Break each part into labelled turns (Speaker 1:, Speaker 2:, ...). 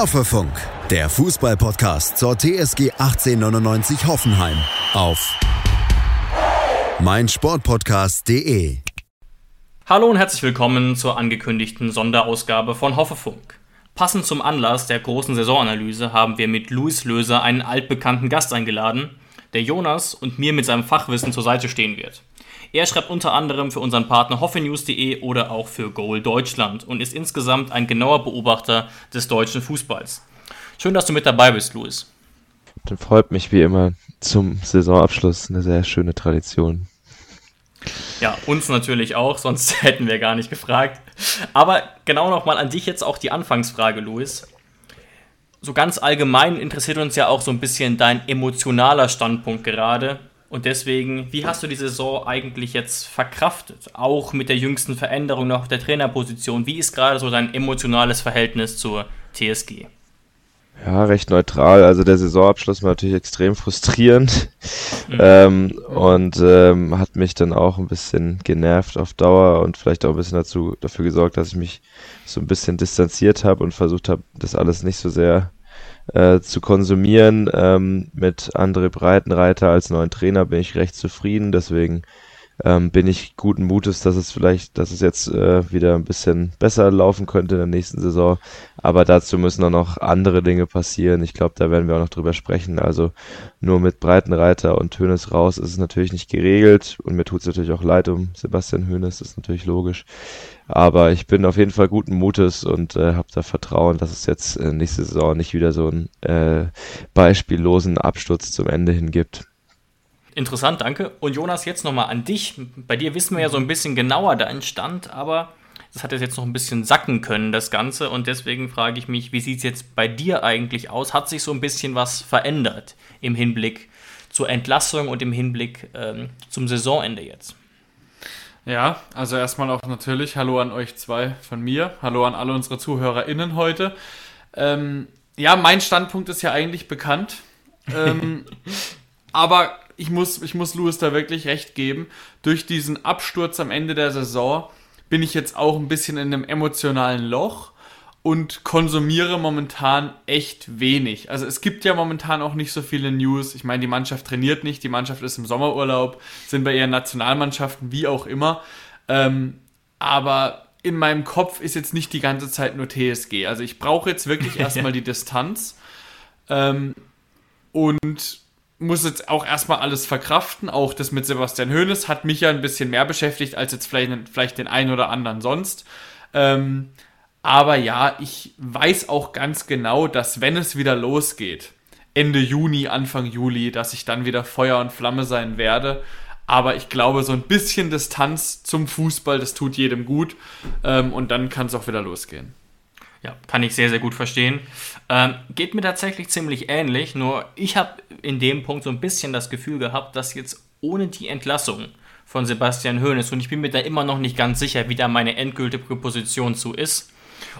Speaker 1: Hoffefunk, der Fußballpodcast zur TSG 1899 Hoffenheim auf meinsportpodcast.de.
Speaker 2: Hallo und herzlich willkommen zur angekündigten Sonderausgabe von Hoffefunk. Passend zum Anlass der großen Saisonanalyse haben wir mit Luis Löser einen altbekannten Gast eingeladen, der Jonas und mir mit seinem Fachwissen zur Seite stehen wird. Er schreibt unter anderem für unseren Partner hoffenews.de oder auch für Goal Deutschland und ist insgesamt ein genauer Beobachter des deutschen Fußballs. Schön, dass du mit dabei bist, Luis.
Speaker 3: Dann freut mich wie immer zum Saisonabschluss eine sehr schöne Tradition.
Speaker 2: Ja, uns natürlich auch, sonst hätten wir gar nicht gefragt. Aber genau nochmal an dich jetzt auch die Anfangsfrage, Luis. So ganz allgemein interessiert uns ja auch so ein bisschen dein emotionaler Standpunkt gerade. Und deswegen, wie hast du die Saison eigentlich jetzt verkraftet? Auch mit der jüngsten Veränderung noch der Trainerposition. Wie ist gerade so dein emotionales Verhältnis zur TSG?
Speaker 3: Ja, recht neutral. Also der Saisonabschluss war natürlich extrem frustrierend mhm. ähm, und ähm, hat mich dann auch ein bisschen genervt auf Dauer und vielleicht auch ein bisschen dazu dafür gesorgt, dass ich mich so ein bisschen distanziert habe und versucht habe, das alles nicht so sehr äh, zu konsumieren. Ähm, mit André Breitenreiter als neuen Trainer bin ich recht zufrieden, deswegen ähm, bin ich guten Mutes, dass es vielleicht, dass es jetzt äh, wieder ein bisschen besser laufen könnte in der nächsten Saison. Aber dazu müssen auch noch andere Dinge passieren. Ich glaube, da werden wir auch noch drüber sprechen. Also nur mit Breitenreiter und Hönes raus ist es natürlich nicht geregelt. Und mir tut es natürlich auch leid um Sebastian Hönes, ist natürlich logisch. Aber ich bin auf jeden Fall guten Mutes und äh, habe da Vertrauen, dass es jetzt äh, nächste Saison nicht wieder so einen äh, beispiellosen Absturz zum Ende hin gibt.
Speaker 2: Interessant, danke. Und Jonas, jetzt nochmal an dich. Bei dir wissen wir ja so ein bisschen genauer deinen Stand, aber das hat jetzt noch ein bisschen sacken können, das Ganze. Und deswegen frage ich mich, wie sieht es jetzt bei dir eigentlich aus? Hat sich so ein bisschen was verändert im Hinblick zur Entlassung und im Hinblick ähm, zum Saisonende jetzt?
Speaker 4: Ja, also erstmal auch natürlich Hallo an euch zwei von mir. Hallo an alle unsere ZuhörerInnen heute. Ähm, ja, mein Standpunkt ist ja eigentlich bekannt. Ähm, aber ich muss, ich muss Louis da wirklich recht geben. Durch diesen Absturz am Ende der Saison bin ich jetzt auch ein bisschen in einem emotionalen Loch und konsumiere momentan echt wenig. Also es gibt ja momentan auch nicht so viele News. Ich meine, die Mannschaft trainiert nicht, die Mannschaft ist im Sommerurlaub, sind bei ihren Nationalmannschaften, wie auch immer. Ähm, aber in meinem Kopf ist jetzt nicht die ganze Zeit nur TSG. Also ich brauche jetzt wirklich erstmal die Distanz ähm, und muss jetzt auch erstmal alles verkraften. Auch das mit Sebastian Hoeneß hat mich ja ein bisschen mehr beschäftigt als jetzt vielleicht, vielleicht den einen oder anderen sonst. Ähm, aber ja, ich weiß auch ganz genau, dass wenn es wieder losgeht, Ende Juni, Anfang Juli, dass ich dann wieder Feuer und Flamme sein werde. Aber ich glaube, so ein bisschen Distanz zum Fußball, das tut jedem gut. Ähm, und dann kann es auch wieder losgehen.
Speaker 2: Ja, kann ich sehr, sehr gut verstehen. Ähm, geht mir tatsächlich ziemlich ähnlich, nur ich habe in dem Punkt so ein bisschen das Gefühl gehabt, dass jetzt ohne die Entlassung von Sebastian Hoeneß, und ich bin mir da immer noch nicht ganz sicher, wie da meine endgültige Position zu ist,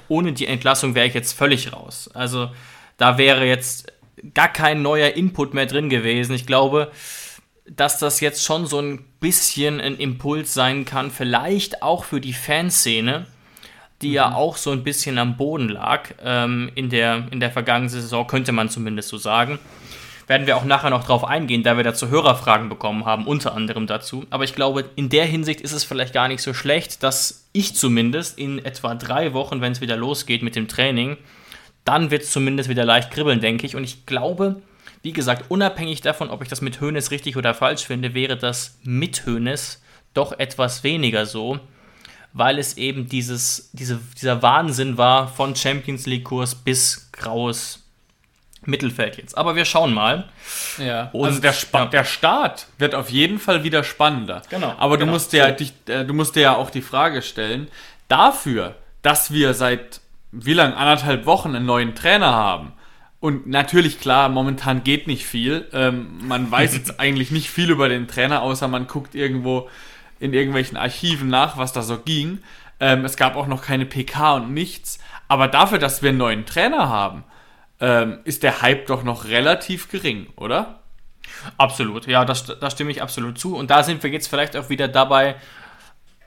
Speaker 2: ohne die Entlassung wäre ich jetzt völlig raus. Also da wäre jetzt gar kein neuer Input mehr drin gewesen. Ich glaube, dass das jetzt schon so ein bisschen ein Impuls sein kann, vielleicht auch für die Fanszene, die mhm. ja auch so ein bisschen am Boden lag ähm, in, der, in der vergangenen Saison, könnte man zumindest so sagen. Werden wir auch nachher noch drauf eingehen, da wir dazu Hörerfragen bekommen haben, unter anderem dazu. Aber ich glaube, in der Hinsicht ist es vielleicht gar nicht so schlecht, dass ich zumindest in etwa drei Wochen, wenn es wieder losgeht mit dem Training, dann wird es zumindest wieder leicht kribbeln, denke ich. Und ich glaube, wie gesagt, unabhängig davon, ob ich das mit Hönes richtig oder falsch finde, wäre das mit Hönes doch etwas weniger so, weil es eben dieses, diese, dieser Wahnsinn war von Champions League-Kurs bis graues Mittelfeld jetzt. Aber wir schauen mal.
Speaker 4: Ja. Und also der, Sp ja. der Start wird auf jeden Fall wieder spannender.
Speaker 2: Genau.
Speaker 4: Aber du
Speaker 2: genau.
Speaker 4: musst dir, so. dich, äh, du musst dir ja auch die Frage stellen, dafür, dass wir seit wie lang anderthalb Wochen einen neuen Trainer haben. Und natürlich, klar, momentan geht nicht viel. Ähm, man weiß jetzt eigentlich nicht viel über den Trainer, außer man guckt irgendwo in irgendwelchen Archiven nach, was da so ging. Ähm, es gab auch noch keine PK und nichts. Aber dafür, dass wir einen neuen Trainer haben, ähm, ist der Hype doch noch relativ gering, oder?
Speaker 2: Absolut, ja, da stimme ich absolut zu. Und da sind wir jetzt vielleicht auch wieder dabei,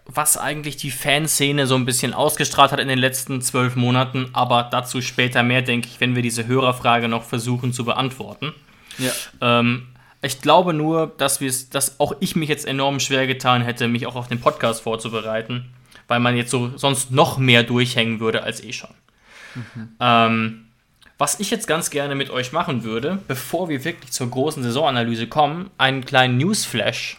Speaker 2: was eigentlich die Fanszene so ein bisschen ausgestrahlt hat in den letzten zwölf Monaten, aber dazu später mehr, denke ich, wenn wir diese Hörerfrage noch versuchen zu beantworten. Ja. Ähm, ich glaube nur, dass, dass auch ich mich jetzt enorm schwer getan hätte, mich auch auf den Podcast vorzubereiten, weil man jetzt so sonst noch mehr durchhängen würde als eh schon. Mhm. Ähm, was ich jetzt ganz gerne mit euch machen würde, bevor wir wirklich zur großen Saisonanalyse kommen, einen kleinen Newsflash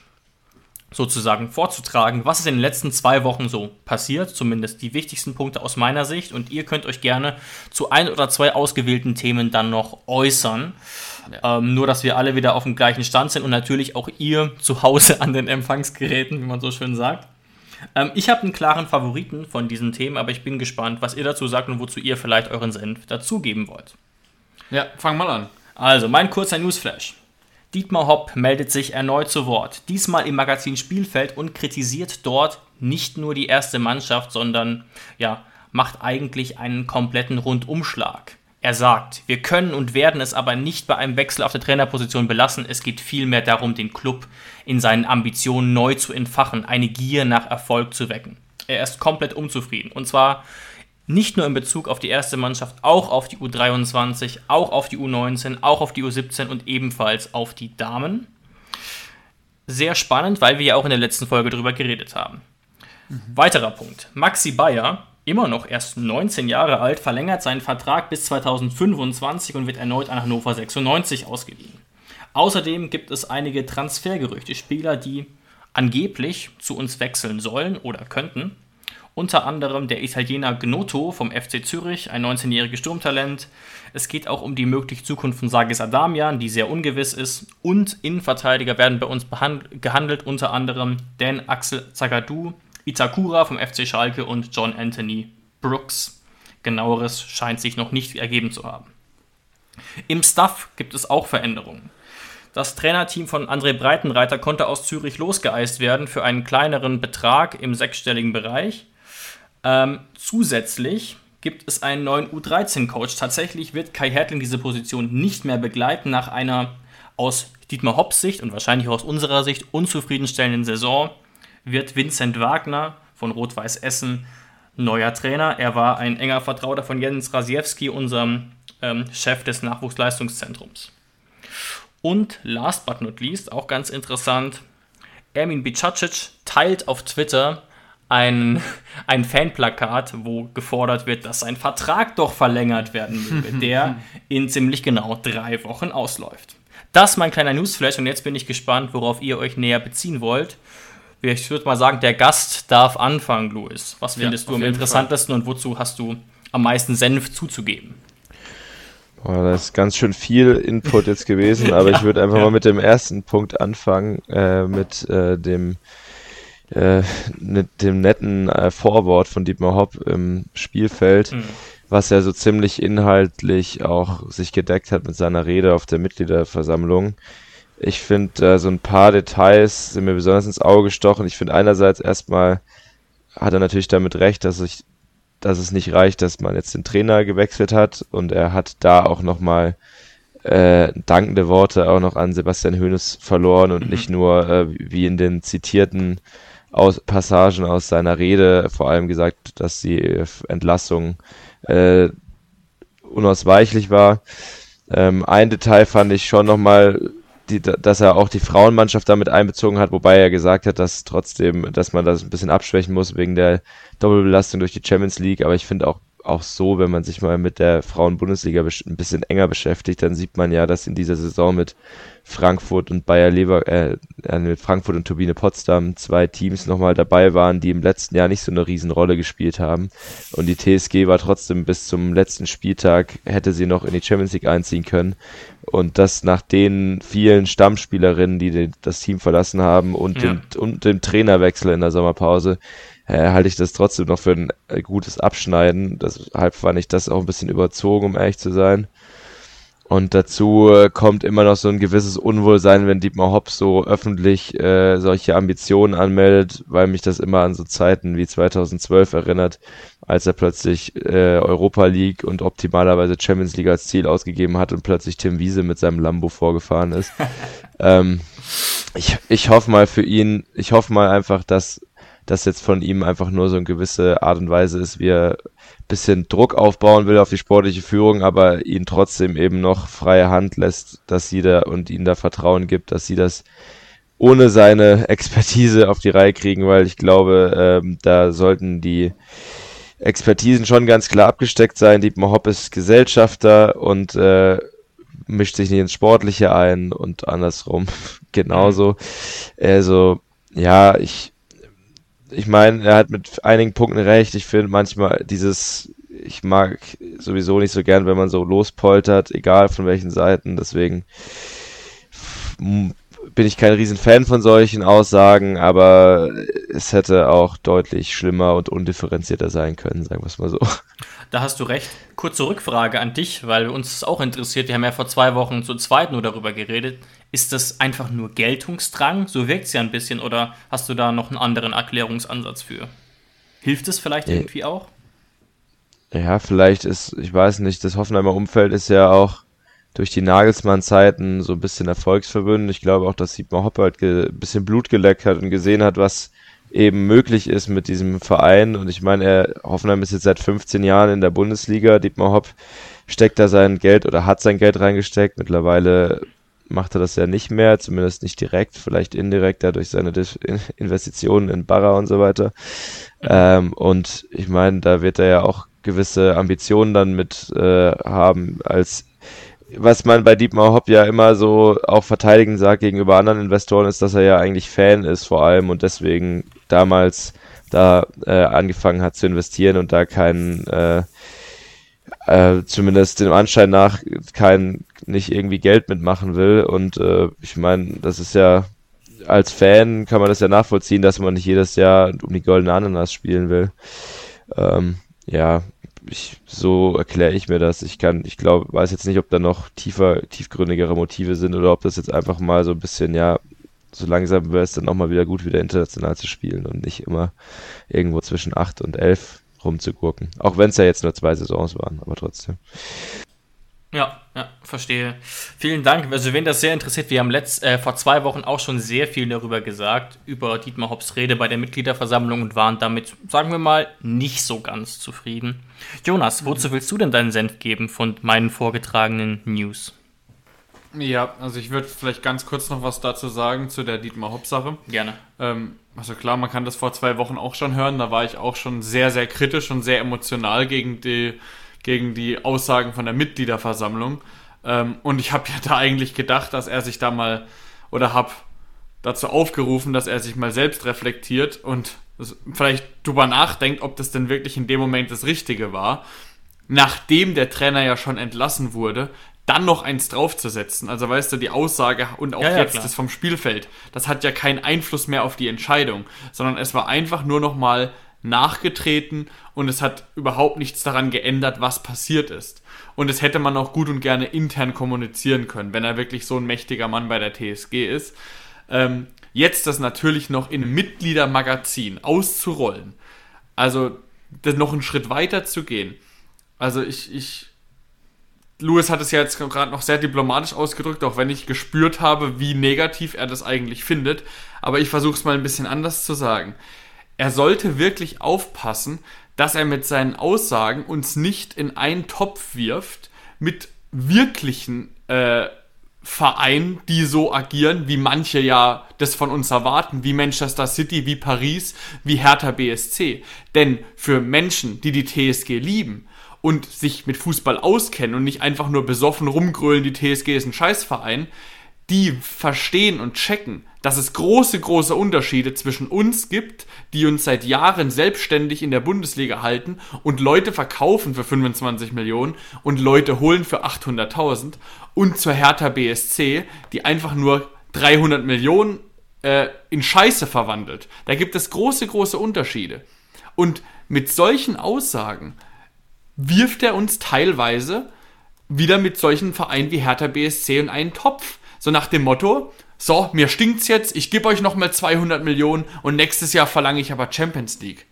Speaker 2: sozusagen vorzutragen, was ist in den letzten zwei Wochen so passiert, zumindest die wichtigsten Punkte aus meiner Sicht. Und ihr könnt euch gerne zu ein oder zwei ausgewählten Themen dann noch äußern. Ja. Ähm, nur, dass wir alle wieder auf dem gleichen Stand sind und natürlich auch ihr zu Hause an den Empfangsgeräten, wie man so schön sagt. Ähm, ich habe einen klaren Favoriten von diesen Themen, aber ich bin gespannt, was ihr dazu sagt und wozu ihr vielleicht euren Senf dazugeben wollt.
Speaker 4: Ja, fang mal an.
Speaker 2: Also, mein kurzer Newsflash. Dietmar Hopp meldet sich erneut zu Wort, diesmal im Magazin Spielfeld und kritisiert dort nicht nur die erste Mannschaft, sondern ja, macht eigentlich einen kompletten Rundumschlag. Er sagt, wir können und werden es aber nicht bei einem Wechsel auf der Trainerposition belassen, es geht vielmehr darum, den Club in seinen Ambitionen neu zu entfachen, eine Gier nach Erfolg zu wecken. Er ist komplett unzufrieden und zwar nicht nur in Bezug auf die erste Mannschaft, auch auf die U23, auch auf die U19, auch auf die U17 und ebenfalls auf die Damen. Sehr spannend, weil wir ja auch in der letzten Folge darüber geredet haben. Mhm. Weiterer Punkt. Maxi Bayer, immer noch erst 19 Jahre alt, verlängert seinen Vertrag bis 2025 und wird erneut an Hannover 96 ausgeliehen. Außerdem gibt es einige Transfergerüchte, Spieler, die angeblich zu uns wechseln sollen oder könnten. Unter anderem der Italiener Gnotto vom FC Zürich, ein 19-jähriges Sturmtalent. Es geht auch um die mögliche Zukunft von Sagis Adamian, die sehr ungewiss ist. Und Innenverteidiger werden bei uns gehandelt, unter anderem Dan Axel Zagadou, Itakura vom FC Schalke und John Anthony Brooks. Genaueres scheint sich noch nicht ergeben zu haben. Im Staff gibt es auch Veränderungen. Das Trainerteam von André Breitenreiter konnte aus Zürich losgeeist werden für einen kleineren Betrag im sechsstelligen Bereich. Ähm, zusätzlich gibt es einen neuen U13-Coach. Tatsächlich wird Kai Hertling diese Position nicht mehr begleiten nach einer aus Dietmar Hopps Sicht und wahrscheinlich auch aus unserer Sicht unzufriedenstellenden Saison wird Vincent Wagner von Rot-Weiß Essen neuer Trainer. Er war ein enger Vertrauter von Jens Rasiewski, unserem ähm, Chef des Nachwuchsleistungszentrums. Und last but not least, auch ganz interessant, Ermin Bicacic teilt auf Twitter ein, ein Fanplakat, wo gefordert wird, dass sein Vertrag doch verlängert werden möge, der in ziemlich genau drei Wochen ausläuft. Das mein kleiner Newsflash und jetzt bin ich gespannt, worauf ihr euch näher beziehen wollt. Ich würde mal sagen, der Gast darf anfangen, Louis. Was findest ja, du am interessantesten Fall. und wozu hast du am meisten Senf zuzugeben?
Speaker 3: Boah, das ist ganz schön viel Input jetzt gewesen, aber ja, ich würde einfach ja. mal mit dem ersten Punkt anfangen, äh, mit äh, dem äh, mit dem netten äh, Vorwort von Dietmar Hopp im Spielfeld, mhm. was ja so ziemlich inhaltlich auch sich gedeckt hat mit seiner Rede auf der Mitgliederversammlung. Ich finde, äh, so ein paar Details sind mir besonders ins Auge gestochen. Ich finde einerseits erstmal hat er natürlich damit recht, dass ich, dass es nicht reicht, dass man jetzt den Trainer gewechselt hat und er hat da auch nochmal äh, dankende Worte auch noch an Sebastian Hoeneß verloren und mhm. nicht nur äh, wie in den zitierten aus Passagen aus seiner Rede vor allem gesagt, dass die Entlassung äh, unausweichlich war. Ähm, ein Detail fand ich schon nochmal, die, dass er auch die Frauenmannschaft damit einbezogen hat, wobei er gesagt hat, dass trotzdem, dass man das ein bisschen abschwächen muss wegen der Doppelbelastung durch die Champions League. Aber ich finde auch auch so, wenn man sich mal mit der Frauen-Bundesliga ein bisschen enger beschäftigt, dann sieht man ja, dass in dieser Saison mit Frankfurt und Bayer Lever, äh, mit Frankfurt und Turbine Potsdam zwei Teams nochmal dabei waren, die im letzten Jahr nicht so eine Riesenrolle gespielt haben. Und die TSG war trotzdem bis zum letzten Spieltag, hätte sie noch in die Champions League einziehen können. Und das nach den vielen Stammspielerinnen, die das Team verlassen haben und, ja. dem, und dem Trainerwechsel in der Sommerpause, äh, halte ich das trotzdem noch für ein äh, gutes Abschneiden. Deshalb fand ich das auch ein bisschen überzogen, um ehrlich zu sein. Und dazu äh, kommt immer noch so ein gewisses Unwohlsein, wenn Dietmar Hopp so öffentlich äh, solche Ambitionen anmeldet, weil mich das immer an so Zeiten wie 2012 erinnert, als er plötzlich äh, Europa League und optimalerweise Champions League als Ziel ausgegeben hat und plötzlich Tim Wiese mit seinem Lambo vorgefahren ist. ähm, ich, ich hoffe mal für ihn, ich hoffe mal einfach, dass das jetzt von ihm einfach nur so eine gewisse Art und Weise ist, wie er ein bisschen Druck aufbauen will auf die sportliche Führung, aber ihn trotzdem eben noch freie Hand lässt, dass sie da und ihnen da Vertrauen gibt, dass sie das ohne seine Expertise auf die Reihe kriegen, weil ich glaube, ähm, da sollten die Expertisen schon ganz klar abgesteckt sein. Dietmar Hopp ist Gesellschafter und äh, mischt sich nicht ins Sportliche ein und andersrum genauso. Also, ja, ich, ich meine, er hat mit einigen Punkten recht. Ich finde manchmal dieses, ich mag sowieso nicht so gern, wenn man so lospoltert, egal von welchen Seiten. Deswegen bin ich kein Riesenfan von solchen Aussagen, aber es hätte auch deutlich schlimmer und undifferenzierter sein können, sagen wir es mal so.
Speaker 2: Da hast du recht. Kurze Rückfrage an dich, weil uns das auch interessiert. Wir haben ja vor zwei Wochen zu zweit nur darüber geredet. Ist das einfach nur Geltungsdrang? So wirkt es ja ein bisschen. Oder hast du da noch einen anderen Erklärungsansatz für? Hilft es vielleicht ja. irgendwie auch?
Speaker 3: Ja, vielleicht ist, ich weiß nicht, das Hoffenheimer Umfeld ist ja auch durch die Nagelsmann-Zeiten so ein bisschen erfolgsverbunden. Ich glaube auch, dass Siebmar Hoppe halt ein bisschen Blut geleckt hat und gesehen hat, was eben möglich ist mit diesem Verein. Und ich meine, er, Hoffenheim ist jetzt seit 15 Jahren in der Bundesliga. Dietmar Hopp steckt da sein Geld oder hat sein Geld reingesteckt. Mittlerweile macht er das ja nicht mehr, zumindest nicht direkt, vielleicht indirekt dadurch seine Investitionen in Barra und so weiter. Ähm, und ich meine, da wird er ja auch gewisse Ambitionen dann mit äh, haben als was man bei Dietmar Hopp ja immer so auch verteidigen sagt gegenüber anderen Investoren, ist, dass er ja eigentlich Fan ist vor allem und deswegen damals da äh, angefangen hat zu investieren und da keinen, äh, äh, zumindest dem Anschein nach, kein, nicht irgendwie Geld mitmachen will. Und äh, ich meine, das ist ja, als Fan kann man das ja nachvollziehen, dass man nicht jedes Jahr um die goldene Ananas spielen will. Ähm, ja, ich, so erkläre ich mir das. Ich kann, ich glaube, weiß jetzt nicht, ob da noch tiefer, tiefgründigere Motive sind oder ob das jetzt einfach mal so ein bisschen, ja, so langsam wäre es dann auch mal wieder gut, wieder international zu spielen und nicht immer irgendwo zwischen 8 und 11 rumzugurken. Auch wenn es ja jetzt nur zwei Saisons waren, aber trotzdem.
Speaker 2: Ja, ja, verstehe. Vielen Dank. Also, wen das sehr interessiert, wir haben letzt, äh, vor zwei Wochen auch schon sehr viel darüber gesagt, über Dietmar Hopps Rede bei der Mitgliederversammlung und waren damit, sagen wir mal, nicht so ganz zufrieden. Jonas, wozu willst du denn deinen Senf geben von meinen vorgetragenen News?
Speaker 4: Ja, also ich würde vielleicht ganz kurz noch was dazu sagen zu der Dietmar Hopp-Sache.
Speaker 2: Gerne.
Speaker 4: Ähm, also klar, man kann das vor zwei Wochen auch schon hören. Da war ich auch schon sehr, sehr kritisch und sehr emotional gegen die gegen die Aussagen von der Mitgliederversammlung. Ähm, und ich habe ja da eigentlich gedacht, dass er sich da mal oder habe dazu aufgerufen, dass er sich mal selbst reflektiert und vielleicht drüber nachdenkt, ob das denn wirklich in dem Moment das Richtige war. Nachdem der Trainer ja schon entlassen wurde, dann noch eins draufzusetzen. Also weißt du, die Aussage und auch ja, ja, jetzt klar. das vom Spielfeld, das hat ja keinen Einfluss mehr auf die Entscheidung, sondern es war einfach nur noch mal nachgetreten und es hat überhaupt nichts daran geändert, was passiert ist. Und es hätte man auch gut und gerne intern kommunizieren können, wenn er wirklich so ein mächtiger Mann bei der TSG ist. Ähm, jetzt das natürlich noch in einem Mitgliedermagazin auszurollen, also das noch einen Schritt weiter zu gehen. Also ich, ich Louis hat es ja jetzt gerade noch sehr diplomatisch ausgedrückt, auch wenn ich gespürt habe, wie negativ er das eigentlich findet. Aber ich versuche es mal ein bisschen anders zu sagen er sollte wirklich aufpassen, dass er mit seinen Aussagen uns nicht in einen Topf wirft mit wirklichen äh, Vereinen, die so agieren, wie manche ja das von uns erwarten, wie Manchester City, wie Paris, wie Hertha BSC. Denn für Menschen, die die TSG lieben und sich mit Fußball auskennen und nicht einfach nur besoffen rumgrölen, die TSG ist ein Scheißverein, die verstehen und checken, dass es große, große Unterschiede zwischen uns gibt, die uns seit Jahren selbstständig in der Bundesliga halten und Leute verkaufen für 25 Millionen und Leute holen für 800.000 und zur Hertha BSC, die einfach nur 300 Millionen äh, in Scheiße verwandelt. Da gibt es große, große Unterschiede. Und mit solchen Aussagen wirft er uns teilweise wieder mit solchen Vereinen wie Hertha BSC in einen Topf. So nach dem Motto, so, mir stinkt's jetzt, ich gebe euch nochmal 200 Millionen und nächstes Jahr verlange ich aber Champions League.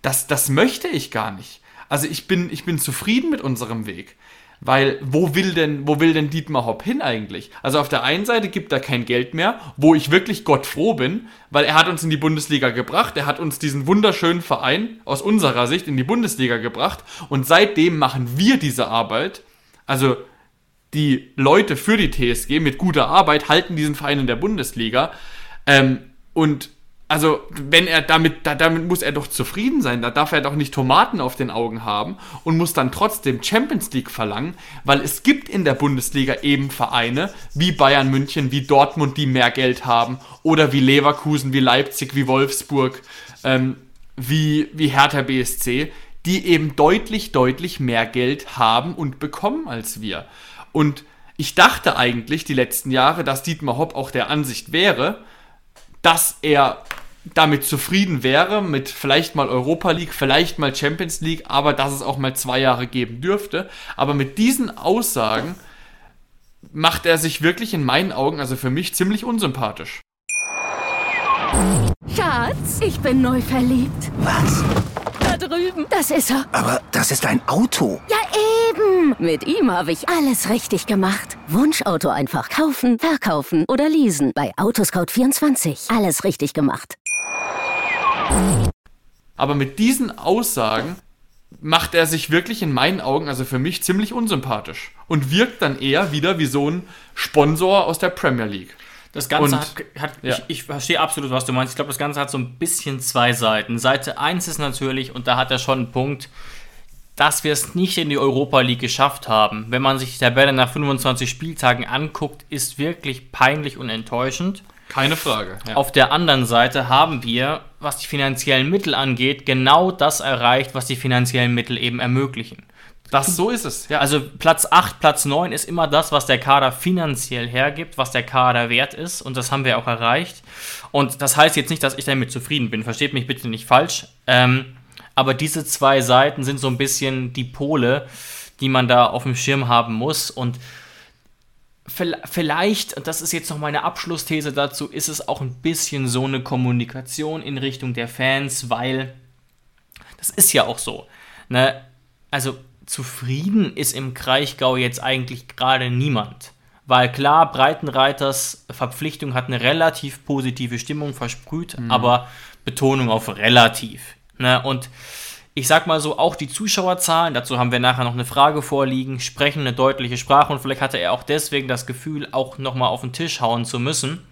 Speaker 4: Das, das möchte ich gar nicht. Also ich bin, ich bin zufrieden mit unserem Weg. Weil wo will denn, wo will denn Dietmar Hopp hin eigentlich? Also auf der einen Seite gibt er kein Geld mehr, wo ich wirklich Gott froh bin, weil er hat uns in die Bundesliga gebracht, er hat uns diesen wunderschönen Verein aus unserer Sicht in die Bundesliga gebracht und seitdem machen wir diese Arbeit. Also die Leute für die TSG mit guter Arbeit halten diesen Verein in der Bundesliga. Ähm, und also, wenn er damit, da, damit muss er doch zufrieden sein. Da darf er doch nicht Tomaten auf den Augen haben und muss dann trotzdem Champions League verlangen, weil es gibt in der Bundesliga eben Vereine wie Bayern München, wie Dortmund, die mehr Geld haben oder wie Leverkusen, wie Leipzig, wie Wolfsburg, ähm, wie, wie Hertha BSC, die eben deutlich, deutlich mehr Geld haben und bekommen als wir. Und ich dachte eigentlich die letzten Jahre, dass Dietmar Hopp auch der Ansicht wäre, dass er damit zufrieden wäre, mit vielleicht mal Europa League, vielleicht mal Champions League, aber dass es auch mal zwei Jahre geben dürfte. Aber mit diesen Aussagen macht er sich wirklich in meinen Augen, also für mich, ziemlich unsympathisch.
Speaker 5: Schatz, ich bin neu verliebt.
Speaker 6: Was?
Speaker 5: Da drüben. Das ist er.
Speaker 6: Aber das ist ein Auto.
Speaker 5: Ja, eben. Mit ihm habe ich alles richtig gemacht. Wunschauto einfach kaufen, verkaufen oder leasen. Bei Autoscout24. Alles richtig gemacht.
Speaker 4: Aber mit diesen Aussagen macht er sich wirklich in meinen Augen, also für mich, ziemlich unsympathisch. Und wirkt dann eher wieder wie so ein Sponsor aus der Premier League.
Speaker 2: Das Ganze
Speaker 4: Und-
Speaker 2: hat, hat
Speaker 4: ja.
Speaker 2: ich, ich verstehe absolut, was du meinst. Ich glaube, das Ganze hat so ein bisschen zwei Seiten. Seite 1 ist natürlich, und da hat er schon einen Punkt, dass wir es nicht in die Europa League geschafft haben. Wenn man sich die Tabelle nach 25 Spieltagen anguckt, ist wirklich peinlich und enttäuschend.
Speaker 4: Keine Frage. Ja.
Speaker 2: Auf der anderen Seite haben wir, was die finanziellen Mittel angeht, genau das erreicht, was die finanziellen Mittel eben ermöglichen.
Speaker 4: das, so ist es. Ja.
Speaker 2: Also Platz 8, Platz 9 ist immer das, was der Kader finanziell hergibt, was der Kader wert ist und das haben wir auch erreicht. Und das heißt jetzt nicht, dass ich damit zufrieden bin, versteht mich bitte nicht falsch. Ähm, aber diese zwei Seiten sind so ein bisschen die Pole, die man da auf dem Schirm haben muss und Vielleicht, und das ist jetzt noch meine Abschlussthese dazu, ist es auch ein bisschen so eine Kommunikation in Richtung der Fans, weil das ist ja auch so. Ne? Also zufrieden ist im Kraichgau jetzt eigentlich gerade niemand. Weil klar, Breitenreiters Verpflichtung hat eine relativ positive Stimmung versprüht, aber Betonung auf relativ. Ne? Und ich sag mal so, auch die Zuschauerzahlen, dazu haben wir nachher noch eine Frage vorliegen, sprechen eine deutliche Sprache und vielleicht hatte er auch deswegen das Gefühl, auch nochmal auf den Tisch hauen zu müssen.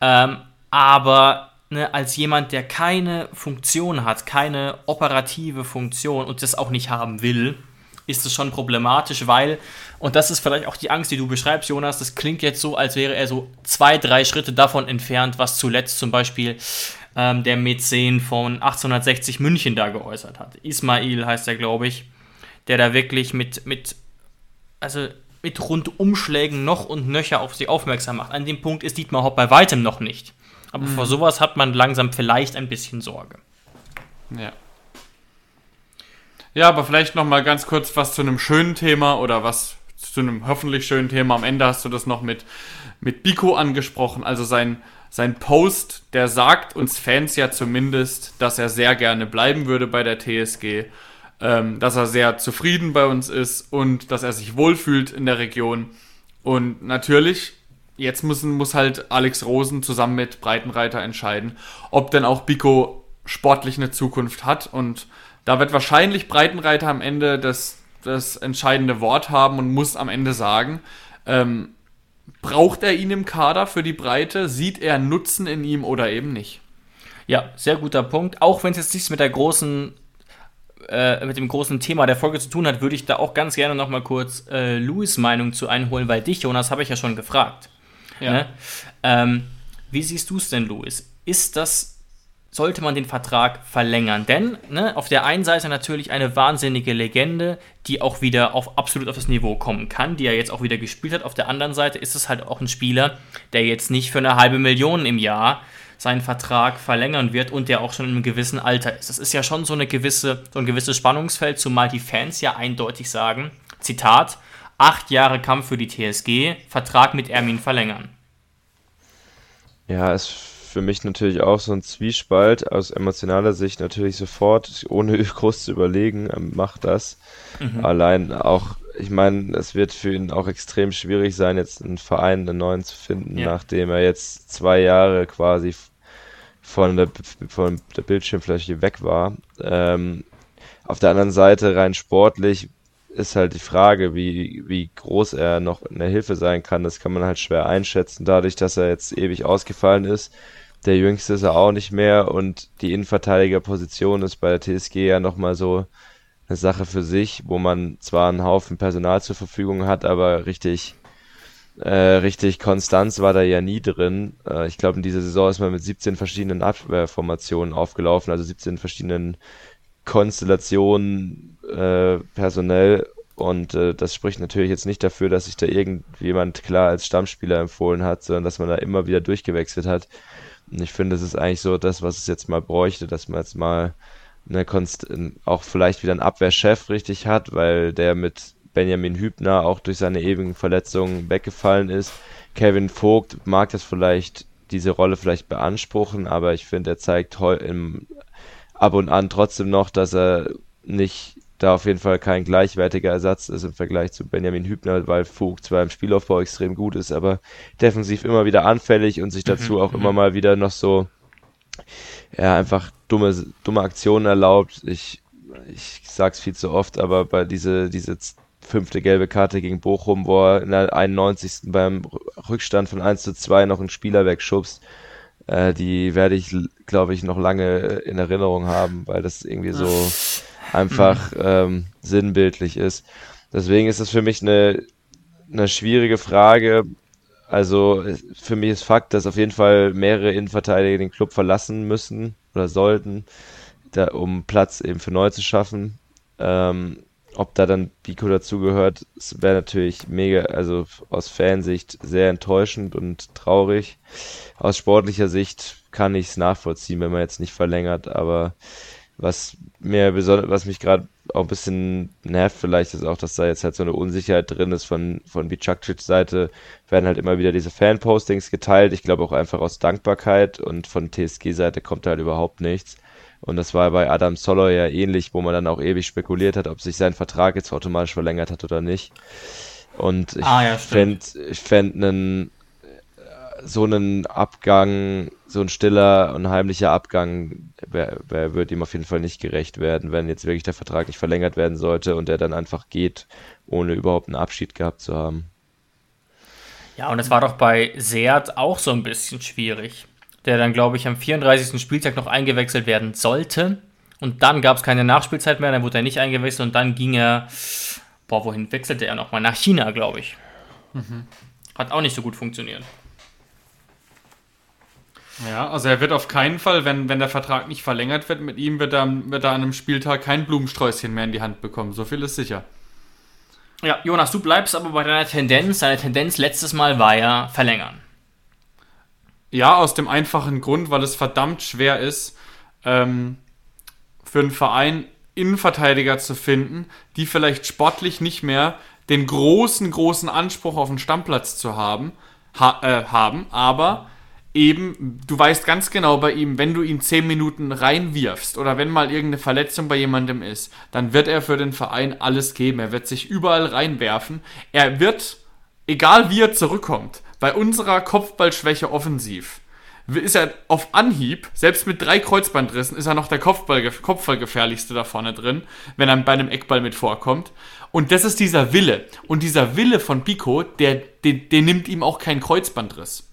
Speaker 2: Ähm, aber ne, als jemand, der keine Funktion hat, keine operative Funktion und das auch nicht haben will, ist es schon problematisch, weil, und das ist vielleicht auch die Angst, die du beschreibst, Jonas, das klingt jetzt so, als wäre er so zwei, drei Schritte davon entfernt, was zuletzt zum Beispiel ähm, der Mäzen von 1860 München da geäußert hat. Ismail heißt er, glaube ich, der da wirklich mit, mit, also mit Rundumschlägen noch und nöcher auf sich aufmerksam macht. An dem Punkt ist Dietmar Hopp bei weitem noch nicht. Aber vor sowas hat man langsam vielleicht ein bisschen Sorge.
Speaker 4: Ja. Ja, aber vielleicht noch mal ganz kurz was zu einem schönen Thema oder was zu einem hoffentlich schönen Thema. Am Ende hast du das noch mit, mit Biko angesprochen. Also sein, sein Post, der sagt uns Fans ja zumindest, dass er sehr gerne bleiben würde bei der TSG, ähm, dass er sehr zufrieden bei uns ist und dass er sich wohlfühlt in der Region. Und natürlich, jetzt müssen, muss halt Alex Rosen zusammen mit Breitenreiter entscheiden, ob denn auch Biko sportlich eine Zukunft hat. Und da wird wahrscheinlich Breitenreiter am Ende das, das entscheidende Wort haben und muss am Ende sagen, ähm, braucht er ihn im Kader für die Breite? Sieht er Nutzen in ihm oder eben nicht?
Speaker 2: Ja, sehr guter Punkt. Auch wenn es jetzt nichts mit der großen, äh, mit dem großen Thema der Folge zu tun hat, würde ich da auch ganz gerne noch mal kurz äh, Louis Meinung zu einholen, weil dich, Jonas, habe ich ja schon gefragt.
Speaker 4: Ja.
Speaker 2: Ne? Ähm, wie siehst du es denn, Louis? Ist das, sollte man den Vertrag verlängern? Denn ne, auf der einen Seite natürlich eine wahnsinnige Legende, die auch wieder auf absolut auf das Niveau kommen kann, die er jetzt auch wieder gespielt hat. Auf der anderen Seite ist es halt auch ein Spieler, der jetzt nicht für eine halbe Million im Jahr seinen Vertrag verlängern wird und der auch schon in einem gewissen Alter ist. Das ist ja schon so, eine gewisse, so ein gewisses Spannungsfeld, zumal die Fans ja eindeutig sagen, Zitat, acht Jahre Kampf für die TSG, Vertrag mit Ermin verlängern.
Speaker 3: Ja, ist für mich natürlich auch so ein Zwiespalt. Aus emotionaler Sicht natürlich sofort, ohne groß zu überlegen, ähm, macht das. Allein auch ich meine, es wird für ihn auch extrem schwierig sein, jetzt einen Verein, einen neuen zu finden,
Speaker 2: Ja.
Speaker 3: nachdem er jetzt zwei Jahre quasi von der, von der Bildschirmfläche weg war. Ähm, auf der anderen Seite, rein sportlich, ist halt die Frage, wie, wie groß er noch eine Hilfe sein kann. Das kann man halt schwer einschätzen, dadurch, dass er jetzt ewig ausgefallen ist. Der Jüngste ist er auch nicht mehr und die Innenverteidigerposition ist bei der TSG ja nochmal so eine Sache für sich, wo man zwar einen Haufen Personal zur Verfügung hat, aber richtig, äh, richtig Konstanz war da ja nie drin. Äh, ich glaube, in dieser Saison ist man mit 17 verschiedenen Abwehrformationen aufgelaufen, also 17 verschiedenen Konstellationen äh, personell und äh, das spricht natürlich jetzt nicht dafür, dass sich da irgendjemand klar als Stammspieler empfohlen hat, sondern dass man da immer wieder durchgewechselt hat. Und ich finde, das ist eigentlich so das, was es jetzt mal bräuchte, dass man jetzt mal eine Konst auch vielleicht wieder einen Abwehrchef richtig hat, weil der mit Benjamin Hübner auch durch seine ewigen Verletzungen weggefallen ist. Kevin Vogt mag das vielleicht, diese Rolle vielleicht beanspruchen, aber ich finde, er zeigt im, ab und an trotzdem noch, dass er nicht da auf jeden Fall kein gleichwertiger Ersatz ist im Vergleich zu Benjamin Hübner, weil Vogt zwar im Spielaufbau extrem gut ist, aber defensiv immer wieder anfällig und sich dazu auch immer mal wieder noch so ja, einfach dumme, dumme Aktionen erlaubt. Ich, ich sag's viel zu oft, aber bei diese, diese fünfte gelbe Karte gegen Bochum, wo er in der 91. beim Rückstand von 1 zu 2 noch einen Spieler wegschubst, äh, die werde ich, glaube ich, noch lange in Erinnerung haben, weil das irgendwie so einfach ähm, sinnbildlich ist. Deswegen ist das für mich eine, eine schwierige Frage. Also für mich ist Fakt, dass auf jeden Fall mehrere Innenverteidiger den Club verlassen müssen oder sollten, da, um Platz eben für neu zu schaffen. Ähm, ob da dann Pico dazugehört, wäre natürlich mega, also aus Fansicht sehr enttäuschend und traurig. Aus sportlicher Sicht kann ich es nachvollziehen, wenn man jetzt nicht verlängert, aber was mir besonders, was mich gerade auch ein bisschen nervt vielleicht, ist auch, dass da jetzt halt so eine Unsicherheit drin ist von, von Bicakcic Seite, werden halt immer wieder diese Fan-Postings geteilt, ich glaube auch einfach aus Dankbarkeit und von TSG-Seite kommt halt überhaupt nichts. Und das war bei Adam Soloy ja ähnlich, wo man dann auch ewig spekuliert hat, ob sich sein Vertrag jetzt automatisch verlängert hat oder nicht. Und ich
Speaker 2: Ah, ja,
Speaker 3: fände fänd einen so einen Abgang, so ein stiller und heimlicher Abgang, wer, wer wird ihm auf jeden Fall nicht gerecht werden, wenn jetzt wirklich der Vertrag nicht verlängert werden sollte und er dann einfach geht, ohne überhaupt einen Abschied gehabt zu haben.
Speaker 2: Ja, und es war doch bei Seat auch so ein bisschen schwierig. Der dann, glaube ich, am 34. Spieltag noch eingewechselt werden sollte. Und dann gab es keine Nachspielzeit mehr, dann wurde er nicht eingewechselt und dann ging er, boah, wohin wechselte er nochmal? Nach China, glaube ich. Hat auch nicht so gut funktioniert.
Speaker 4: Ja, also er wird auf keinen Fall, wenn, wenn der Vertrag nicht verlängert wird mit ihm, wird er, wird er an einem Spieltag kein Blumensträußchen mehr in die Hand bekommen. So viel ist sicher.
Speaker 2: Ja, Jonas, du bleibst aber bei deiner Tendenz. Deine Tendenz letztes Mal war ja verlängern.
Speaker 4: Ja, aus dem einfachen Grund, weil es verdammt schwer ist, ähm, für einen Verein Innenverteidiger zu finden, die vielleicht sportlich nicht mehr den großen, großen Anspruch auf einen Stammplatz zu haben, ha äh, haben, aber eben, du weißt ganz genau bei ihm, wenn du ihn 10 Minuten reinwirfst oder wenn mal irgendeine Verletzung bei jemandem ist, dann wird er für den Verein alles geben. Er wird sich überall reinwerfen. Er wird, egal wie er zurückkommt, bei unserer Kopfballschwäche offensiv, ist er auf Anhieb, selbst mit drei Kreuzbandrissen, ist er noch der Kopfball, Kopfballgefährlichste da vorne drin, wenn er bei einem Eckball mit vorkommt. Und das ist dieser Wille. Und dieser Wille von Pico, der, der, der nimmt ihm auch keinen Kreuzbandriss.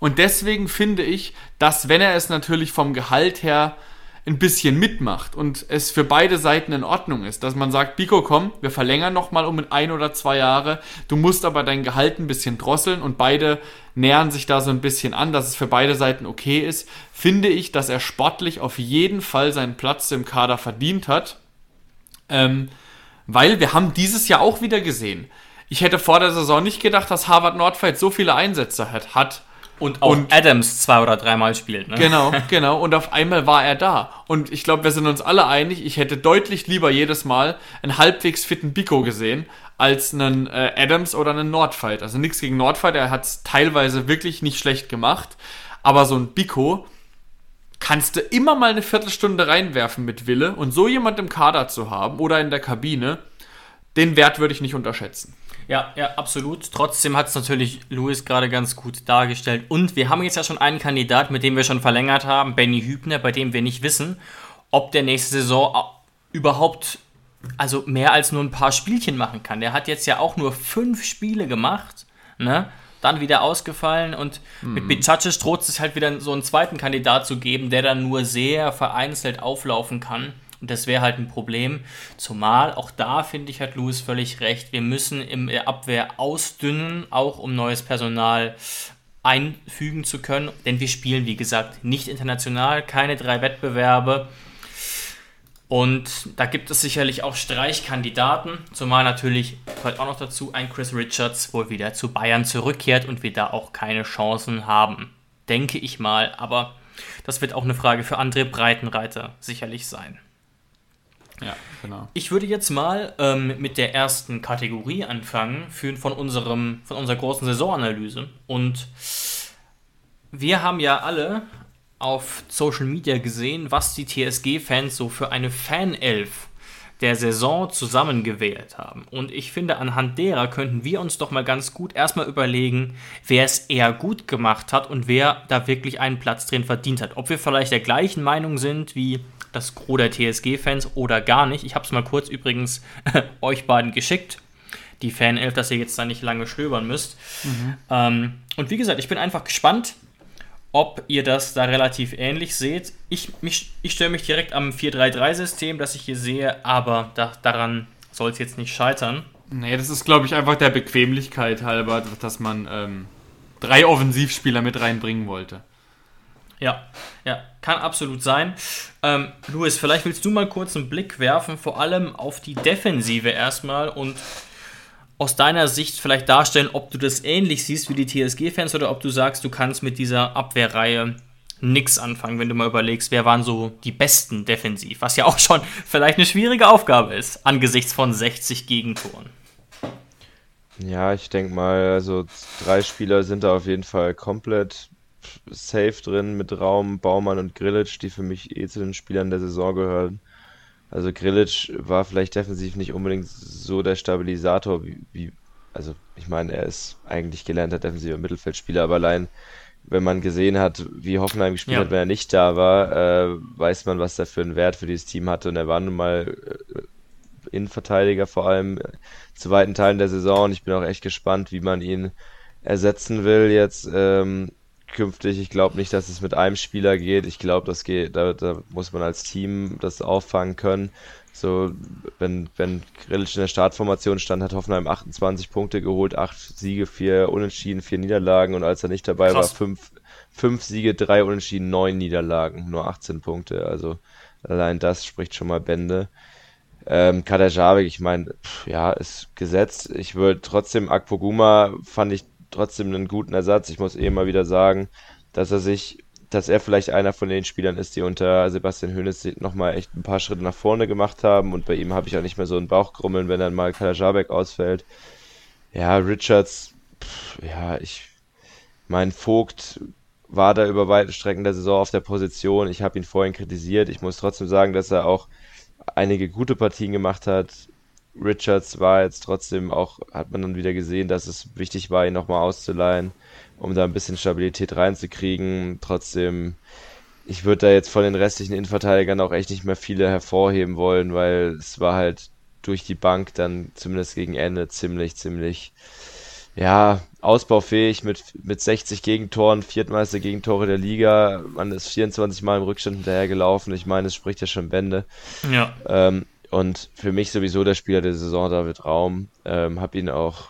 Speaker 4: Und deswegen finde ich, dass wenn er es natürlich vom Gehalt her ein bisschen mitmacht und es für beide Seiten in Ordnung ist, dass man sagt, Biko, komm, wir verlängern nochmal um ein oder zwei Jahre, du musst aber dein Gehalt ein bisschen drosseln und beide nähern sich da so ein bisschen an, dass es für beide Seiten okay ist, finde ich, dass er sportlich auf jeden Fall seinen Platz im Kader verdient hat. Ähm, weil wir haben dieses Jahr auch wieder gesehen. Ich hätte vor der Saison nicht gedacht, dass Harvard Nordfight so viele Einsätze hat. hat.
Speaker 2: Und auch
Speaker 4: Und-
Speaker 2: Adams zwei oder dreimal spielt, ne?
Speaker 4: Genau, genau. Und auf einmal war er da. Und ich glaube, wir sind uns alle einig, ich hätte deutlich lieber jedes Mal einen halbwegs fitten Biko gesehen, als einen äh, Adams oder einen Nordfight. Also nichts gegen Nordfight, er hat es teilweise wirklich nicht schlecht gemacht. Aber so ein Biko kannst du immer mal eine Viertelstunde reinwerfen mit Wille. Und so jemand im Kader zu haben oder in der Kabine, den Wert würde ich nicht unterschätzen.
Speaker 2: Ja, ja, absolut. Trotzdem hat es natürlich Louis gerade ganz gut dargestellt. Und wir haben jetzt ja schon einen Kandidat, mit dem wir schon verlängert haben, Benny Hübner, bei dem wir nicht wissen, ob der nächste Saison überhaupt also mehr als nur ein paar Spielchen machen kann. Der hat jetzt ja auch nur fünf Spiele gemacht, ne? Dann wieder ausgefallen und mhm. mit Bicacic droht es halt wieder so einen zweiten Kandidat zu geben, der dann nur sehr vereinzelt auflaufen kann. Und das wäre halt ein Problem. Zumal auch da finde ich, hat Louis völlig recht. Wir müssen in der Abwehr ausdünnen, auch um neues Personal einfügen zu können. Denn wir spielen, wie gesagt, nicht international, keine drei Wettbewerbe. Und da gibt es sicherlich auch Streichkandidaten, zumal natürlich gehört auch noch dazu ein Chris Richards wohl wieder zu Bayern zurückkehrt und wir da auch keine Chancen haben. Denke ich mal, aber das wird auch eine Frage für andere Breitenreiter sicherlich sein.
Speaker 4: Ja, genau.
Speaker 2: Ich würde jetzt mal ähm, mit der ersten Kategorie anfangen für, von, unserem, von unserer großen Saisonanalyse. Und wir haben ja alle auf Social Media gesehen, was die TSG-Fans so für eine Fanelf der Saison zusammengewählt haben. Und ich finde, anhand derer könnten wir uns doch mal ganz gut erstmal überlegen, wer es eher gut gemacht hat und wer da wirklich einen Platz drin verdient hat. Ob wir vielleicht der gleichen Meinung sind wie das Gros der TSG-Fans oder gar nicht. Ich habe es mal kurz übrigens euch beiden geschickt. Die Fanelf, dass ihr jetzt da nicht lange stöbern müsst. Mhm. Ähm, und wie gesagt, ich bin einfach gespannt, ob ihr das da relativ ähnlich seht. Ich, ich störe mich direkt am 4-3-3-System, das ich hier sehe, aber da, daran soll es jetzt nicht scheitern.
Speaker 4: Nee, das ist, glaube ich, einfach der Bequemlichkeit halber, dass man ähm, drei Offensivspieler mit reinbringen wollte.
Speaker 2: Ja, ja, kann absolut sein. Ähm, Luis, vielleicht willst du mal kurz einen Blick werfen, vor allem auf die Defensive erstmal und aus deiner Sicht vielleicht darstellen, ob du das ähnlich siehst wie die TSG-Fans oder ob du sagst, du kannst mit dieser Abwehrreihe nichts anfangen, wenn du mal überlegst, wer waren so die besten defensiv, was ja auch schon vielleicht eine schwierige Aufgabe ist, angesichts von 60 Gegentoren.
Speaker 3: Ja, ich denke mal, also drei Spieler sind da auf jeden Fall komplett safe drin mit Raum, Baumann und Grillitsch, die für mich eh zu den Spielern der Saison gehören. Also Grillitsch war vielleicht defensiv nicht unbedingt so der Stabilisator, wie, wie also ich meine, er ist eigentlich gelernter defensiver Mittelfeldspieler, aber allein wenn man gesehen hat, wie Hoffenheim gespielt ja. hat, wenn er nicht da war, äh, weiß man, was er für einen Wert für dieses Team hatte. Und er war nun mal äh, Innenverteidiger, vor allem zu weiten Teilen der Saison. Und ich bin auch echt gespannt, wie man ihn ersetzen will jetzt. Ähm, künftig. Ich glaube nicht, dass es mit einem Spieler geht. Ich glaube, das geht, da, da, muss man als Team das auffangen können. So, wenn, wenn Grilic in der Startformation stand, hat Hoffenheim 28 Punkte geholt, 8 Siege, 4 Unentschieden, 4 Niederlagen und als er nicht dabei Krass. war, 5, 5 Siege, 3 Unentschieden, 9 Niederlagen, nur 18 Punkte. Also allein das spricht schon mal Bände. Ähm, Kader Javik, ich meine, ja, ist gesetzt. Ich würde trotzdem, Akpoguma fand ich trotzdem einen guten Ersatz. Ich muss eh mal wieder sagen, dass er sich, dass er vielleicht einer von den Spielern ist, die unter Sebastian Hoeneß nochmal echt ein paar Schritte nach vorne gemacht haben und bei ihm habe ich auch nicht mehr so einen Bauchgrummeln, wenn dann mal Kalajabek ausfällt. Ja, Richards, pff, ja, ich, mein Vogt war da über weite Strecken der Saison auf der Position. Ich habe ihn vorhin kritisiert. Ich muss trotzdem sagen, dass er auch einige gute Partien gemacht hat. Richards war jetzt trotzdem auch, hat man dann wieder gesehen, dass es wichtig war, ihn nochmal auszuleihen, um da ein bisschen Stabilität reinzukriegen. Trotzdem, ich würde da jetzt von den restlichen Innenverteidigern auch echt nicht mehr viele hervorheben wollen, weil es war halt durch die Bank dann zumindest gegen Ende ziemlich, ziemlich, ja, ausbaufähig mit, mit 60 Gegentoren, viertmeister Gegentore der Liga. Man ist 24 Mal im Rückstand hinterhergelaufen. Ich meine, es spricht ja schon Bände.
Speaker 2: Ja.
Speaker 3: Ähm, und für mich sowieso der Spieler der Saison, David Raum. Ähm, habe ihn auch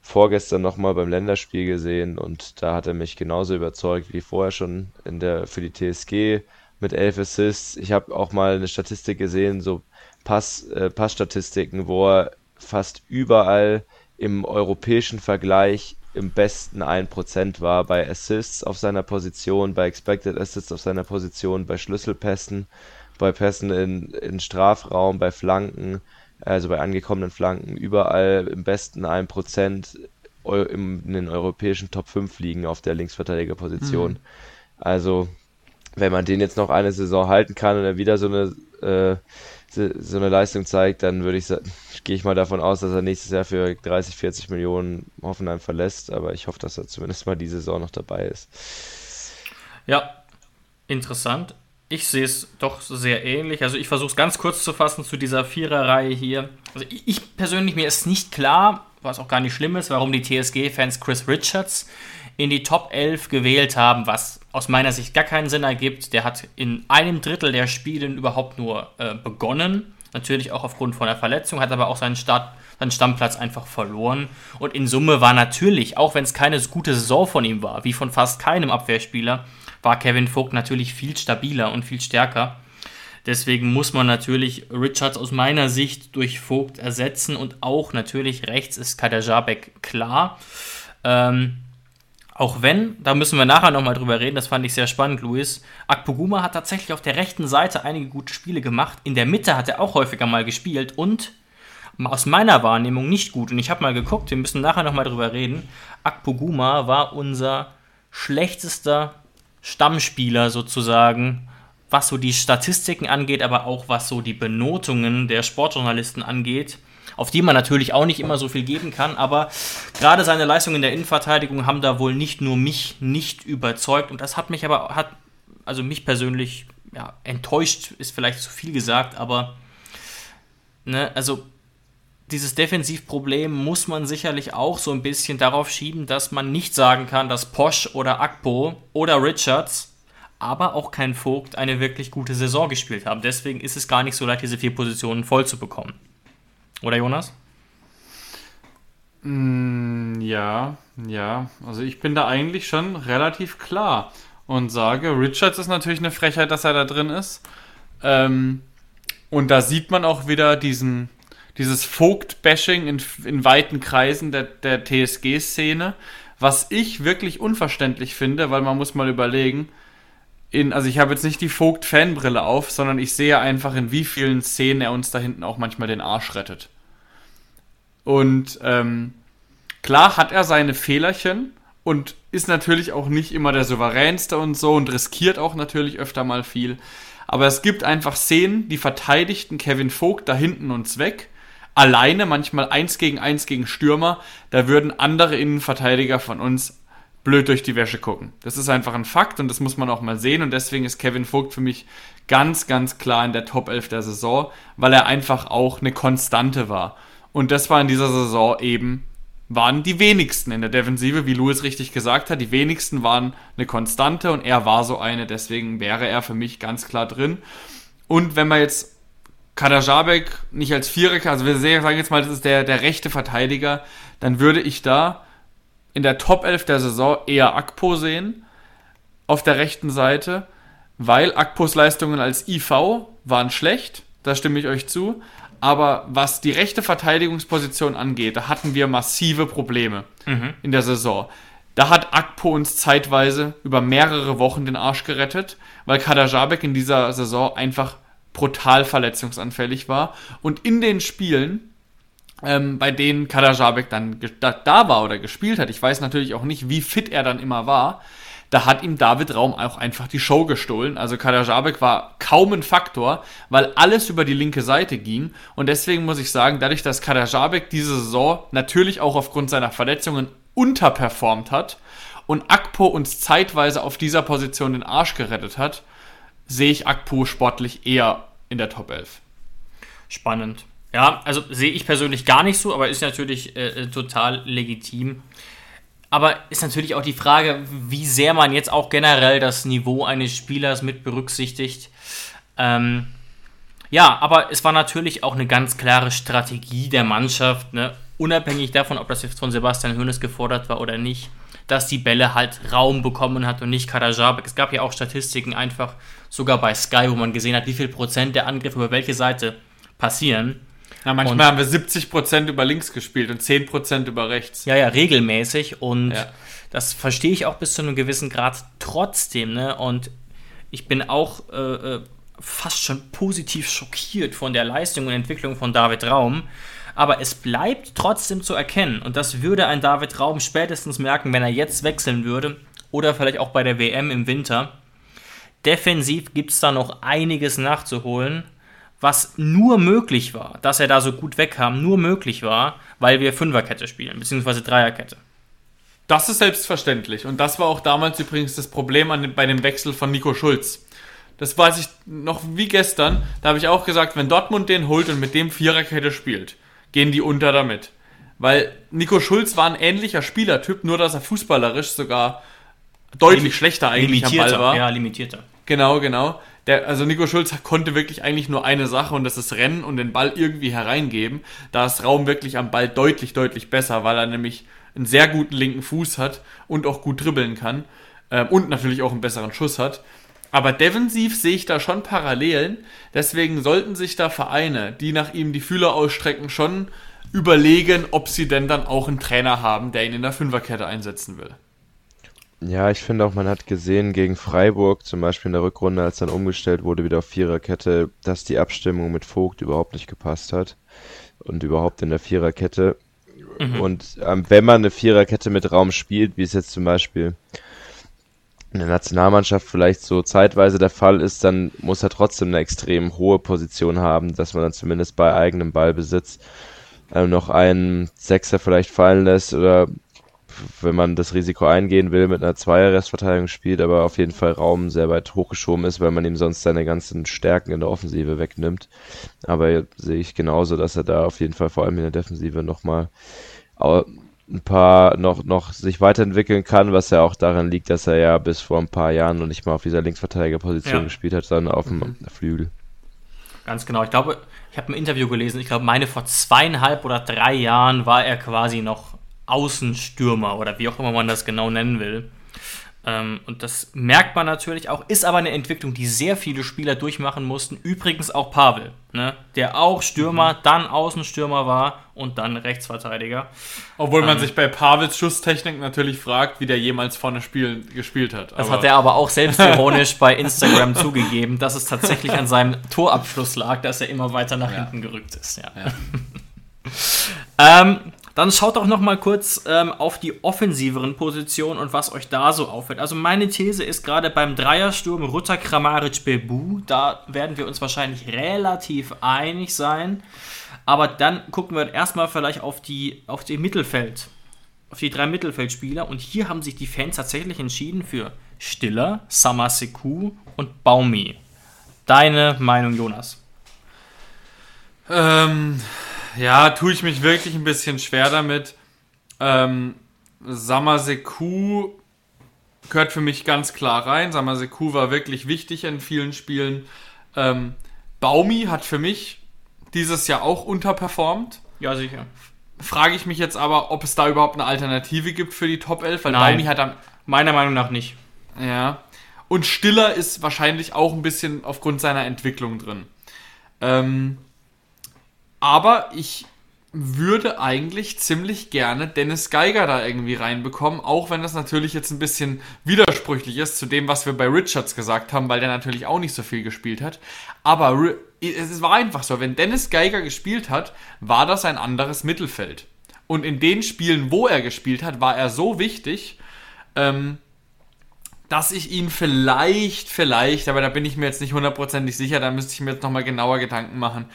Speaker 3: vorgestern nochmal beim Länderspiel gesehen und da hat er mich genauso überzeugt wie vorher schon in der für die TSG mit elf Assists. Ich habe auch mal eine Statistik gesehen, so Pass, äh, Passstatistiken, wo er fast überall im europäischen Vergleich im besten 1% war bei Assists auf seiner Position, bei Expected Assists auf seiner Position, bei Schlüsselpässen bei Pässen in, in Strafraum, bei Flanken, also bei angekommenen Flanken, überall im besten 1% in den europäischen Top 5 liegen auf der Linksverteidigerposition. Mhm. Also wenn man den jetzt noch eine Saison halten kann und er wieder so eine, äh, so eine Leistung zeigt, dann würde ich gehe ich mal davon aus, dass er nächstes Jahr für 30, 40 Millionen Hoffenheim verlässt, aber ich hoffe, dass er zumindest mal die Saison noch dabei ist.
Speaker 2: Ja, interessant. Ich sehe es doch sehr ähnlich. Also ich versuche es ganz kurz zu fassen zu dieser Viererreihe hier. Also ich, ich persönlich, mir ist nicht klar, was auch gar nicht schlimm ist, warum die TSG-Fans Chris Richards in die Top 11 gewählt haben, was aus meiner Sicht gar keinen Sinn ergibt. Der hat in einem Drittel der Spiele überhaupt nur äh, begonnen. Natürlich auch aufgrund von der Verletzung, hat aber auch seinen, Start, seinen Stammplatz einfach verloren. Und in Summe war natürlich, auch wenn es keine gute Saison von ihm war, wie von fast keinem Abwehrspieler, war Kevin Vogt natürlich viel stabiler und viel stärker. Deswegen muss man natürlich Richards aus meiner Sicht durch Vogt ersetzen und auch natürlich rechts ist Kader Jabek klar. Ähm, auch wenn, da müssen wir nachher nochmal drüber reden, das fand ich sehr spannend, Luis. Akpoguma hat tatsächlich auf der rechten Seite einige gute Spiele gemacht. In der Mitte hat er auch häufiger mal gespielt und aus meiner Wahrnehmung nicht gut. Und ich habe mal geguckt, wir müssen nachher nochmal drüber reden. Akpoguma war unser schlechtester Stammspieler sozusagen, was so die Statistiken angeht, aber auch was so die Benotungen der Sportjournalisten angeht auf die man natürlich auch nicht immer so viel geben kann, aber gerade seine Leistungen in der Innenverteidigung haben da wohl nicht nur mich nicht überzeugt und das hat mich aber, hat, also mich persönlich, ja, enttäuscht ist vielleicht zu viel gesagt, aber, ne, also dieses Defensivproblem muss man sicherlich auch so ein bisschen darauf schieben, dass man nicht sagen kann, dass Posch oder Akpo oder Richards, aber auch kein Vogt eine wirklich gute Saison gespielt haben. Deswegen ist es gar nicht so leicht, diese vier Positionen voll zu bekommen. Oder Jonas?
Speaker 4: Mm, ja, ja. Also ich bin da eigentlich schon relativ klar und sage, Richards ist natürlich eine Frechheit, dass er da drin ist. Ähm, und da sieht man auch wieder diesen, dieses Vogt-Bashing in, in weiten Kreisen der, der TSG-Szene, was ich wirklich unverständlich finde, weil man muss mal überlegen, in, also ich habe jetzt nicht die Vogt-Fanbrille auf, sondern ich sehe einfach, in wie vielen Szenen er uns da hinten auch manchmal den Arsch rettet. Und ähm, klar hat er seine Fehlerchen und ist natürlich auch nicht immer der souveränste und so und riskiert auch natürlich öfter mal viel. Aber es gibt einfach Szenen, die verteidigten Kevin Vogt da hinten uns weg. Alleine, manchmal eins gegen eins gegen Stürmer, da würden andere Innenverteidiger von uns blöd durch die Wäsche gucken. Das ist einfach ein Fakt und das muss man auch mal sehen und deswegen ist Kevin Vogt für mich ganz, ganz klar in der Top 11 der Saison, weil er einfach auch eine Konstante war. Und das war in dieser Saison eben, waren die wenigsten in der Defensive, wie Louis richtig gesagt hat. Die wenigsten waren eine Konstante und er war so eine, deswegen wäre er für mich ganz klar drin. Und wenn man jetzt Kadajabek nicht als Vierer, also wir sagen jetzt mal, das ist der, der rechte Verteidiger, dann würde ich da in der Top 11 der Saison eher Akpo sehen, auf der rechten Seite, weil Akpos Leistungen als IV waren schlecht, da stimme ich euch zu, aber was die rechte Verteidigungsposition angeht, da hatten wir massive Probleme mhm. in der Saison. Da hat Akpo uns zeitweise über mehrere Wochen den Arsch gerettet, weil Kadajabek in dieser Saison einfach brutal verletzungsanfällig war. Und in den Spielen, ähm, bei denen Kadajabek dann da, da war oder gespielt hat. Ich weiß natürlich auch nicht, wie fit er dann immer war. Da hat ihm David Raum auch einfach die Show gestohlen. Also Kadajabek war kaum ein Faktor, weil alles über die linke Seite ging. Und deswegen muss ich sagen, dadurch, dass Kadajabek diese Saison natürlich auch aufgrund seiner Verletzungen unterperformt hat und Akpo uns zeitweise auf dieser Position den Arsch gerettet hat, sehe ich Akpo sportlich eher in der Top 11.
Speaker 2: Spannend. Ja, also sehe ich persönlich gar nicht so, aber ist natürlich äh, äh, total legitim. Aber ist natürlich auch die Frage, wie sehr man jetzt auch generell das Niveau eines Spielers mit berücksichtigt. Ähm, ja, aber es war natürlich auch eine ganz klare Strategie der Mannschaft, ne? unabhängig davon, ob das jetzt von Sebastian Hoeneß gefordert war oder nicht, dass die Bälle halt Raum bekommen hat und nicht Karajabek. Es gab ja auch Statistiken einfach, sogar bei Sky, wo man gesehen hat, wie viel Prozent der Angriffe über welche Seite passieren.
Speaker 4: Na, manchmal und, haben wir 70% über links gespielt und 10% über rechts.
Speaker 2: Ja, ja, regelmäßig. Und ja. das verstehe ich auch bis zu einem gewissen Grad trotzdem. Ne? Und ich bin auch äh, äh, fast schon positiv schockiert von der Leistung und Entwicklung von David Raum. Aber es bleibt trotzdem zu erkennen. Und das würde ein David Raum spätestens merken, wenn er jetzt wechseln würde. Oder vielleicht auch bei der WM im Winter Defensiv gibt es da noch einiges nachzuholen, was nur möglich war, dass er da so gut wegkam, nur möglich war, weil wir Fünferkette spielen, beziehungsweise Dreierkette.
Speaker 4: Das ist selbstverständlich. Und das war auch damals übrigens das Problem an, bei dem Wechsel von Nico Schulz. Das weiß ich noch wie gestern. Da habe ich auch gesagt, wenn Dortmund den holt und mit dem Viererkette spielt, gehen die unter damit. Weil Nico Schulz war ein ähnlicher Spielertyp, nur dass er fußballerisch sogar deutlich Lim schlechter eigentlich am Ball war.
Speaker 2: Ja, limitierter.
Speaker 4: Genau, genau. Der, also Nico Schulz konnte wirklich eigentlich nur eine Sache und das ist Rennen und den Ball irgendwie hereingeben. Da ist Raum wirklich am Ball deutlich, deutlich besser, weil er nämlich einen sehr guten linken Fuß hat und auch gut dribbeln kann äh, und natürlich auch einen besseren Schuss hat. Aber defensiv sehe ich da schon Parallelen. Deswegen sollten sich da Vereine, die nach ihm die Fühler ausstrecken, schon überlegen, ob sie denn dann auch einen Trainer haben, der ihn in der Fünferkette einsetzen will.
Speaker 3: Ja, ich finde auch, man hat gesehen gegen Freiburg, zum Beispiel in der Rückrunde, als dann umgestellt wurde wieder auf Viererkette, dass die Abstimmung mit Vogt überhaupt nicht gepasst hat. Und überhaupt in der Viererkette. Mhm. Und ähm, wenn man eine Viererkette mit Raum spielt, wie es jetzt zum Beispiel in der Nationalmannschaft vielleicht so zeitweise der Fall ist, dann muss er trotzdem eine extrem hohe Position haben, dass man dann zumindest bei eigenem Ballbesitz äh, noch einen Sechser vielleicht fallen lässt oder wenn man das Risiko eingehen will, mit einer Zweier-Restverteidigung spielt, aber auf jeden Fall Raum sehr weit hochgeschoben ist, weil man ihm sonst seine ganzen Stärken in der Offensive wegnimmt. Aber sehe ich genauso, dass er da auf jeden Fall vor allem in der Defensive nochmal ein paar noch, noch sich weiterentwickeln kann, was ja auch daran liegt, dass er ja bis vor ein paar Jahren noch nicht mal auf dieser Linksverteidigerposition ja. gespielt hat, sondern auf dem mhm. Flügel.
Speaker 2: Ganz genau. Ich glaube, ich habe ein Interview gelesen, ich glaube, meine vor zweieinhalb oder drei Jahren war er quasi noch Außenstürmer oder wie auch immer man das genau nennen will. Ähm, und das merkt man natürlich auch, ist aber eine Entwicklung, die sehr viele Spieler durchmachen mussten. Übrigens auch Pavel, ne? der auch Stürmer, mhm. dann Außenstürmer war und dann Rechtsverteidiger.
Speaker 4: Obwohl man ähm, sich bei Pavels Schusstechnik natürlich fragt, wie der jemals vorne spielen, gespielt hat.
Speaker 2: Das aber hat er aber auch selbstironisch bei Instagram zugegeben, dass es tatsächlich an seinem Torabschluss lag, dass er immer weiter nach ja. hinten gerückt ist. Ja. ja. ähm, dann schaut doch noch mal kurz ähm, auf die offensiveren Positionen und was euch da so auffällt. Also meine These ist gerade beim Dreiersturm Rutter, Kramaric, Bebu, da werden wir uns wahrscheinlich relativ einig sein. Aber dann gucken wir erstmal vielleicht auf die auf die Mittelfeld, auf die drei Mittelfeldspieler und hier haben sich die Fans tatsächlich entschieden für Stiller, Samaseku und Baumi. Deine Meinung, Jonas?
Speaker 4: Ähm, ja, tue ich mich wirklich ein bisschen schwer damit. Ähm, Samaseku gehört für mich ganz klar rein. Samaseku war wirklich wichtig in vielen Spielen. Ähm, Baumi hat für mich dieses Jahr auch unterperformt.
Speaker 2: Ja, sicher.
Speaker 4: Frage ich mich jetzt aber, ob es da überhaupt eine Alternative gibt für die Top 11,
Speaker 2: weil Nein, Baumi hat am. Meiner Meinung nach nicht.
Speaker 4: Ja. Und Stiller ist wahrscheinlich auch ein bisschen aufgrund seiner Entwicklung drin. Ähm, aber ich würde eigentlich ziemlich gerne Dennis Geiger da irgendwie reinbekommen, auch wenn das natürlich jetzt ein bisschen widersprüchlich ist zu dem, was wir bei Richards gesagt haben, weil der natürlich auch nicht so viel gespielt hat. Aber es war einfach so, wenn Dennis Geiger gespielt hat, war das ein anderes Mittelfeld. Und in den Spielen, wo er gespielt hat, war er so wichtig, ähm, dass ich ihn vielleicht, vielleicht, aber da bin ich mir jetzt nicht hundertprozentig sicher, da müsste ich mir jetzt nochmal genauer Gedanken machen,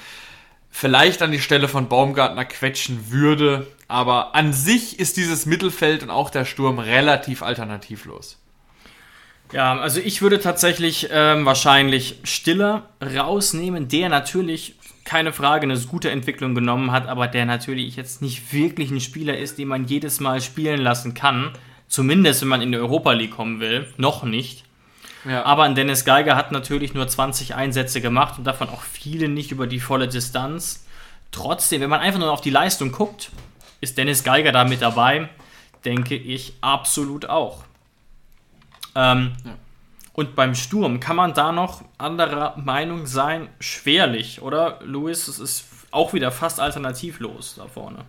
Speaker 4: vielleicht an die Stelle von Baumgartner quetschen würde. Aber an sich ist dieses Mittelfeld und auch der Sturm relativ alternativlos.
Speaker 2: Ja, also ich würde tatsächlich ähm, wahrscheinlich Stiller rausnehmen, der natürlich keine Frage eine gute Entwicklung genommen hat, aber der natürlich jetzt nicht wirklich ein Spieler ist, den man jedes Mal spielen lassen kann. Zumindest wenn man in die Europa League kommen will. Noch nicht. Ja. Aber ein Dennis Geiger hat natürlich nur 20 Einsätze gemacht und davon auch viele nicht über die volle Distanz. Trotzdem, wenn man einfach nur auf die Leistung guckt, ist Dennis Geiger da mit dabei, denke ich absolut auch. Ähm, ja. Und beim Sturm, kann man da noch anderer Meinung sein? Schwerlich, oder? Luis, es ist auch wieder fast alternativlos da vorne.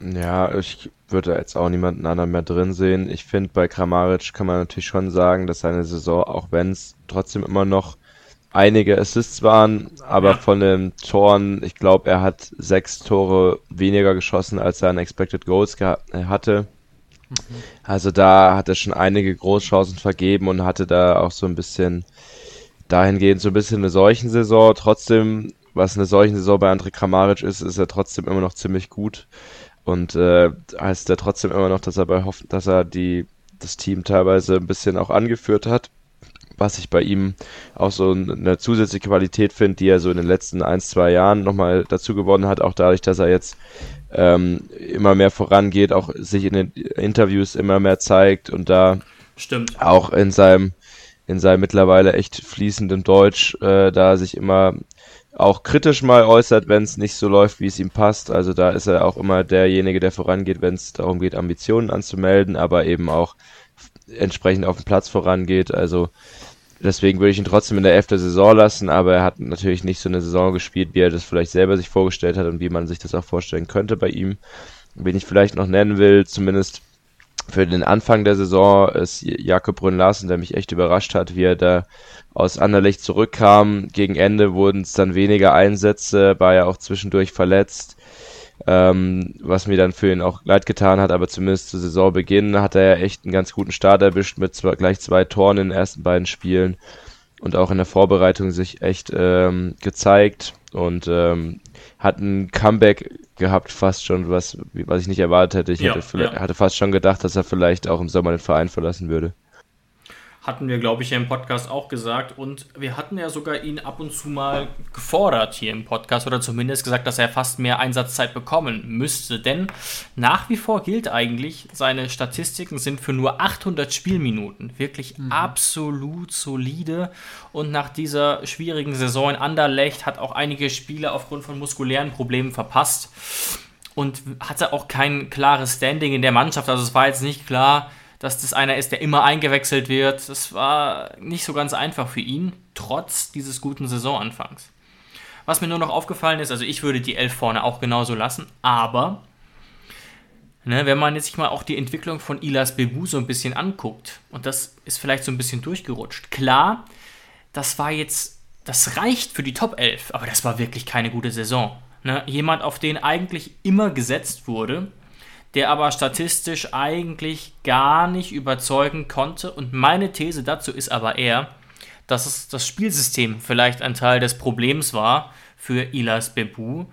Speaker 3: Ja, ich würde jetzt auch niemanden anderen mehr drin sehen. Ich finde, bei Kramaric kann man natürlich schon sagen, dass seine Saison, auch wenn es trotzdem immer noch einige Assists waren, aber ja. von den Toren, ich glaube, er hat sechs Tore weniger geschossen, als er an Expected Goals hatte. Also da hat er schon einige Großchancen vergeben und hatte da auch so ein bisschen dahingehend so ein bisschen eine Seuchensaison. Trotzdem, was eine Seuchensaison bei André Kramaric ist, ist er trotzdem immer noch ziemlich gut. Und äh, heißt er trotzdem immer noch, dass er bei Hoffen, dass er die, das Team teilweise ein bisschen auch angeführt hat. Was ich bei ihm auch so eine zusätzliche Qualität finde, die er so in den letzten ein, zwei Jahren nochmal dazu gewonnen hat, auch dadurch, dass er jetzt ähm, immer mehr vorangeht, auch sich in den Interviews immer mehr zeigt und da
Speaker 2: Stimmt.
Speaker 3: auch in seinem in seinem mittlerweile echt fließenden Deutsch äh, da sich immer auch kritisch mal äußert, wenn es nicht so läuft, wie es ihm passt. Also da ist er auch immer derjenige, der vorangeht, wenn es darum geht, Ambitionen anzumelden, aber eben auch entsprechend auf dem Platz vorangeht. Also deswegen würde ich ihn trotzdem in der elften Saison lassen, aber er hat natürlich nicht so eine Saison gespielt, wie er das vielleicht selber sich vorgestellt hat und wie man sich das auch vorstellen könnte bei ihm. Wen ich vielleicht noch nennen will, zumindest für den Anfang der Saison ist Jakob Brünn-Larsen, der mich echt überrascht hat, wie er da aus Anderlecht zurückkam. Gegen Ende wurden es dann weniger Einsätze, war ja auch zwischendurch verletzt, ähm, was mir dann für ihn auch leid getan hat, aber zumindest zu Saisonbeginn hat er ja echt einen ganz guten Start erwischt mit zwei, gleich zwei Toren in den ersten beiden Spielen und auch in der Vorbereitung sich echt ähm, gezeigt und ähm, hat ein Comeback gehabt, fast schon, was, was ich nicht erwartet hätte. Ich
Speaker 2: Ja,
Speaker 3: hätte,
Speaker 2: ja.
Speaker 3: hatte fast schon gedacht, dass er vielleicht auch im Sommer den Verein verlassen würde.
Speaker 2: Hatten wir, glaube ich, ja im Podcast auch gesagt. Und wir hatten ja sogar ihn ab und zu mal gefordert hier im Podcast oder zumindest gesagt, dass er fast mehr Einsatzzeit bekommen müsste. Denn nach wie vor gilt eigentlich, seine Statistiken sind für nur 800 Spielminuten wirklich absolut solide. Und nach dieser schwierigen Saison in Anderlecht hat auch einige Spiele aufgrund von muskulären Problemen verpasst und hatte auch kein klares Standing in der Mannschaft. Also es war jetzt nicht klar, dass das einer ist, der immer eingewechselt wird. Das war nicht so ganz einfach für ihn, trotz dieses guten Saisonanfangs. Was mir nur noch aufgefallen ist, also ich würde die Elf vorne auch genauso lassen, aber ne, wenn man jetzt sich mal auch die Entwicklung von Ilas Bebu so ein bisschen anguckt, und das ist vielleicht so ein bisschen durchgerutscht. Klar, das war jetzt, das reicht für die Top 11, aber das war wirklich keine gute Saison. Ne? Jemand, auf den eigentlich immer gesetzt wurde, der aber statistisch eigentlich gar nicht überzeugen konnte. Und meine These dazu ist aber eher, dass es das Spielsystem vielleicht ein Teil des Problems war für Ilas Bebu,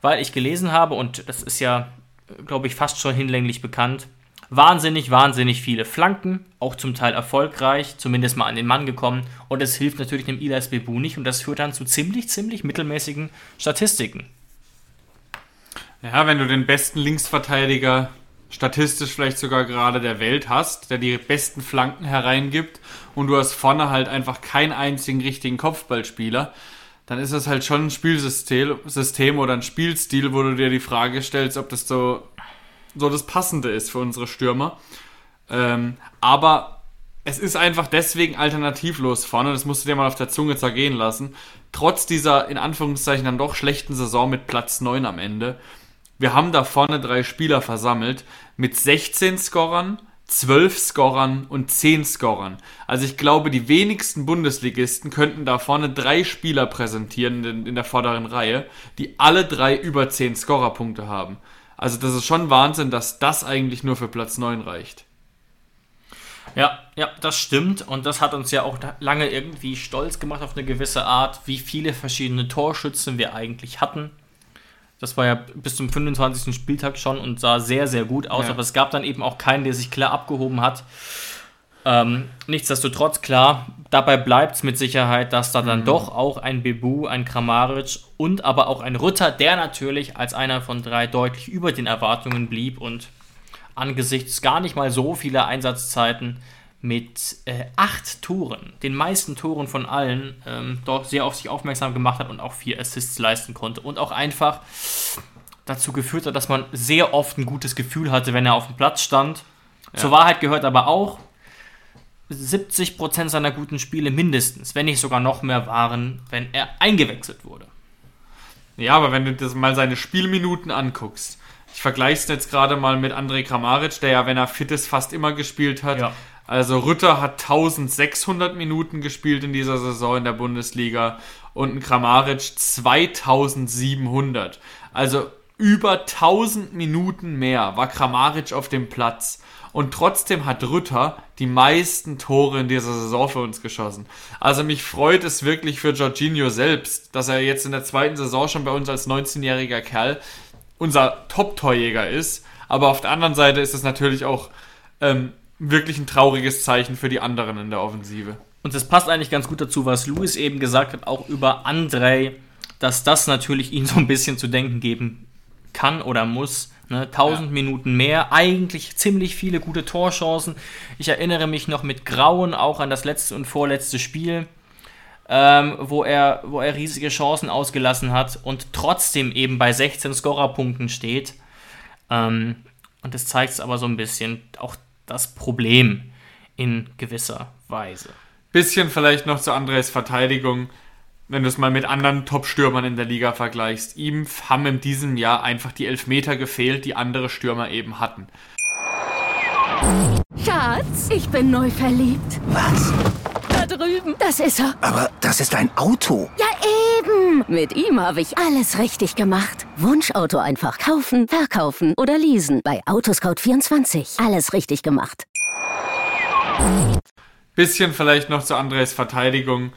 Speaker 2: weil ich gelesen habe, und das ist ja, glaube ich, fast schon hinlänglich bekannt, wahnsinnig, wahnsinnig viele Flanken, auch zum Teil erfolgreich, zumindest mal an den Mann gekommen. Und es hilft natürlich dem Ilas Bebu nicht und das führt dann zu ziemlich, ziemlich mittelmäßigen Statistiken.
Speaker 4: Ja, wenn du den besten Linksverteidiger statistisch vielleicht sogar gerade der Welt hast, der die besten Flanken hereingibt und du hast vorne halt einfach keinen einzigen richtigen Kopfballspieler, dann ist das halt schon ein Spielsystem System oder ein Spielstil, wo du dir die Frage stellst, ob das so, so das Passende ist für unsere Stürmer. Ähm, aber es ist einfach deswegen alternativlos vorne, das musst du dir mal auf der Zunge zergehen lassen. Trotz dieser in Anführungszeichen dann doch schlechten Saison mit Platz 9 am Ende. Wir haben da vorne drei Spieler versammelt mit 16 Scorern, 12 Scorern und 10 Scorern. Also ich glaube, die wenigsten Bundesligisten könnten da vorne drei Spieler präsentieren in, in der vorderen Reihe, die alle drei über 10 Scorerpunkte haben. Also das ist schon Wahnsinn, dass das eigentlich nur für Platz 9 reicht.
Speaker 2: Ja, ja, das stimmt. Und das hat uns ja auch lange irgendwie stolz gemacht auf eine gewisse Art, wie viele verschiedene Torschützen wir eigentlich hatten. Das war ja bis zum 25. Spieltag schon und sah sehr, sehr gut aus.
Speaker 4: Ja.
Speaker 2: Aber es gab dann eben auch keinen, der sich klar abgehoben hat. Ähm, nichtsdestotrotz, klar, dabei bleibt es mit Sicherheit, dass da dann doch auch ein Bebu, ein Kramaric und aber auch ein Rutter, der natürlich als einer von drei deutlich über den Erwartungen blieb und angesichts gar nicht mal so vieler Einsatzzeiten mit äh, acht Toren, den meisten Toren von allen, ähm, doch sehr auf sich aufmerksam gemacht hat und auch vier Assists leisten konnte und auch einfach dazu geführt hat, dass man sehr oft ein gutes Gefühl hatte, wenn er auf dem Platz stand. Zur Wahrheit gehört aber auch, 70% seiner guten Spiele mindestens, wenn nicht sogar noch mehr waren, wenn er eingewechselt wurde.
Speaker 4: Ja, aber wenn du das mal seine Spielminuten anguckst, ich vergleiche es jetzt gerade mal mit André Kramaric, der ja, wenn er fit ist, fast immer gespielt hat.
Speaker 2: Ja.
Speaker 4: Also Rütter hat 1600 Minuten gespielt in dieser Saison in der Bundesliga und ein Kramaric 2700. Also über 1000 Minuten mehr war Kramaric auf dem Platz. Und trotzdem hat Rütter die meisten Tore in dieser Saison für uns geschossen. Also mich freut es wirklich für Jorginho selbst, dass er jetzt in der zweiten Saison schon bei uns als 19-jähriger Kerl unser Top-Torjäger ist. Aber auf der anderen Seite ist es natürlich auch ähm, wirklich ein trauriges Zeichen für die anderen in der Offensive.
Speaker 2: Und es passt eigentlich ganz gut dazu, was Luis eben gesagt hat, auch über Andrei, dass das natürlich ihn so ein bisschen zu denken geben kann oder muss. Ne, 1000 ja. Minuten mehr, eigentlich ziemlich viele gute Torchancen. Ich erinnere mich noch mit Grauen auch an das letzte und vorletzte Spiel, ähm, wo, er, wo er riesige Chancen ausgelassen hat und trotzdem eben bei 16 Scorerpunkten steht. Ähm, und das zeigt es aber so ein bisschen auch das Problem in gewisser Weise.
Speaker 4: Bisschen vielleicht noch zu Andres Verteidigung wenn du es mal mit anderen Top-Stürmern in der Liga vergleichst, ihm haben in diesem Jahr einfach die Elfmeter gefehlt, die andere Stürmer eben hatten.
Speaker 5: Schatz, ich bin neu verliebt.
Speaker 6: Was?
Speaker 5: Da drüben. Das ist er.
Speaker 6: Aber das ist ein Auto.
Speaker 5: Ja, eben. Mit ihm habe ich alles richtig gemacht. Wunschauto einfach kaufen, verkaufen oder leasen. Bei Autoscout24. Alles richtig gemacht.
Speaker 4: Bisschen vielleicht noch zu Andres Verteidigung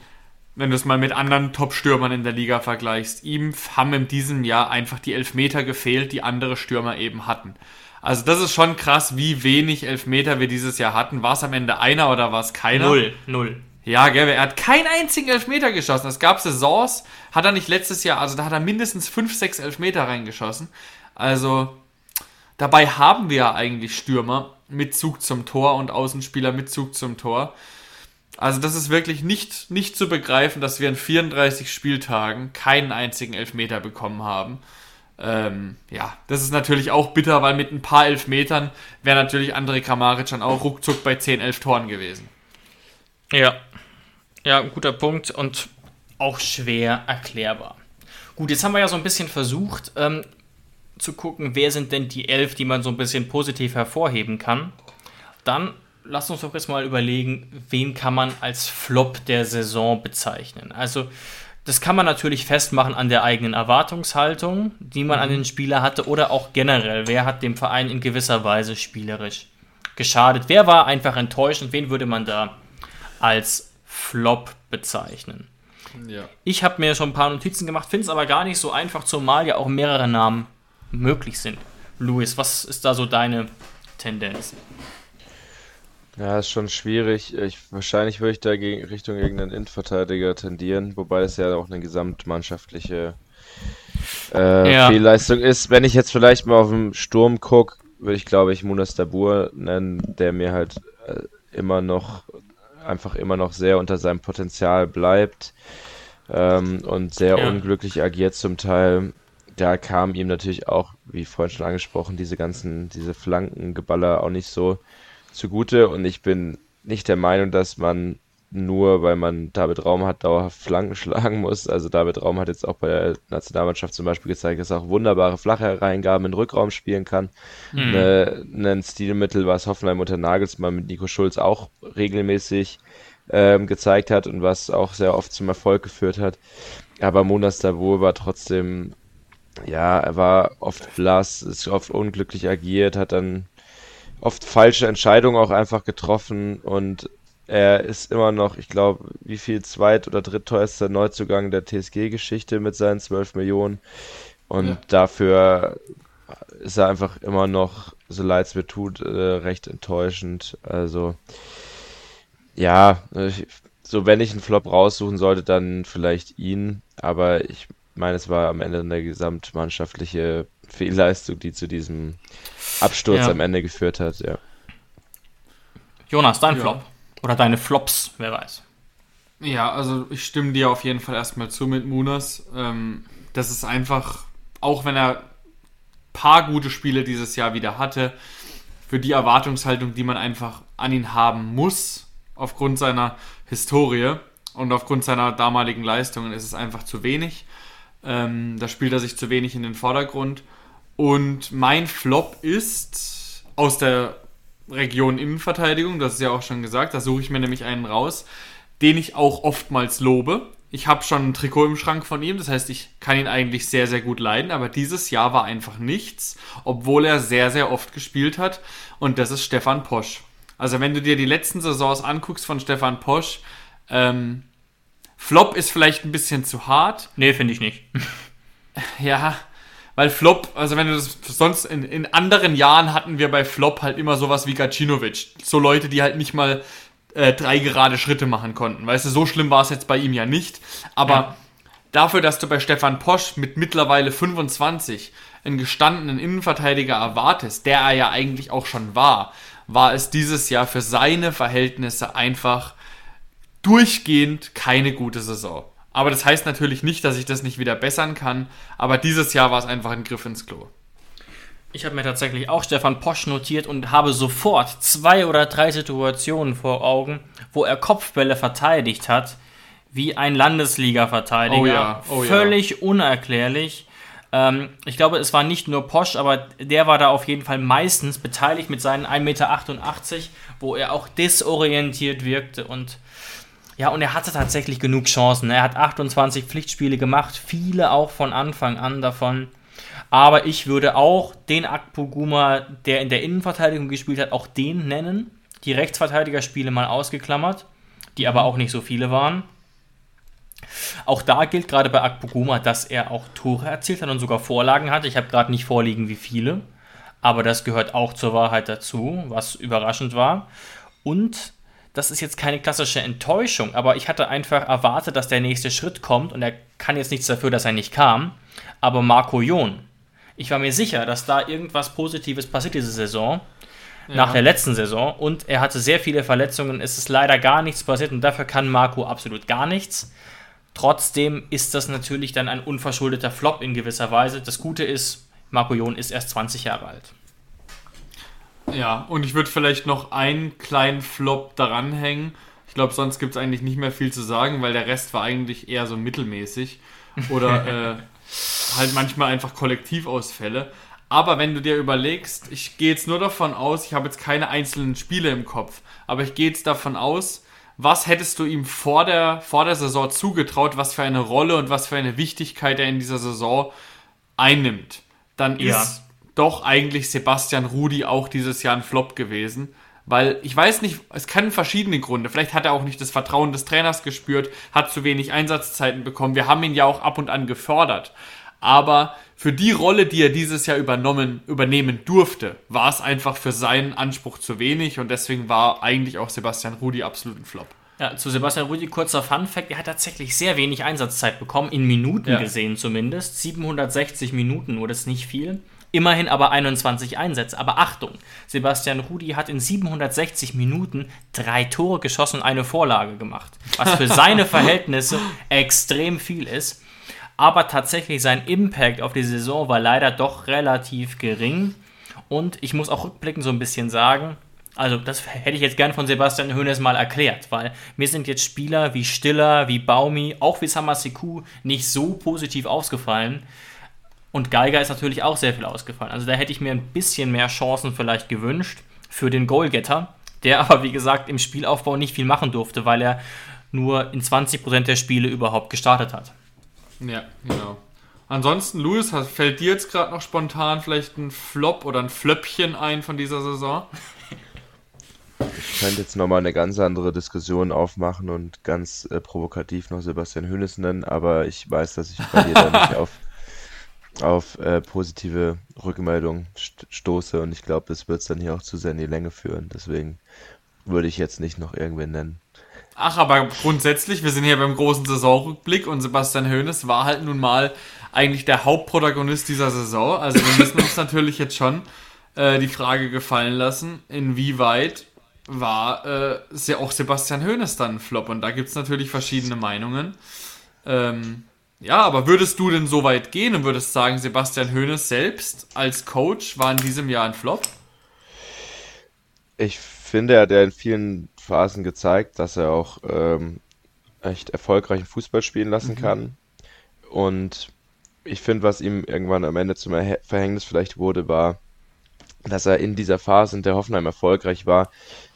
Speaker 4: wenn du es mal mit anderen Top-Stürmern in der Liga vergleichst, ihm haben in diesem Jahr einfach die Elfmeter gefehlt, die andere Stürmer eben hatten. Also das ist schon krass, wie wenig Elfmeter wir dieses Jahr hatten. War es am Ende einer oder war es keiner?
Speaker 2: Null, null.
Speaker 4: Ja, gell, er hat keinen einzigen Elfmeter geschossen. Es gab Saisons, hat er nicht letztes Jahr, also da hat er mindestens fünf, sechs Elfmeter reingeschossen. Also dabei haben wir ja eigentlich Stürmer mit Zug zum Tor und Außenspieler mit Zug zum Tor. Also das ist wirklich nicht, nicht zu begreifen, dass wir in 34 Spieltagen keinen einzigen Elfmeter bekommen haben. Ähm, ja, das ist natürlich auch bitter, weil mit ein paar Elfmetern wäre natürlich André Kramaric dann auch ruckzuck bei 10, 11 Toren gewesen.
Speaker 2: Ja, ja, ein guter Punkt und auch schwer erklärbar. Gut, jetzt haben wir ja so ein bisschen versucht ähm, zu gucken, wer sind denn die elf, die man so ein bisschen positiv hervorheben kann. Dann lass uns doch jetzt mal überlegen, wen kann man als Flop der Saison bezeichnen. Also das kann man natürlich festmachen an der eigenen Erwartungshaltung, die man an mhm. den Spieler hatte, oder auch generell, wer hat dem Verein in gewisser Weise spielerisch geschadet. Wer war einfach enttäuschend, wen würde man da als Flop bezeichnen? Ja. Ich habe mir schon ein paar Notizen gemacht, finde es aber gar nicht so einfach, zumal ja auch mehrere Namen möglich sind. Luis, was ist da so deine Tendenz?
Speaker 3: Ja, ist schon schwierig. Ich, wahrscheinlich würde ich da gegen, Richtung gegen einen Innenverteidiger tendieren, wobei es ja auch eine gesamtmannschaftliche äh, ja. Fehlleistung ist. Wenn ich jetzt vielleicht mal auf den Sturm gucke, würde ich glaube ich Munas Dabur nennen, der mir halt äh, immer noch einfach immer noch sehr unter seinem Potenzial bleibt ähm, und sehr ja. unglücklich agiert zum Teil. Da kam ihm natürlich auch, wie vorhin schon angesprochen, diese ganzen, diese Flankengeballer auch nicht so zugute und ich bin nicht der Meinung, dass man nur, weil man David Raum hat, dauerhaft Flanken schlagen muss. Also David Raum hat jetzt auch bei der Nationalmannschaft zum Beispiel gezeigt, dass er auch wunderbare flache Reingaben in Rückraum spielen kann. Mhm. Ne, ein Stilmittel, was Hoffenheim unter Nagelsmann mit Nico Schulz auch regelmäßig ähm, gezeigt hat und was auch sehr oft zum Erfolg geführt hat. Aber Monas Davor war trotzdem, ja, er war oft blass, ist oft unglücklich agiert, hat dann oft falsche Entscheidungen auch einfach getroffen und er ist immer noch, ich glaube, wie viel zweit- oder drittteuerster Neuzugang der TSG-Geschichte mit seinen 12 Millionen. Und ja. dafür ist er einfach immer noch, so leid es mir tut, äh, recht enttäuschend. Also, ja, so wenn ich einen Flop raussuchen sollte, dann vielleicht ihn. Aber ich meine, es war am Ende eine gesamtmannschaftliche Fehlleistung, die zu diesem Absturz ja. am Ende geführt hat, ja.
Speaker 2: Jonas, dein ja. Flop. Oder deine Flops, wer weiß.
Speaker 4: Ja, also ich stimme dir auf jeden Fall erstmal zu mit Munas. Ähm, das ist einfach, auch wenn er paar gute Spiele dieses Jahr wieder hatte, für die Erwartungshaltung, die man einfach an ihn haben muss, aufgrund seiner Historie und aufgrund seiner damaligen Leistungen, ist es einfach zu wenig. Ähm, da spielt er sich zu wenig in den Vordergrund. Und mein Flop ist aus der Region Innenverteidigung, das ist ja auch schon gesagt, da suche ich mir nämlich einen raus, den ich auch oftmals lobe. ich habe schon ein Trikot im Schrank von ihm, das heißt, ich kann ihn eigentlich sehr, sehr gut leiden, aber dieses Jahr war einfach nichts, obwohl er sehr, sehr oft gespielt hat und das ist Stefan Posch. Also wenn du dir die letzten Saisons anguckst von Stefan Posch, ähm, Flop ist vielleicht ein bisschen zu hart.
Speaker 2: Nee, finde ich nicht.
Speaker 4: Ja, weil Flop, also wenn du das sonst in, in anderen Jahren hatten wir bei Flop halt immer sowas wie Gacinovic. So Leute, die halt nicht mal äh, drei gerade Schritte machen konnten. Weißt du, so schlimm war es jetzt bei ihm ja nicht. Aber ja. dafür, dass du bei Stefan Posch mit mittlerweile 25 einen gestandenen Innenverteidiger erwartest, der er ja eigentlich auch schon war, war es dieses Jahr für seine Verhältnisse einfach durchgehend keine gute Saison. Aber das heißt natürlich nicht, dass ich das nicht wieder bessern kann. Aber dieses Jahr war es einfach ein Griff ins Klo.
Speaker 2: Ich habe mir tatsächlich auch Stefan Posch notiert und habe sofort zwei oder drei Situationen vor Augen, wo er Kopfbälle verteidigt hat, wie ein Landesliga-Verteidiger. Oh ja, oh Völlig ja. unerklärlich. Ähm, ich glaube, es war nicht nur Posch, aber der war da auf jeden Fall meistens beteiligt mit seinen 1,88 Meter, wo er auch desorientiert wirkte und ja, und er hatte tatsächlich genug Chancen. Er hat 28 Pflichtspiele gemacht, viele auch von Anfang an davon. Aber ich würde auch den Akpoguma, der in der Innenverteidigung gespielt hat, auch den nennen. Die Rechtsverteidigerspiele mal ausgeklammert, die aber auch nicht so viele waren. Auch da gilt gerade bei Akpoguma, dass er auch Tore erzielt hat und sogar Vorlagen hat. Ich habe gerade nicht vorliegen, wie viele. Aber das gehört auch zur Wahrheit dazu, was überraschend war. Und das ist jetzt keine klassische Enttäuschung, aber ich hatte einfach erwartet, dass der nächste Schritt kommt und er kann jetzt nichts dafür, dass er nicht kam. Aber Marco Jon, ich war mir sicher, dass da irgendwas Positives passiert diese Saison, ja. nach der letzten Saison. Und er hatte sehr viele Verletzungen. Es ist leider gar nichts passiert und dafür kann Marco absolut gar nichts. Trotzdem ist das natürlich dann ein unverschuldeter Flop in gewisser Weise. Das Gute ist, Marco Jon ist erst 20 Jahre alt.
Speaker 4: Ja, und ich würde vielleicht noch einen kleinen Flop daran hängen. Ich glaube, sonst gibt es eigentlich nicht mehr viel zu sagen, weil der Rest war eigentlich eher so mittelmäßig. Oder äh, halt manchmal einfach Kollektivausfälle. Aber wenn du dir überlegst, ich gehe jetzt nur davon aus, ich habe jetzt keine einzelnen Spiele im Kopf, aber ich gehe jetzt davon aus, was hättest du ihm vor der, vor der Saison zugetraut, was für eine Rolle und was für eine Wichtigkeit er in dieser Saison einnimmt? Dann ja. ist doch eigentlich Sebastian Rudi auch dieses Jahr ein Flop gewesen. Weil ich weiß nicht, es kann verschiedene Gründe. Vielleicht hat er auch nicht das Vertrauen des Trainers gespürt, hat zu wenig Einsatzzeiten bekommen. Wir haben ihn ja auch ab und an gefördert. Aber für die Rolle, die er dieses Jahr übernommen, übernehmen durfte, war es einfach für seinen Anspruch zu wenig und deswegen war eigentlich auch Sebastian Rudi absolut ein Flop.
Speaker 2: Ja, zu Sebastian Rudi kurzer Fun Fact, er hat tatsächlich sehr wenig Einsatzzeit bekommen, in Minuten ja. gesehen zumindest. 760 Minuten, nur das ist nicht viel. Immerhin aber 21 Einsätze. Aber Achtung, Sebastian Rudi hat in 760 Minuten drei Tore geschossen und eine Vorlage gemacht. Was für seine Verhältnisse extrem viel ist. Aber tatsächlich sein Impact auf die Saison war leider doch relativ gering. Und ich muss auch rückblickend so ein bisschen sagen, also das hätte ich jetzt gern von Sebastian Hoeneß mal erklärt, weil mir sind jetzt Spieler wie Stiller, wie Baumi, auch wie Samaseku nicht so positiv ausgefallen. Und Geiger ist natürlich auch sehr viel ausgefallen. Also da hätte ich mir ein bisschen mehr Chancen vielleicht gewünscht für den Goalgetter, der aber wie gesagt im Spielaufbau nicht viel machen durfte, weil er nur in 20% der Spiele überhaupt gestartet hat.
Speaker 4: Ja, genau. Ansonsten, Luis, fällt dir jetzt gerade noch spontan vielleicht ein Flop oder ein Flöppchen ein von dieser Saison?
Speaker 3: Ich könnte jetzt nochmal eine ganz andere Diskussion aufmachen und ganz äh, provokativ noch Sebastian Hönes nennen, aber ich weiß, dass ich bei dir da nicht auf auf äh, positive Rückmeldungen st stoße und ich glaube, das wird es dann hier auch zu sehr in die Länge führen. Deswegen würde ich jetzt nicht noch irgendwen nennen.
Speaker 4: Ach, aber grundsätzlich, wir sind hier beim großen Saisonrückblick und Sebastian Hoeneß war halt nun mal eigentlich der Hauptprotagonist dieser Saison. Also wir müssen uns natürlich jetzt schon äh, die Frage gefallen lassen, inwieweit war äh, auch Sebastian Hoeneß dann ein Flop. Und da gibt es natürlich verschiedene Meinungen. Ähm, ja, aber würdest du denn so weit gehen und würdest sagen, Sebastian Hoeneß selbst als Coach war in diesem Jahr ein Flop?
Speaker 3: Ich finde, er hat ja in vielen Phasen gezeigt, dass er auch ähm, echt erfolgreichen Fußball spielen lassen mhm. kann. Und ich finde, was ihm irgendwann am Ende zum Verhängnis vielleicht wurde, war, dass er in dieser Phase, in der Hoffenheim erfolgreich war,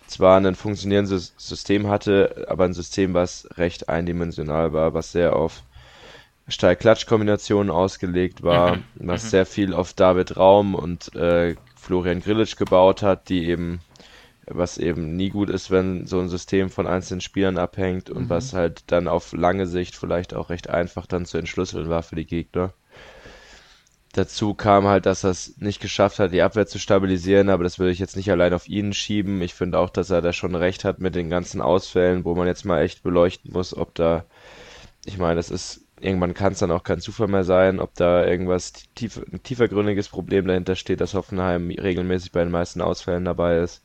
Speaker 3: zwar ein funktionierendes System hatte, aber ein System, was recht eindimensional war, was sehr auf Steil-Klatsch-Kombinationen ausgelegt war, mhm. was mhm. sehr viel auf David Raum und äh, Florian Grillitsch gebaut hat, die eben, was eben nie gut ist, wenn so ein System von einzelnen Spielern abhängt und mhm. was halt dann auf lange Sicht vielleicht auch recht einfach dann zu entschlüsseln war für die Gegner. Dazu kam halt, dass er es nicht geschafft hat, die Abwehr zu stabilisieren, aber das würde ich jetzt nicht allein auf ihn schieben. Ich finde auch, dass er da schon recht hat mit den ganzen Ausfällen, wo man jetzt mal echt beleuchten muss, ob da, ich meine, das ist, irgendwann kann es dann auch kein Zufall mehr sein, ob da irgendwas tief, ein tiefergründiges Problem dahinter steht, dass Hoffenheim regelmäßig bei den meisten Ausfällen dabei ist.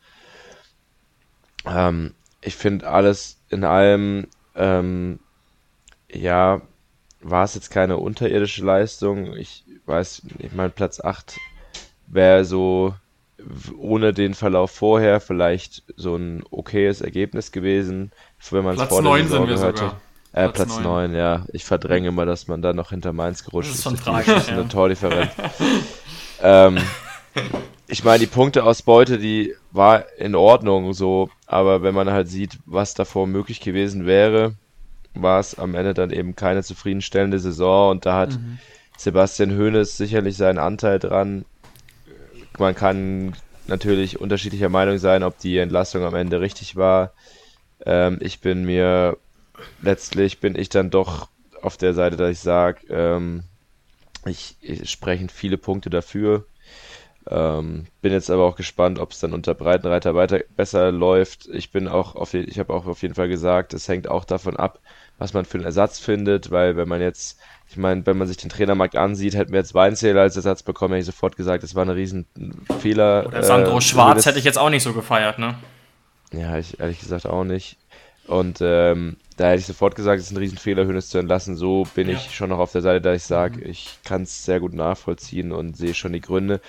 Speaker 3: Ähm, ich finde alles in allem, ähm, ja, war es jetzt keine unterirdische Leistung. Ich weiß, ich meine, Platz 8 wäre so ohne den Verlauf vorher vielleicht so ein okayes Ergebnis gewesen, wenn man es vor der Saison gehört hat. Äh, Platz, Platz 9. 9, ja. Ich verdränge immer, dass man da noch hinter Mainz gerutscht ist. Das ist,
Speaker 2: tragisch, das ist
Speaker 3: eine Tordifferenz. ähm, ich meine, die Punkteausbeute, die war in Ordnung so, aber wenn man halt sieht, was davor möglich gewesen wäre, war es am Ende dann eben keine zufriedenstellende Saison und da hat mhm. Sebastian Hoeneß sicherlich seinen Anteil dran. Man kann natürlich unterschiedlicher Meinung sein, ob die Entlassung am Ende richtig war. Ähm, ich bin mir letztlich bin ich dann doch auf der Seite, dass ich sage, ähm, ich, ich sprechen viele Punkte dafür. Ähm, bin jetzt aber auch gespannt, ob es dann unter Breitenreiter weiter besser läuft. Ich bin auch auf, ich habe auch auf jeden Fall gesagt, es hängt auch davon ab, was man für einen Ersatz findet, weil wenn man jetzt, ich meine, wenn man sich den Trainermarkt ansieht, hätten wir jetzt Weinzähler als Ersatz bekommen, hätte ich sofort gesagt, das war ein Riesenfehler.
Speaker 2: Oder Sandro äh, Schwarz hätte ich jetzt auch nicht so gefeiert, ne?
Speaker 3: Ja, ich ehrlich gesagt auch nicht. Und ähm, da hätte ich sofort gesagt, es ist ein Riesenfehler, Hönes zu entlassen. So bin ja. ich schon noch auf der Seite, da ich sage, mhm. ich kann es sehr gut nachvollziehen und sehe schon die Gründe.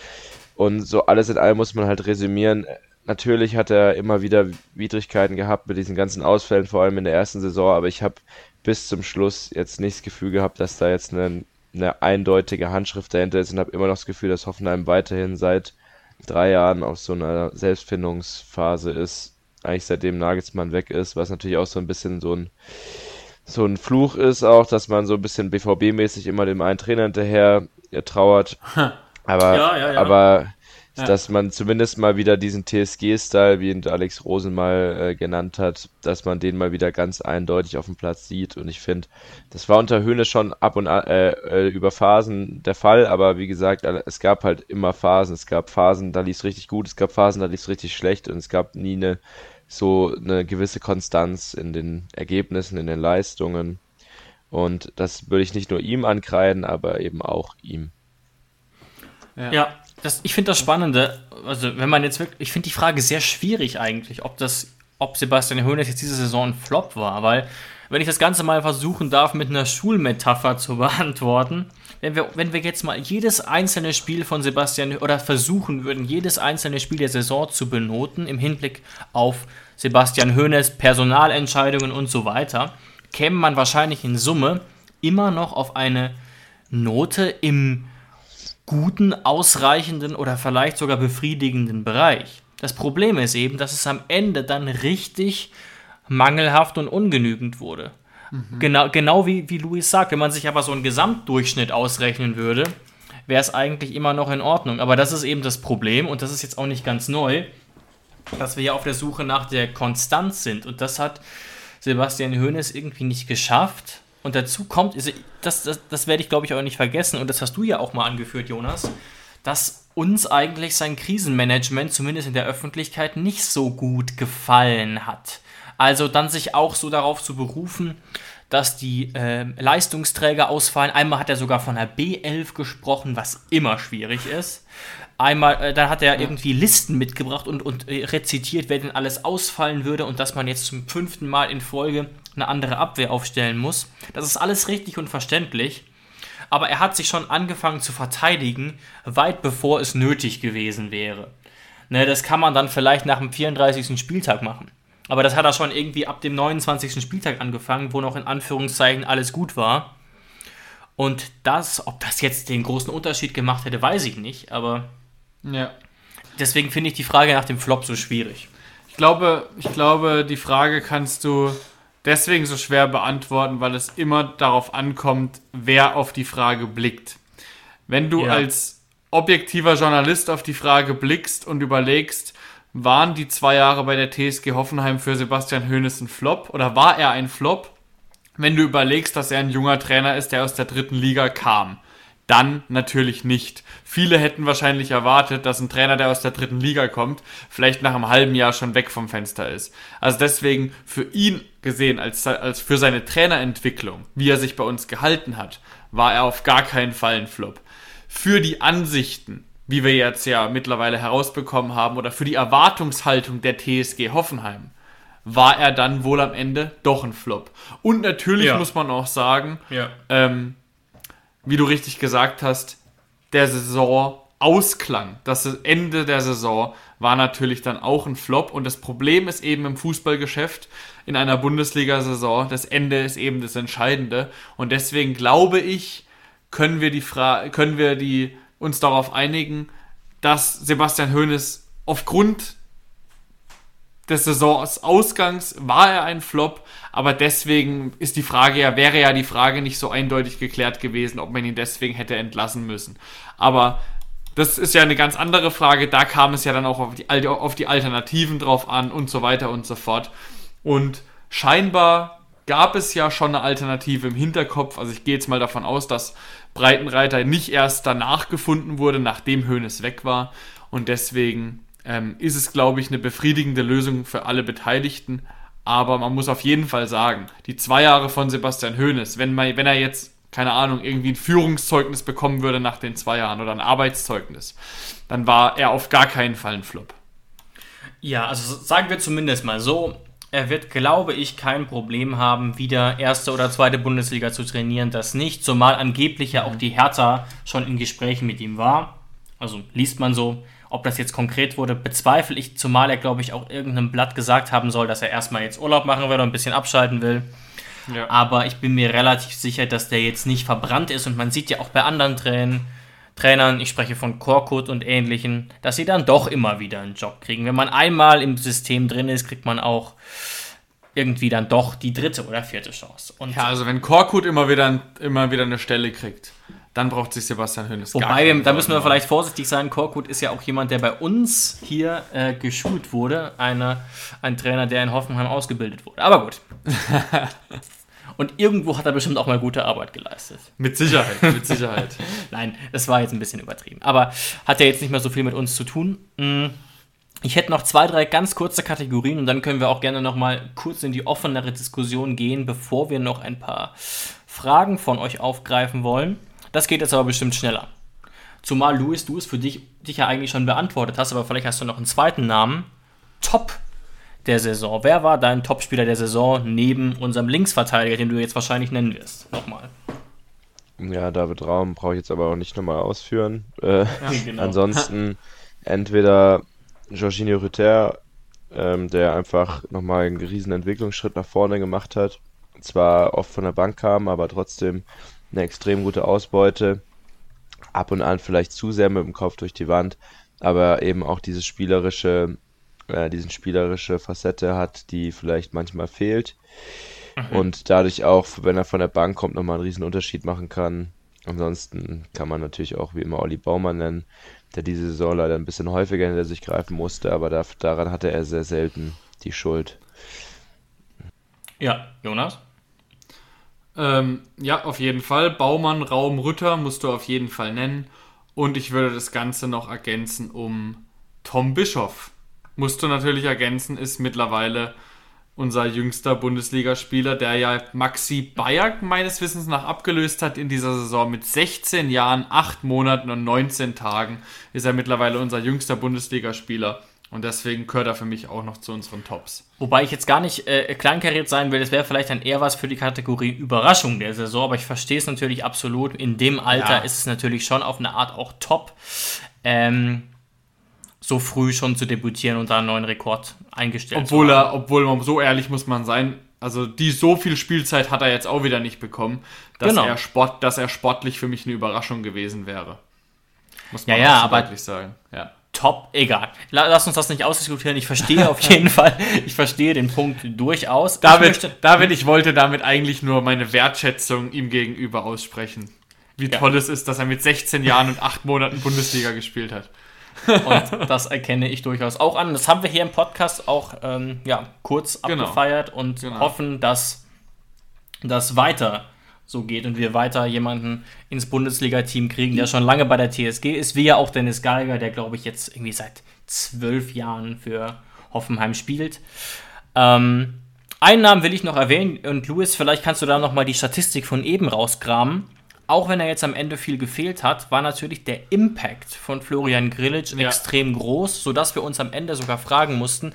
Speaker 3: Und so alles in allem muss man halt resümieren. Natürlich hat er immer wieder Widrigkeiten gehabt mit diesen ganzen Ausfällen, vor allem in der ersten Saison, aber ich habe bis zum Schluss jetzt nicht das Gefühl gehabt, dass da jetzt eine, eine eindeutige Handschrift dahinter ist und habe immer noch das Gefühl, dass Hoffenheim weiterhin seit drei Jahren auf so einer Selbstfindungsphase ist. Eigentlich seitdem Nagelsmann weg ist, was natürlich auch so ein bisschen so ein so ein Fluch ist auch, dass man so ein bisschen BVB-mäßig immer dem einen Trainer hinterher trauert. Aber, ja, ja, ja. aber ja. dass man zumindest mal wieder diesen TSG-Style, wie ihn Alex Rosen mal äh, genannt hat, dass man den mal wieder ganz eindeutig auf dem Platz sieht. Und ich finde, das war unter Höhne schon ab und an, äh, äh, über Phasen der Fall, aber wie gesagt, es gab halt immer Phasen. Es gab Phasen, da lief es richtig gut, es gab Phasen, da lief es richtig schlecht und es gab nie eine so eine gewisse Konstanz in den Ergebnissen, in den Leistungen. Und das würde ich nicht nur ihm ankreiden, aber eben auch ihm.
Speaker 2: Ja, ja das, ich finde das Spannende, also wenn man jetzt wirklich, ich finde die Frage sehr schwierig eigentlich, ob das, ob Sebastian Hoeneß jetzt diese Saison ein Flop war, weil wenn ich das Ganze mal versuchen darf, mit einer Schulmetapher zu beantworten, wenn wir, wenn wir jetzt mal jedes einzelne Spiel von Sebastian oder versuchen würden, jedes einzelne Spiel der Saison zu benoten im Hinblick auf Sebastian Hoeneß, Personalentscheidungen und so weiter, käme man wahrscheinlich in Summe immer noch auf eine Note im guten, ausreichenden oder vielleicht sogar befriedigenden Bereich. Das Problem ist eben, dass es am Ende dann richtig mangelhaft und ungenügend wurde. Mhm. Genau, genau wie, wie Luis sagt, wenn man sich aber so einen Gesamtdurchschnitt ausrechnen würde, wäre es eigentlich immer noch in Ordnung. Aber das ist eben das Problem und das ist jetzt auch nicht ganz neu, dass wir ja auf der Suche nach der Konstanz sind. Und das hat Sebastian Hoeneß irgendwie nicht geschafft. Und dazu kommt, also das, das, das werde ich glaube ich auch nicht vergessen, und das hast du ja auch mal angeführt, Jonas, dass uns eigentlich sein Krisenmanagement, zumindest in der Öffentlichkeit, nicht so gut gefallen hat. Also dann sich auch so darauf zu berufen, dass die äh, Leistungsträger ausfallen. Einmal hat er sogar von der B11 gesprochen, was immer schwierig ist. Einmal, äh, dann hat er irgendwie Listen mitgebracht und, und äh, rezitiert, wer denn alles ausfallen würde und dass man jetzt zum fünften Mal in Folge eine andere Abwehr aufstellen muss. Das ist alles richtig und verständlich. Aber er hat sich schon angefangen zu verteidigen, weit bevor es nötig gewesen wäre. Ne, das kann man dann vielleicht nach dem 34. Spieltag machen. Aber das hat er schon irgendwie ab dem 29. Spieltag angefangen, wo noch in Anführungszeichen alles gut war. Und das, ob das jetzt den großen Unterschied gemacht hätte, weiß ich nicht. Aber ja. deswegen finde ich die Frage nach dem Flop so schwierig.
Speaker 4: Ich glaube, ich glaube, die Frage kannst du deswegen so schwer beantworten, weil es immer darauf ankommt, wer auf die Frage blickt. Wenn du
Speaker 2: Ja.
Speaker 4: als objektiver Journalist auf die Frage blickst und überlegst, waren die zwei Jahre bei der TSG Hoffenheim für Sebastian Hoeneß ein Flop oder war er ein Flop? Wenn du überlegst, dass er ein junger Trainer ist, der aus der dritten Liga kam, dann natürlich nicht. Viele hätten wahrscheinlich erwartet, dass ein Trainer, der aus der dritten Liga kommt, vielleicht nach einem halben Jahr schon weg vom Fenster ist. Also deswegen für ihn gesehen, als, als für seine Trainerentwicklung, wie er sich bei uns gehalten hat, war er auf gar keinen Fall ein Flop. Für die Ansichten, wie wir jetzt ja mittlerweile herausbekommen haben, oder für die Erwartungshaltung der TSG Hoffenheim, war er dann wohl am Ende doch ein Flop. Und natürlich
Speaker 2: Ja.
Speaker 4: muss man auch sagen,
Speaker 2: Ja.
Speaker 4: ähm, wie du richtig gesagt hast, der Saison ausklang. Das Ende der Saison war natürlich dann auch ein Flop. Und das Problem ist eben im Fußballgeschäft in einer Bundesliga-Saison, das Ende ist eben das Entscheidende. Und deswegen glaube ich, können wir die Fra können wir die uns darauf einigen, dass Sebastian Hoeneß aufgrund des Saisonausgangs war er ein Flop, aber deswegen ist die Frage ja, wäre ja die Frage nicht so eindeutig geklärt gewesen, ob man ihn deswegen hätte entlassen müssen. Aber das ist ja eine ganz andere Frage, da kam es ja dann auch auf die, auf die Alternativen drauf an und so weiter und so fort. Und scheinbar gab es ja schon eine Alternative im Hinterkopf. Also ich gehe jetzt mal davon aus, dass Breitenreiter nicht erst danach gefunden wurde, nachdem Hoeneß weg war. Und deswegen ähm, ist es, glaube ich, eine befriedigende Lösung für alle Beteiligten. Aber man muss auf jeden Fall sagen, die zwei Jahre von Sebastian Hoeneß, wenn, man, wenn er jetzt, keine Ahnung, irgendwie ein Führungszeugnis bekommen würde nach den zwei Jahren oder ein Arbeitszeugnis, dann war er auf gar keinen Fall ein Flop.
Speaker 2: Ja, also sagen wir zumindest mal so, er wird, glaube ich, kein Problem haben, wieder erste oder zweite Bundesliga zu trainieren. Das nicht, zumal angeblich ja auch die Hertha schon in Gesprächen mit ihm war. Also liest man so. Ob das jetzt konkret wurde, bezweifle ich, zumal er, glaube ich, auch irgendeinem Blatt gesagt haben soll, dass er erstmal jetzt Urlaub machen will und ein bisschen abschalten will.
Speaker 4: Ja.
Speaker 2: Aber ich bin mir relativ sicher, dass der jetzt nicht verbrannt ist und man sieht ja auch bei anderen Trainern, Trainern, ich spreche von Korkut und ähnlichen, dass sie dann doch immer wieder einen Job kriegen. Wenn man einmal im System drin ist, kriegt man auch irgendwie dann doch die dritte oder vierte Chance. Und
Speaker 4: Ja, also wenn Korkut immer wieder, immer wieder eine Stelle kriegt, dann braucht sich Sebastian gar
Speaker 2: Wobei, da müssen wir vielleicht vorsichtig sein. Korkut ist ja auch jemand, der bei uns hier äh, geschult wurde. Eine, ein Trainer, der in Hoffenheim ausgebildet wurde. Aber gut. Und irgendwo hat er bestimmt auch mal gute Arbeit geleistet.
Speaker 4: Mit Sicherheit, mit Sicherheit.
Speaker 2: Nein, das war jetzt ein bisschen übertrieben. Aber hat ja jetzt nicht mehr so viel mit uns zu tun. Mm, Ich hätte noch zwei, drei ganz kurze Kategorien und dann können wir auch gerne noch mal kurz in die offenere Diskussion gehen, bevor wir noch ein paar Fragen von euch aufgreifen wollen. Das geht jetzt aber bestimmt schneller. Zumal, Luis, du es für dich, dich ja eigentlich schon beantwortet hast, aber vielleicht hast du noch einen zweiten Namen. Top der Saison. Wer war dein Topspieler der Saison neben unserem Linksverteidiger, den du jetzt wahrscheinlich nennen wirst? Nochmal.
Speaker 3: Ja, David Raum brauche ich jetzt aber auch nicht nochmal ausführen. Äh,
Speaker 2: genau.
Speaker 3: Ansonsten entweder Jorginho Rüter, ähm, der einfach nochmal einen riesen Entwicklungsschritt nach vorne gemacht hat. Zwar oft von der Bank kam, aber trotzdem eine extrem gute Ausbeute. Ab und an vielleicht zu sehr mit dem Kopf durch die Wand, aber eben auch dieses spielerische, äh, diesen spielerische Facette hat, die vielleicht manchmal fehlt. Und dadurch auch, wenn er von der Bank kommt, nochmal einen riesen Unterschied machen kann. Ansonsten kann man natürlich auch wie immer Olli Baumann nennen, der diese Saison leider ein bisschen häufiger hinter sich greifen musste, aber da, daran hatte er sehr selten die Schuld.
Speaker 2: Ja, Jonas?
Speaker 4: Ähm, ja, auf jeden Fall. Baumann, Raum, Rütter musst du auf jeden Fall nennen. Und ich würde das Ganze noch ergänzen um Tom Bischoff. Musst du natürlich ergänzen, ist mittlerweile unser jüngster Bundesligaspieler, der ja Maxi Bayer meines Wissens nach abgelöst hat in dieser Saison mit 16 Jahren, 8 Monaten und 19 Tagen ist er mittlerweile unser jüngster Bundesligaspieler. Und deswegen gehört er für mich auch noch zu unseren Tops.
Speaker 2: Wobei ich jetzt gar nicht äh, kleinkariert sein will, das wäre vielleicht dann eher was für die Kategorie Überraschung der Saison, aber ich verstehe es natürlich absolut. In dem Alter
Speaker 4: Ja.
Speaker 2: ist es natürlich schon auf eine Art auch top, ähm, so früh schon zu debütieren und da einen neuen Rekord eingestellt
Speaker 4: Obwohl
Speaker 2: zu haben.
Speaker 4: er, obwohl man so ehrlich muss man sein, also die so viel Spielzeit hat er jetzt auch wieder nicht bekommen, dass
Speaker 2: Genau.
Speaker 4: er Sport, dass er sportlich für mich eine Überraschung gewesen wäre. Muss
Speaker 2: Ja,
Speaker 4: man
Speaker 2: ja,
Speaker 4: auch so
Speaker 2: aber-
Speaker 4: deutlich sagen. Ja.
Speaker 2: Top, egal. Lass uns das nicht ausdiskutieren. Ich verstehe auf jeden Fall, ich verstehe den Punkt durchaus.
Speaker 4: David,
Speaker 2: ich möchte,
Speaker 4: David, ich wollte damit eigentlich nur meine Wertschätzung ihm gegenüber aussprechen. Wie
Speaker 2: Ja.
Speaker 4: toll es ist, dass er mit 16 Jahren und 8 Monaten Bundesliga gespielt hat.
Speaker 2: Und das erkenne ich durchaus auch an. Das haben wir hier im Podcast auch ähm, ja, kurz
Speaker 4: Genau.
Speaker 2: abgefeiert und
Speaker 4: Genau.
Speaker 2: hoffen, dass das weiter so geht und wir weiter jemanden ins Bundesliga-Team kriegen, der schon lange bei der TSG ist, wie ja auch Dennis Geiger, der glaube ich jetzt irgendwie seit zwölf Jahren für Hoffenheim spielt. Ähm, einen Namen will ich noch erwähnen und Luis, vielleicht kannst du da noch mal die Statistik von eben rausgraben. Auch wenn er jetzt am Ende viel gefehlt hat, war natürlich der Impact von Florian Grillitsch
Speaker 4: Ja.
Speaker 2: extrem groß, sodass wir uns am Ende sogar fragen mussten,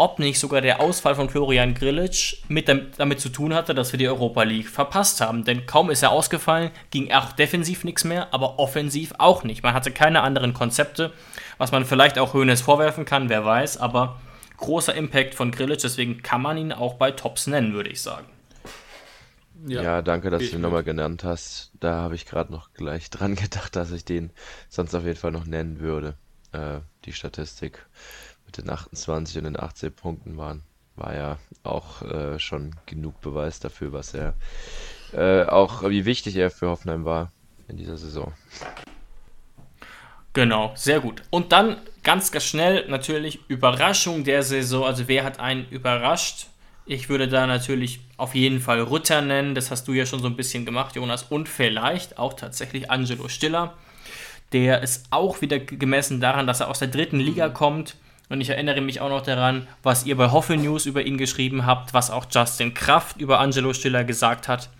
Speaker 2: ob nicht sogar der Ausfall von Florian Grillitsch mit damit, damit zu tun hatte, dass wir die Europa League verpasst haben. Denn kaum ist er ausgefallen, ging auch defensiv nichts mehr, aber offensiv auch nicht. Man hatte keine anderen Konzepte, was man vielleicht auch Hoeneß vorwerfen kann, wer weiß, aber großer Impact von Grillitsch, deswegen kann man ihn auch bei Tops nennen, würde ich sagen.
Speaker 3: Ja, danke, dass
Speaker 4: ich
Speaker 3: du ihn nochmal genannt hast. Da habe ich gerade noch gleich dran gedacht, dass ich den sonst auf jeden Fall noch nennen würde. Äh, die Statistik mit den 28 und den 18 Punkten waren, war ja auch äh, schon genug Beweis dafür, was er äh, auch, wie wichtig er für Hoffenheim war in dieser Saison.
Speaker 2: Genau, sehr gut. Und dann ganz, ganz schnell natürlich Überraschung der Saison. Also wer hat einen überrascht? Ich würde da natürlich auf jeden Fall Rutter nennen. Das hast du ja schon so ein bisschen gemacht, Jonas. Und vielleicht auch tatsächlich Angelo Stiller. Der ist auch wieder gemessen daran, dass er aus der dritten Liga kommt. Und ich erinnere mich auch noch daran, was ihr bei Hoffe News über ihn geschrieben habt, was auch Justin Kraft über Angelo Stiller gesagt hat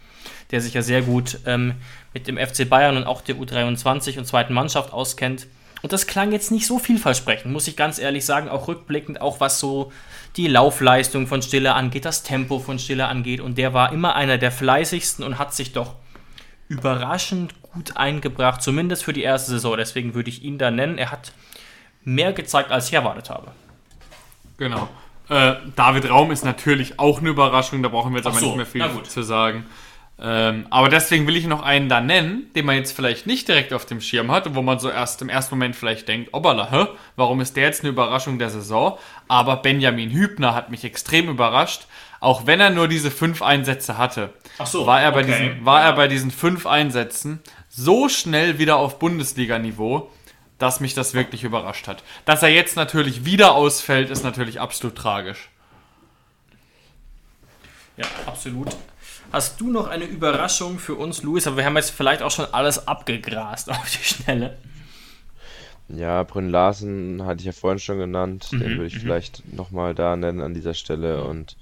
Speaker 2: der sich ja sehr gut ähm, mit dem FC Bayern und auch der U23 und zweiten Mannschaft auskennt. Und das klang jetzt nicht so vielversprechend, muss ich ganz ehrlich sagen, auch rückblickend, auch was so die Laufleistung von Stiller angeht, das Tempo von Stiller angeht. Und der war immer einer der fleißigsten und hat sich doch überraschend gut eingebracht, zumindest für die erste Saison. Deswegen würde ich ihn da nennen. Er hat mehr gezeigt, als ich erwartet habe.
Speaker 4: Genau. Äh, David Raum ist natürlich auch eine Überraschung, da brauchen wir jetzt
Speaker 2: Ach
Speaker 4: aber
Speaker 2: so,
Speaker 4: nicht mehr viel zu sagen. Ähm, aber deswegen will ich noch einen da nennen, den man jetzt vielleicht nicht direkt auf dem Schirm hat und wo man so erst im ersten Moment vielleicht denkt, obala, hä, warum ist der jetzt eine Überraschung der Saison? Aber Benjamin Hübner hat mich extrem überrascht, auch wenn er nur diese fünf Einsätze hatte.
Speaker 2: Ach so,
Speaker 4: war er bei
Speaker 2: okay.
Speaker 4: diesen, war er bei diesen fünf Einsätzen so schnell wieder auf Bundesliga-Niveau, dass mich das wirklich überrascht hat. Dass er jetzt natürlich wieder ausfällt, ist natürlich absolut tragisch.
Speaker 2: Ja, absolut. Hast du noch eine Überraschung für uns, Luis? Aber wir haben jetzt vielleicht auch schon alles abgegrast auf die Schnelle.
Speaker 3: Ja, Brünn Larsen hatte ich ja vorhin schon genannt. Den würde ich vielleicht nochmal da nennen an dieser Stelle. Und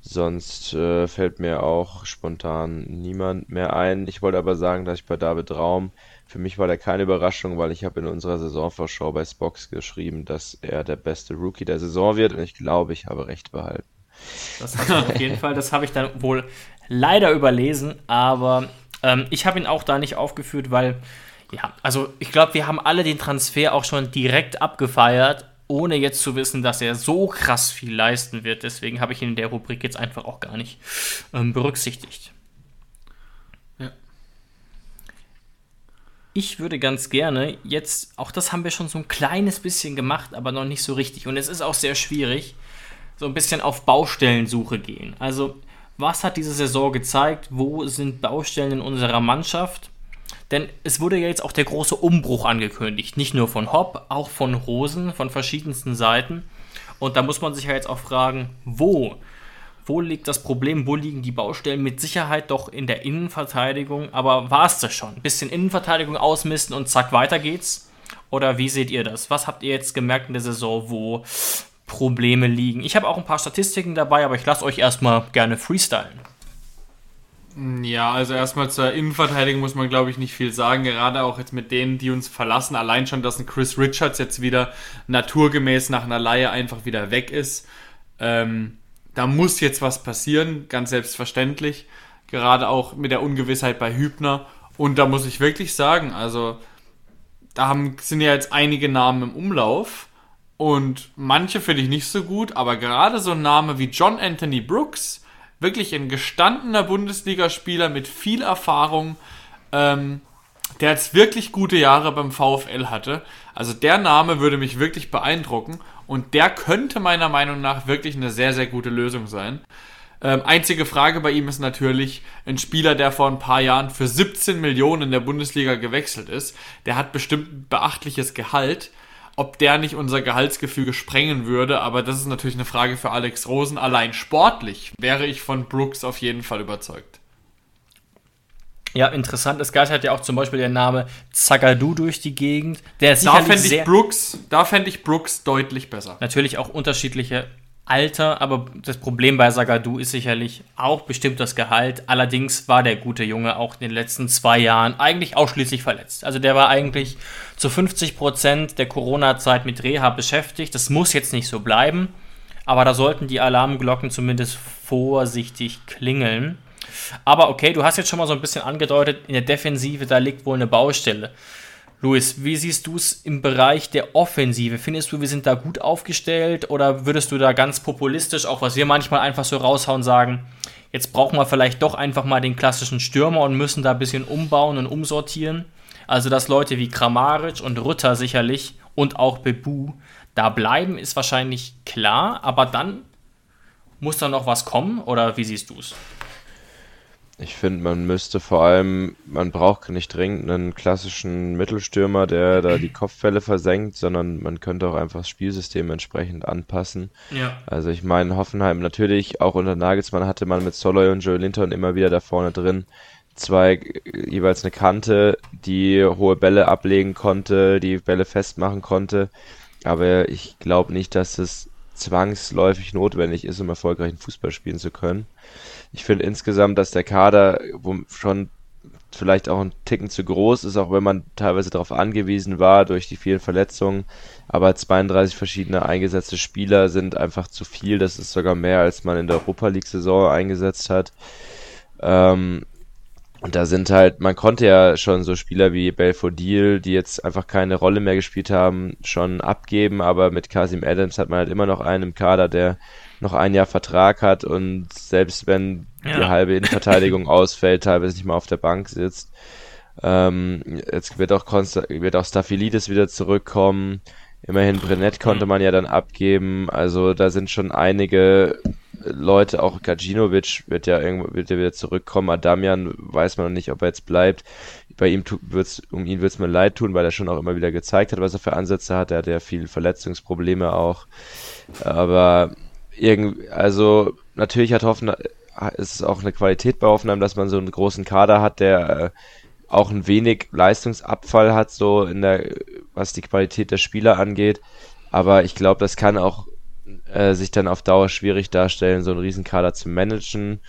Speaker 3: sonst äh, fällt mir auch spontan niemand mehr ein. Ich wollte aber sagen, dass ich bei David Raum, für mich war der keine Überraschung, weil ich habe in unserer Saisonvorschau bei Spox geschrieben, dass er der beste Rookie der Saison wird. Und ich glaube, ich habe recht behalten.
Speaker 2: Das auf jeden Fall. Das habe ich dann wohl leider überlesen, aber ähm, ich habe ihn auch da nicht aufgeführt, weil, ja, also ich glaube, wir haben alle den Transfer auch schon direkt abgefeiert, ohne jetzt zu wissen, dass er so krass viel leisten wird. Deswegen habe ich ihn in der Rubrik jetzt einfach auch gar nicht ähm, berücksichtigt. Ich würde ganz gerne jetzt, auch das haben wir schon so ein kleines bisschen gemacht, aber noch nicht so richtig. Und es ist auch sehr schwierig, so ein bisschen auf Baustellensuche gehen. Also, was hat diese Saison gezeigt? Wo sind Baustellen in unserer Mannschaft? Denn es wurde ja jetzt auch der große Umbruch angekündigt. Nicht nur von Hopp, auch von Rosen, von verschiedensten Seiten. Und da muss man sich ja jetzt auch fragen, wo? Wo liegt das Problem? Wo liegen die Baustellen? Mit Sicherheit doch in der Innenverteidigung. Aber war es das schon? Bisschen Innenverteidigung ausmisten und zack, weiter geht's? Oder wie seht ihr das? Was habt ihr jetzt gemerkt in der Saison, wo Probleme liegen? Ich habe auch ein paar Statistiken dabei, aber ich lasse euch erstmal gerne freestylen.
Speaker 4: Ja, also erstmal zur Innenverteidigung muss man, glaube ich, nicht viel sagen. Gerade auch jetzt mit denen, die uns verlassen. Allein schon, dass ein Chris Richards jetzt wieder naturgemäß nach einer Laie einfach wieder weg ist. Ähm, da muss jetzt was passieren, ganz selbstverständlich. Gerade auch mit der Ungewissheit bei Hübner. Und da muss ich wirklich sagen, also da haben, sind ja jetzt einige Namen im Umlauf. Und manche finde ich nicht so gut, aber gerade so ein Name wie John Anthony Brooks, wirklich ein gestandener Bundesligaspieler mit viel Erfahrung, ähm, der jetzt wirklich gute Jahre beim VfL hatte. Also der Name würde mich wirklich beeindrucken und der könnte meiner Meinung nach wirklich eine sehr, sehr gute Lösung sein. Ähm, einzige Frage bei ihm ist natürlich, ein Spieler, der vor ein paar Jahren für 17 Millionen in der Bundesliga gewechselt ist, der hat bestimmt ein beachtliches Gehalt. Ob der nicht unser Gehaltsgefüge sprengen würde, aber das ist natürlich eine Frage für Alex Rosen. Allein sportlich wäre ich von Brooks auf jeden Fall überzeugt.
Speaker 2: Ja, interessant. Es geistert ja auch zum Beispiel der Name Zagadou durch die Gegend. Der
Speaker 4: da fände ich Brooks, da fände ich Brooks deutlich besser.
Speaker 2: Natürlich auch unterschiedliche Alter, aber das Problem bei Sagadu ist sicherlich auch bestimmt das Gehalt. Allerdings war der gute Junge auch in den letzten zwei Jahren eigentlich ausschließlich verletzt. Also der war eigentlich zu 50 Prozent der Corona-Zeit mit Reha beschäftigt. Das muss jetzt nicht so bleiben, aber da sollten die Alarmglocken zumindest vorsichtig klingeln. Aber okay, du hast jetzt schon mal so ein bisschen angedeutet, in der Defensive, da liegt wohl eine Baustelle. Luis, wie siehst du es im Bereich der Offensive? Findest du, wir sind da gut aufgestellt oder würdest du da ganz populistisch, auch was wir manchmal einfach so raushauen, sagen, jetzt brauchen wir vielleicht doch einfach mal den klassischen Stürmer und müssen da ein bisschen umbauen und umsortieren? Also, dass Leute wie Kramaric und Rutter sicherlich und auch Bebu da bleiben, ist wahrscheinlich klar, aber dann muss da noch was kommen oder wie siehst du es?
Speaker 3: Ich finde, man müsste vor allem, man braucht nicht dringend einen klassischen Mittelstürmer, der da die Kopfwelle versenkt, sondern man könnte auch einfach das Spielsystem entsprechend anpassen. Ja. Also ich meine, Hoffenheim natürlich, auch unter Nagelsmann hatte man mit Soloy und Joe Linton immer wieder da vorne drin zwei jeweils eine Kante, die hohe Bälle ablegen konnte, die Bälle festmachen konnte. Aber ich glaube nicht, dass es zwangsläufig notwendig ist, um erfolgreichen Fußball spielen zu können. Ich finde insgesamt, dass der Kader schon vielleicht auch ein Ticken zu groß ist, auch wenn man teilweise darauf angewiesen war durch die vielen Verletzungen. Aber 32 verschiedene eingesetzte Spieler sind einfach zu viel. Das ist sogar mehr, als man in der Europa League-Saison eingesetzt hat. Ähm, und da sind halt, man konnte ja schon so Spieler wie Belfodil, die jetzt einfach keine Rolle mehr gespielt haben, schon abgeben, aber mit Kasim Adams hat man halt immer noch einen im Kader, der noch ein Jahr Vertrag hat und selbst wenn ja. die halbe Innenverteidigung ausfällt, teilweise nicht mal auf der Bank sitzt. Ähm, jetzt wird auch, Konsta wird auch Staphylidis wieder zurückkommen. Immerhin Brennett konnte man ja dann abgeben. Also da sind schon einige Leute, auch Gajinovic wird ja irgendwo wird ja wieder zurückkommen. Adamian weiß man noch nicht, ob er jetzt bleibt. Bei ihm wird's, um ihn wird es mir leid tun, weil er schon auch immer wieder gezeigt hat, was er für Ansätze hat. Er hat ja viele Verletzungsprobleme auch. Aber irgendwie, also natürlich hat Hoffenheim, ist es auch eine Qualität bei Hoffenheim, dass man so einen großen Kader hat, der äh, auch ein wenig Leistungsabfall hat, so in der, was die Qualität der Spieler angeht. Aber ich glaube, das kann auch äh, sich dann auf Dauer schwierig darstellen, so einen Riesenkader zu managen.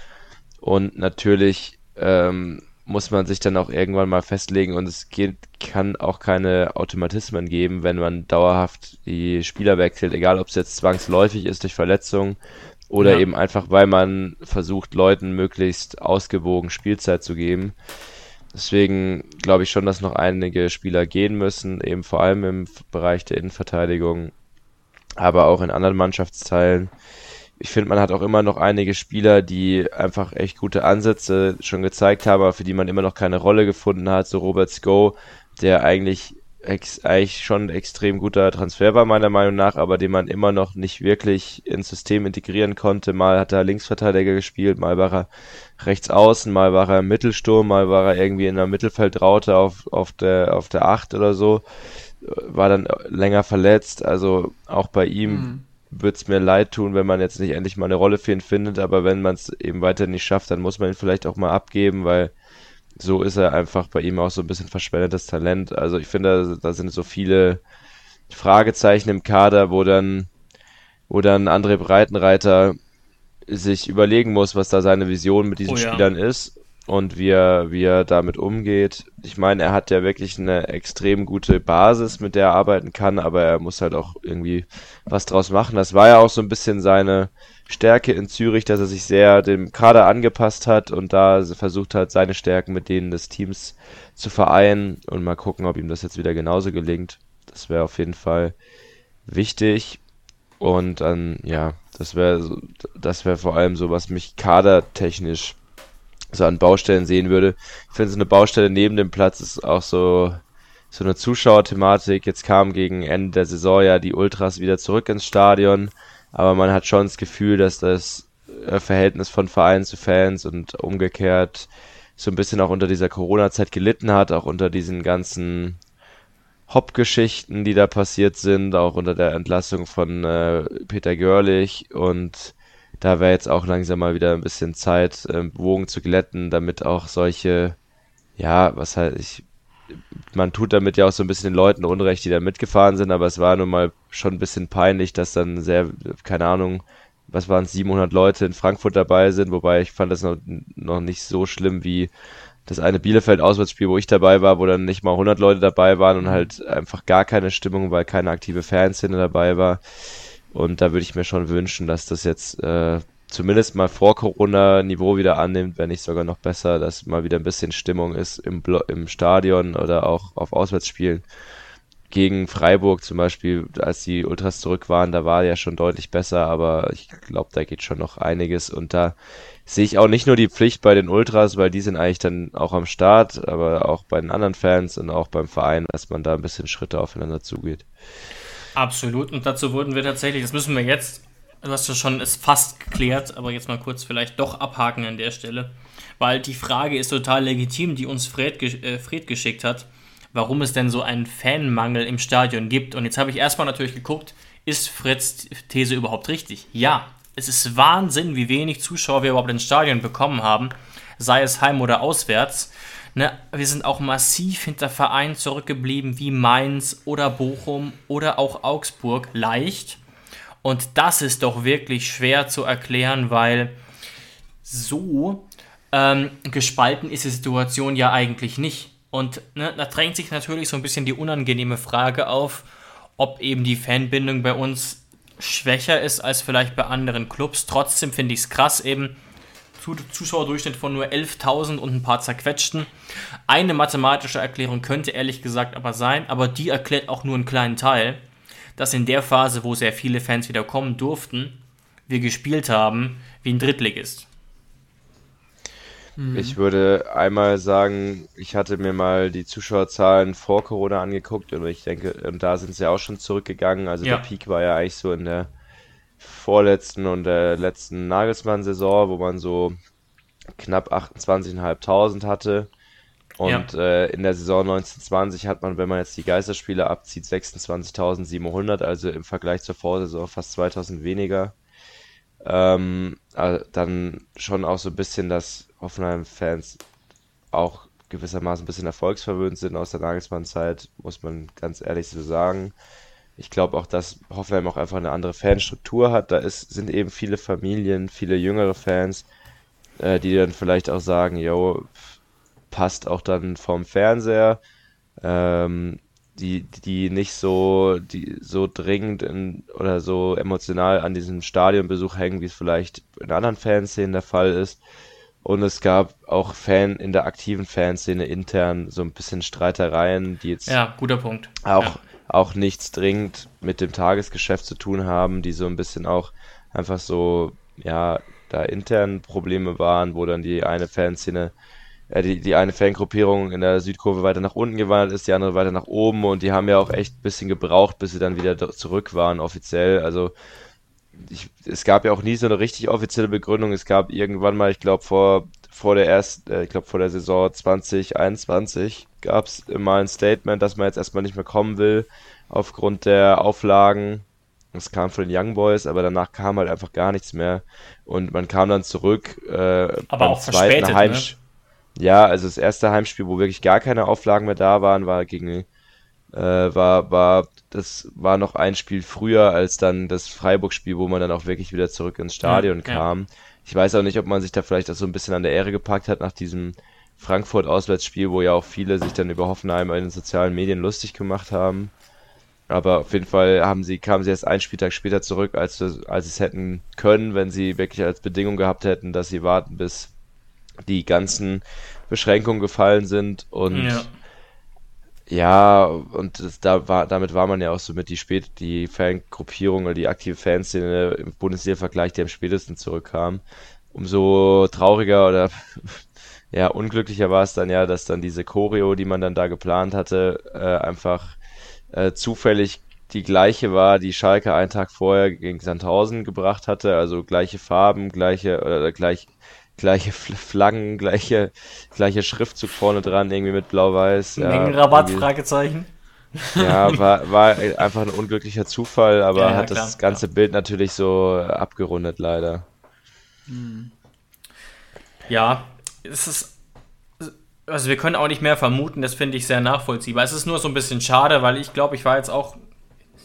Speaker 3: Und natürlich ähm, muss man sich dann auch irgendwann mal festlegen und es geht, kann auch keine Automatismen geben, wenn man dauerhaft die Spieler wechselt, egal ob es jetzt zwangsläufig ist durch Verletzungen oder ja. eben einfach, weil man versucht, Leuten möglichst ausgewogen Spielzeit zu geben. Deswegen glaube ich schon, dass noch einige Spieler gehen müssen, eben vor allem im Bereich der Innenverteidigung, aber auch in anderen Mannschaftsteilen ich finde, man hat auch immer noch einige Spieler, die einfach echt gute Ansätze schon gezeigt haben, aber für die man immer noch keine Rolle gefunden hat. So Robert Sko, der eigentlich, ex, eigentlich schon ein extrem guter Transfer war, meiner Meinung nach, aber den man immer noch nicht wirklich ins System integrieren konnte. Mal hat er Linksverteidiger gespielt, mal war er rechts außen, mal war er im Mittelsturm, mal war er irgendwie in der Mittelfeldraute auf, auf der, auf der Acht oder so. War dann länger verletzt, also auch bei ihm. Mhm würde es mir leid tun, wenn man jetzt nicht endlich mal eine Rolle für ihn findet, aber wenn man es eben weiter nicht schafft, dann muss man ihn vielleicht auch mal abgeben, weil so ist er einfach bei ihm auch so ein bisschen verschwendetes Talent. Also ich finde, da, da sind so viele Fragezeichen im Kader, wo dann, wo dann André Breitenreiter sich überlegen muss, was da seine Vision mit diesen oh ja. Spielern ist und wie er, wie er damit umgeht. Ich meine, er hat ja wirklich eine extrem gute Basis, mit der er arbeiten kann, aber er muss halt auch irgendwie was draus machen. Das war ja auch so ein bisschen seine Stärke in Zürich, dass er sich sehr dem Kader angepasst hat und da versucht hat, seine Stärken mit denen des Teams zu vereinen und mal gucken, ob ihm das jetzt wieder genauso gelingt. Das wäre auf jeden Fall wichtig. Und dann, ja, das wäre das wäre vor allem so, was mich kadertechnisch so an Baustellen sehen würde. Ich finde, so eine Baustelle neben dem Platz ist auch so, so eine Zuschauerthematik. Jetzt kamen gegen Ende der Saison ja die Ultras wieder zurück ins Stadion, aber man hat schon das Gefühl, dass das äh, Verhältnis von Verein zu Fans und umgekehrt so ein bisschen auch unter dieser Corona-Zeit gelitten hat, auch unter diesen ganzen Hop-Geschichten, die da passiert sind, auch unter der Entlassung von äh, Peter Görlich und da wäre jetzt auch langsam mal wieder ein bisschen Zeit, äh, Wogen zu glätten, damit auch solche, ja, was halt ich, man tut damit ja auch so ein bisschen den Leuten Unrecht, die da mitgefahren sind, aber es war nun mal schon ein bisschen peinlich, dass dann sehr, keine Ahnung, was waren es, 700 Leute in Frankfurt dabei sind, wobei ich fand das noch, noch nicht so schlimm wie das eine Bielefeld-Auswärtsspiel, wo ich dabei war, wo dann nicht mal 100 Leute dabei waren und halt einfach gar keine Stimmung, weil keine aktive Fanszene dabei war. Und da würde ich mir schon wünschen, dass das jetzt äh, zumindest mal vor Corona-Niveau wieder annimmt, wenn nicht sogar noch besser, dass mal wieder ein bisschen Stimmung ist im, Blo im Stadion oder auch auf Auswärtsspielen. Gegen Freiburg zum Beispiel, als die Ultras zurück waren, da war ja schon deutlich besser, aber ich glaube, da geht schon noch einiges und da sehe ich auch nicht nur die Pflicht bei den Ultras, weil die sind eigentlich dann auch am Start, aber auch bei den anderen Fans und auch beim Verein, dass man da ein bisschen Schritte aufeinander zugeht.
Speaker 2: Absolut. Und dazu wurden wir tatsächlich, das müssen wir jetzt, du hast ja schon es fast geklärt, aber jetzt mal kurz vielleicht doch abhaken an der Stelle. Weil die Frage ist total legitim, die uns Fred, äh, Fred geschickt hat, warum es denn so einen Fanmangel im Stadion gibt. Und jetzt habe ich erstmal natürlich geguckt, ist Freds These überhaupt richtig? Ja, es ist Wahnsinn, wie wenig Zuschauer wir überhaupt ins Stadion bekommen haben, sei es heim oder auswärts. Ne, wir sind auch massiv hinter Vereinen zurückgeblieben wie Mainz oder Bochum oder auch Augsburg leicht. Und das ist doch wirklich schwer zu erklären, weil so ähm, gespalten ist die Situation ja eigentlich nicht. Und ne, da drängt sich natürlich so ein bisschen die unangenehme Frage auf, ob eben die Fanbindung bei uns schwächer ist als vielleicht bei anderen Clubs. Trotzdem finde ich es krass eben, Zuschauerdurchschnitt von nur 11.000 und ein paar zerquetschten. Eine mathematische Erklärung könnte ehrlich gesagt aber sein, aber die erklärt auch nur einen kleinen Teil, dass in der Phase, wo sehr viele Fans wieder kommen durften, wir gespielt haben wie ein Drittligist.
Speaker 3: Mhm. Ich würde einmal sagen, ich hatte mir mal die Zuschauerzahlen vor Corona angeguckt und ich denke, und da sind sie auch schon zurückgegangen. Also ja. der Peak war ja eigentlich so in der vorletzten und der letzten Nagelsmann-Saison, wo man so knapp 28.500 hatte. Und ja. äh, in der Saison 1920 hat man, wenn man jetzt die Geisterspiele abzieht, 26.700, also im Vergleich zur Vorsaison fast 2000 weniger. Ähm, also dann schon auch so ein bisschen, dass Hoffenheim-Fans auch gewissermaßen ein bisschen erfolgsverwöhnt sind aus der Nagelsmann-Zeit, muss man ganz ehrlich so sagen. Ich glaube auch, dass Hoffenheim auch einfach eine andere Fanstruktur hat. Da ist, sind eben viele Familien, viele jüngere Fans, äh, die dann vielleicht auch sagen, yo, passt auch dann vom Fernseher, ähm, die, die nicht so, die so dringend in, oder so emotional an diesem Stadionbesuch hängen, wie es vielleicht in anderen Fanszenen der Fall ist. Und es gab auch Fan in der aktiven Fanszene intern so ein bisschen Streitereien, die jetzt
Speaker 2: ja, guter Punkt.
Speaker 3: auch
Speaker 2: ja
Speaker 3: auch nichts dringend mit dem Tagesgeschäft zu tun haben, die so ein bisschen auch einfach so, ja, da intern Probleme waren, wo dann die eine Fanszene, äh, die, die eine Fangruppierung in der Südkurve weiter nach unten gewandert ist, die andere weiter nach oben und die haben ja auch echt ein bisschen gebraucht, bis sie dann wieder zurück waren offiziell. Also ich, es gab ja auch nie so eine richtig offizielle Begründung. Es gab irgendwann mal, ich glaube vor vor der ersten, äh, ich glaube vor der Saison 2021 gab es mal ein Statement, dass man jetzt erstmal nicht mehr kommen will aufgrund der Auflagen. Das kam von den Young Boys, aber danach kam halt einfach gar nichts mehr und man kam dann zurück äh,
Speaker 2: aber beim auch zweiten Heimspiel.
Speaker 3: Ne? Ja, also das erste Heimspiel, wo wirklich gar keine Auflagen mehr da waren, war gegen äh, war war das war noch ein Spiel früher als dann das Freiburg-Spiel, wo man dann auch wirklich wieder zurück ins Stadion ja, kam. Ja. Ich weiß auch nicht, ob man sich da vielleicht auch so ein bisschen an der Ehre gepackt hat nach diesem Frankfurt-Auswärtsspiel, wo ja auch viele sich dann über Hoffenheim in den sozialen Medien lustig gemacht haben. Aber auf jeden Fall haben sie, kamen sie erst einen Spieltag später zurück, als, als sie es hätten können, wenn sie wirklich als Bedingung gehabt hätten, dass sie warten, bis die ganzen Beschränkungen gefallen sind. Und ja. Ja, und das, da war, damit war man ja auch so mit die spät, die Fangruppierung oder die aktive Fanszene im Bundesliga-Vergleich, die am spätesten zurückkam. umso trauriger oder ja, unglücklicher war es dann ja, dass dann diese Choreo, die man dann da geplant hatte, äh, einfach äh, zufällig die gleiche war, die Schalke einen Tag vorher gegen Sandhausen gebracht hatte, also gleiche Farben, gleiche oder gleich gleiche Flaggen, gleiche gleiche Schriftzug vorne dran, irgendwie mit blau-weiß.
Speaker 2: Ja, Mengenrabatt, Fragezeichen.
Speaker 3: Ja, war, war einfach ein unglücklicher Zufall, aber ja, ja, hat klar, das ganze klar. Bild natürlich so abgerundet, leider.
Speaker 2: Ja, es ist. Also wir können auch nicht mehr vermuten, das finde ich sehr nachvollziehbar. Es ist nur so ein bisschen schade, weil ich glaube, ich war jetzt auch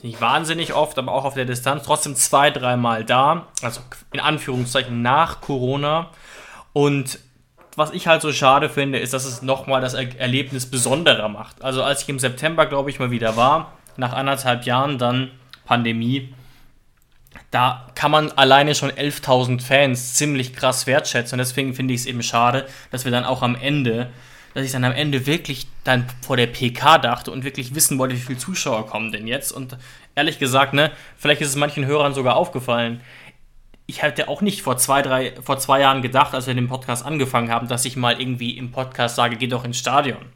Speaker 2: nicht wahnsinnig oft, aber auch auf der Distanz trotzdem zwei, dreimal da. Also in Anführungszeichen nach Corona. Und was ich halt so schade finde, ist, dass es nochmal das Erlebnis besonderer macht. Also als ich im September, glaube ich, mal wieder war, nach anderthalb Jahren dann Pandemie, da kann man alleine schon 11.000 Fans ziemlich krass wertschätzen. Und deswegen finde ich es eben schade, dass wir dann auch am Ende, dass ich dann am Ende wirklich dann vor der PK dachte und wirklich wissen wollte, wie viele Zuschauer kommen denn jetzt. Und ehrlich gesagt, ne, vielleicht ist es manchen Hörern sogar aufgefallen. Ich hätte auch nicht vor zwei, drei, vor zwei Jahren gedacht, als wir den Podcast angefangen haben, dass ich mal irgendwie im Podcast sage, geh doch ins Stadion.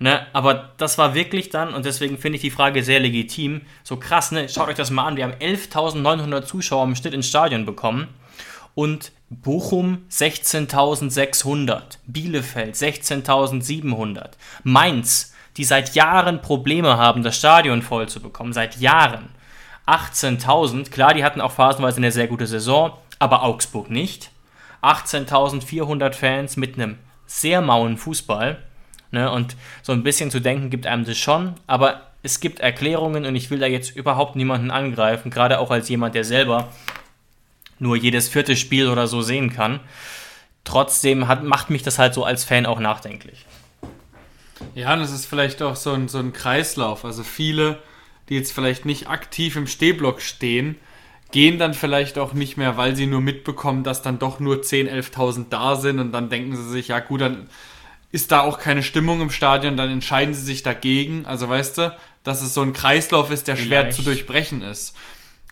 Speaker 2: Ne, aber das war wirklich dann, und deswegen finde ich die Frage sehr legitim, so krass, ne? Schaut euch das mal an, wir haben 11.900 Zuschauer im Schnitt ins Stadion bekommen. Und Bochum 16.600, Bielefeld 16.700, Mainz, die seit Jahren Probleme haben, das Stadion voll zu bekommen, seit Jahren 18.000, klar, die hatten auch phasenweise eine sehr gute Saison, aber Augsburg nicht. 18.400 Fans mit einem sehr mauen Fußball Ne? Und so ein bisschen zu denken gibt einem das schon, aber es gibt Erklärungen und ich will da jetzt überhaupt niemanden angreifen, gerade auch als jemand, der selber nur jedes vierte Spiel oder so sehen kann. Trotzdem hat, macht mich das halt so als Fan auch nachdenklich.
Speaker 4: Ja, und es ist vielleicht auch so ein, so ein Kreislauf. Also viele, die jetzt vielleicht nicht aktiv im Stehblock stehen, gehen dann vielleicht auch nicht mehr, weil sie nur mitbekommen, dass dann doch nur 10.000, 11.000 da sind und dann denken sie sich, ja gut, dann ist da auch keine Stimmung im Stadion, dann entscheiden sie sich dagegen. Also weißt du, dass es so ein Kreislauf ist, der schwer Vielleicht. zu durchbrechen ist.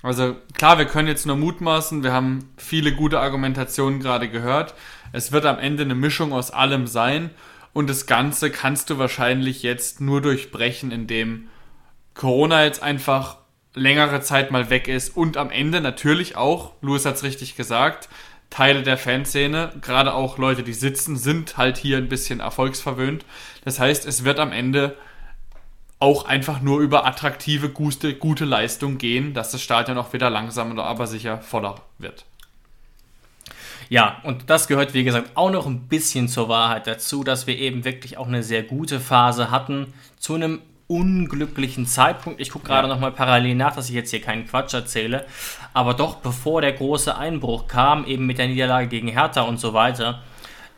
Speaker 4: Also klar, wir können jetzt nur mutmaßen, wir haben viele gute Argumentationen gerade gehört. Es wird am Ende eine Mischung aus allem sein und das Ganze kannst du wahrscheinlich jetzt nur durchbrechen, indem Corona jetzt einfach längere Zeit mal weg ist und am Ende natürlich auch, Louis hat es richtig gesagt, Teile der Fanszene, gerade auch Leute, die sitzen, sind halt hier ein bisschen erfolgsverwöhnt. Das heißt, es wird am Ende auch einfach nur über attraktive, gute, gute Leistung gehen, dass das Stadion auch wieder langsam aber sicher voller wird.
Speaker 2: Ja, und das gehört, wie gesagt, auch noch ein bisschen zur Wahrheit dazu, dass wir eben wirklich auch eine sehr gute Phase hatten, zu einem unglücklichen Zeitpunkt. Ich gucke gerade ja. nochmal parallel nach, dass ich jetzt hier keinen Quatsch erzähle. Aber doch, bevor der große Einbruch kam, eben mit der Niederlage gegen Hertha und so weiter,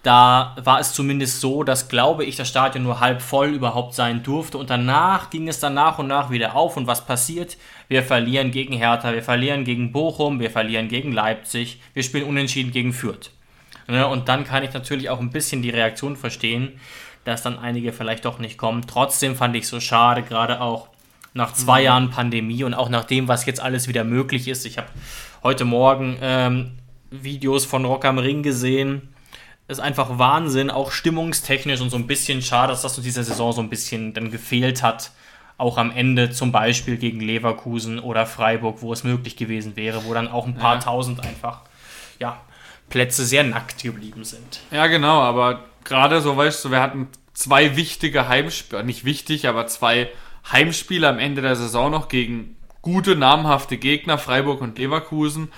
Speaker 2: da war es zumindest so, dass, glaube ich, das Stadion nur halb voll überhaupt sein durfte. Und danach ging es dann nach und nach wieder auf. Und was passiert? Wir verlieren gegen Hertha, wir verlieren gegen Bochum, wir verlieren gegen Leipzig, wir spielen unentschieden gegen Fürth. Ne, und dann kann ich natürlich auch ein bisschen die Reaktion verstehen, dass dann einige vielleicht doch nicht kommen. Trotzdem fand ich es so schade, gerade auch nach zwei mhm. Jahren Pandemie und auch nach dem, was jetzt alles wieder möglich ist. Ich habe heute Morgen ähm, Videos von Rock am Ring gesehen. Ist einfach Wahnsinn, auch stimmungstechnisch und so ein bisschen schade, dass das in dieser Saison so ein bisschen dann gefehlt hat. Auch am Ende zum Beispiel gegen Leverkusen oder Freiburg, wo es möglich gewesen wäre, wo dann auch ein paar ja. tausend einfach, ja, Plätze sehr nackt geblieben sind.
Speaker 4: Ja, genau, aber gerade so, weißt du, wir hatten zwei wichtige Heimspiele, nicht wichtig, aber zwei Heimspiele am Ende der Saison noch gegen gute, namhafte Gegner, Freiburg und Leverkusen.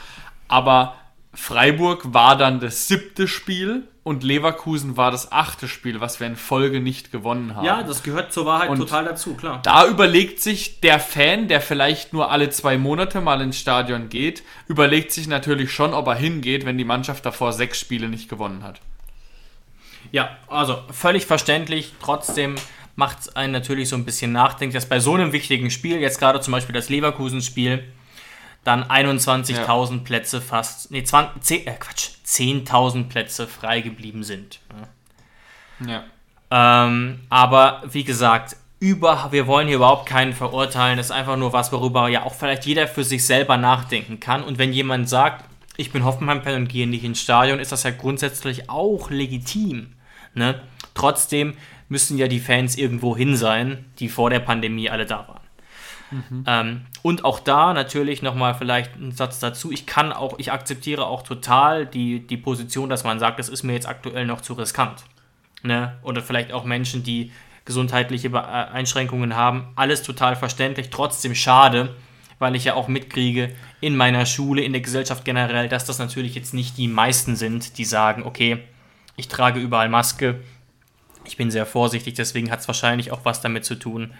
Speaker 4: Aber Freiburg war dann das siebte Spiel und Leverkusen war das achte Spiel, was wir in Folge nicht gewonnen haben.
Speaker 2: Ja, das gehört zur Wahrheit und total dazu, klar.
Speaker 4: Da überlegt sich der Fan, der vielleicht nur alle zwei Monate mal ins Stadion geht, überlegt sich natürlich schon, ob er hingeht, wenn die Mannschaft davor sechs Spiele nicht gewonnen hat.
Speaker 2: Ja, also völlig verständlich. Trotzdem macht es einen natürlich so ein bisschen nachdenklich, dass bei so einem wichtigen Spiel, jetzt gerade zum Beispiel das Leverkusen-Spiel, dann 21.000 ja. Plätze fast, nee, 20, 10, äh, Quatsch, 10.000 Plätze frei geblieben sind. Ja. Ähm, aber wie gesagt, über, wir wollen hier überhaupt keinen verurteilen. Das ist einfach nur was, worüber ja auch vielleicht jeder für sich selber nachdenken kann. Und wenn jemand sagt, ich bin Hoffenheim-Fan und gehe nicht ins Stadion, ist das ja grundsätzlich auch legitim. Ne? Trotzdem müssen ja die Fans irgendwo hin sein, die vor der Pandemie alle da waren. Mhm. Ähm, und auch da natürlich nochmal vielleicht ein Satz dazu. Ich kann auch, ich akzeptiere auch total die, die Position, dass man sagt, das ist mir jetzt aktuell noch zu riskant. Ne? Oder vielleicht auch Menschen, die gesundheitliche äh, Einschränkungen haben. Alles total verständlich, trotzdem schade, weil ich ja auch mitkriege in meiner Schule, in der Gesellschaft generell, dass das natürlich jetzt nicht die meisten sind, die sagen, okay, ich trage überall Maske, ich bin sehr vorsichtig, deswegen hat es wahrscheinlich auch was damit zu tun,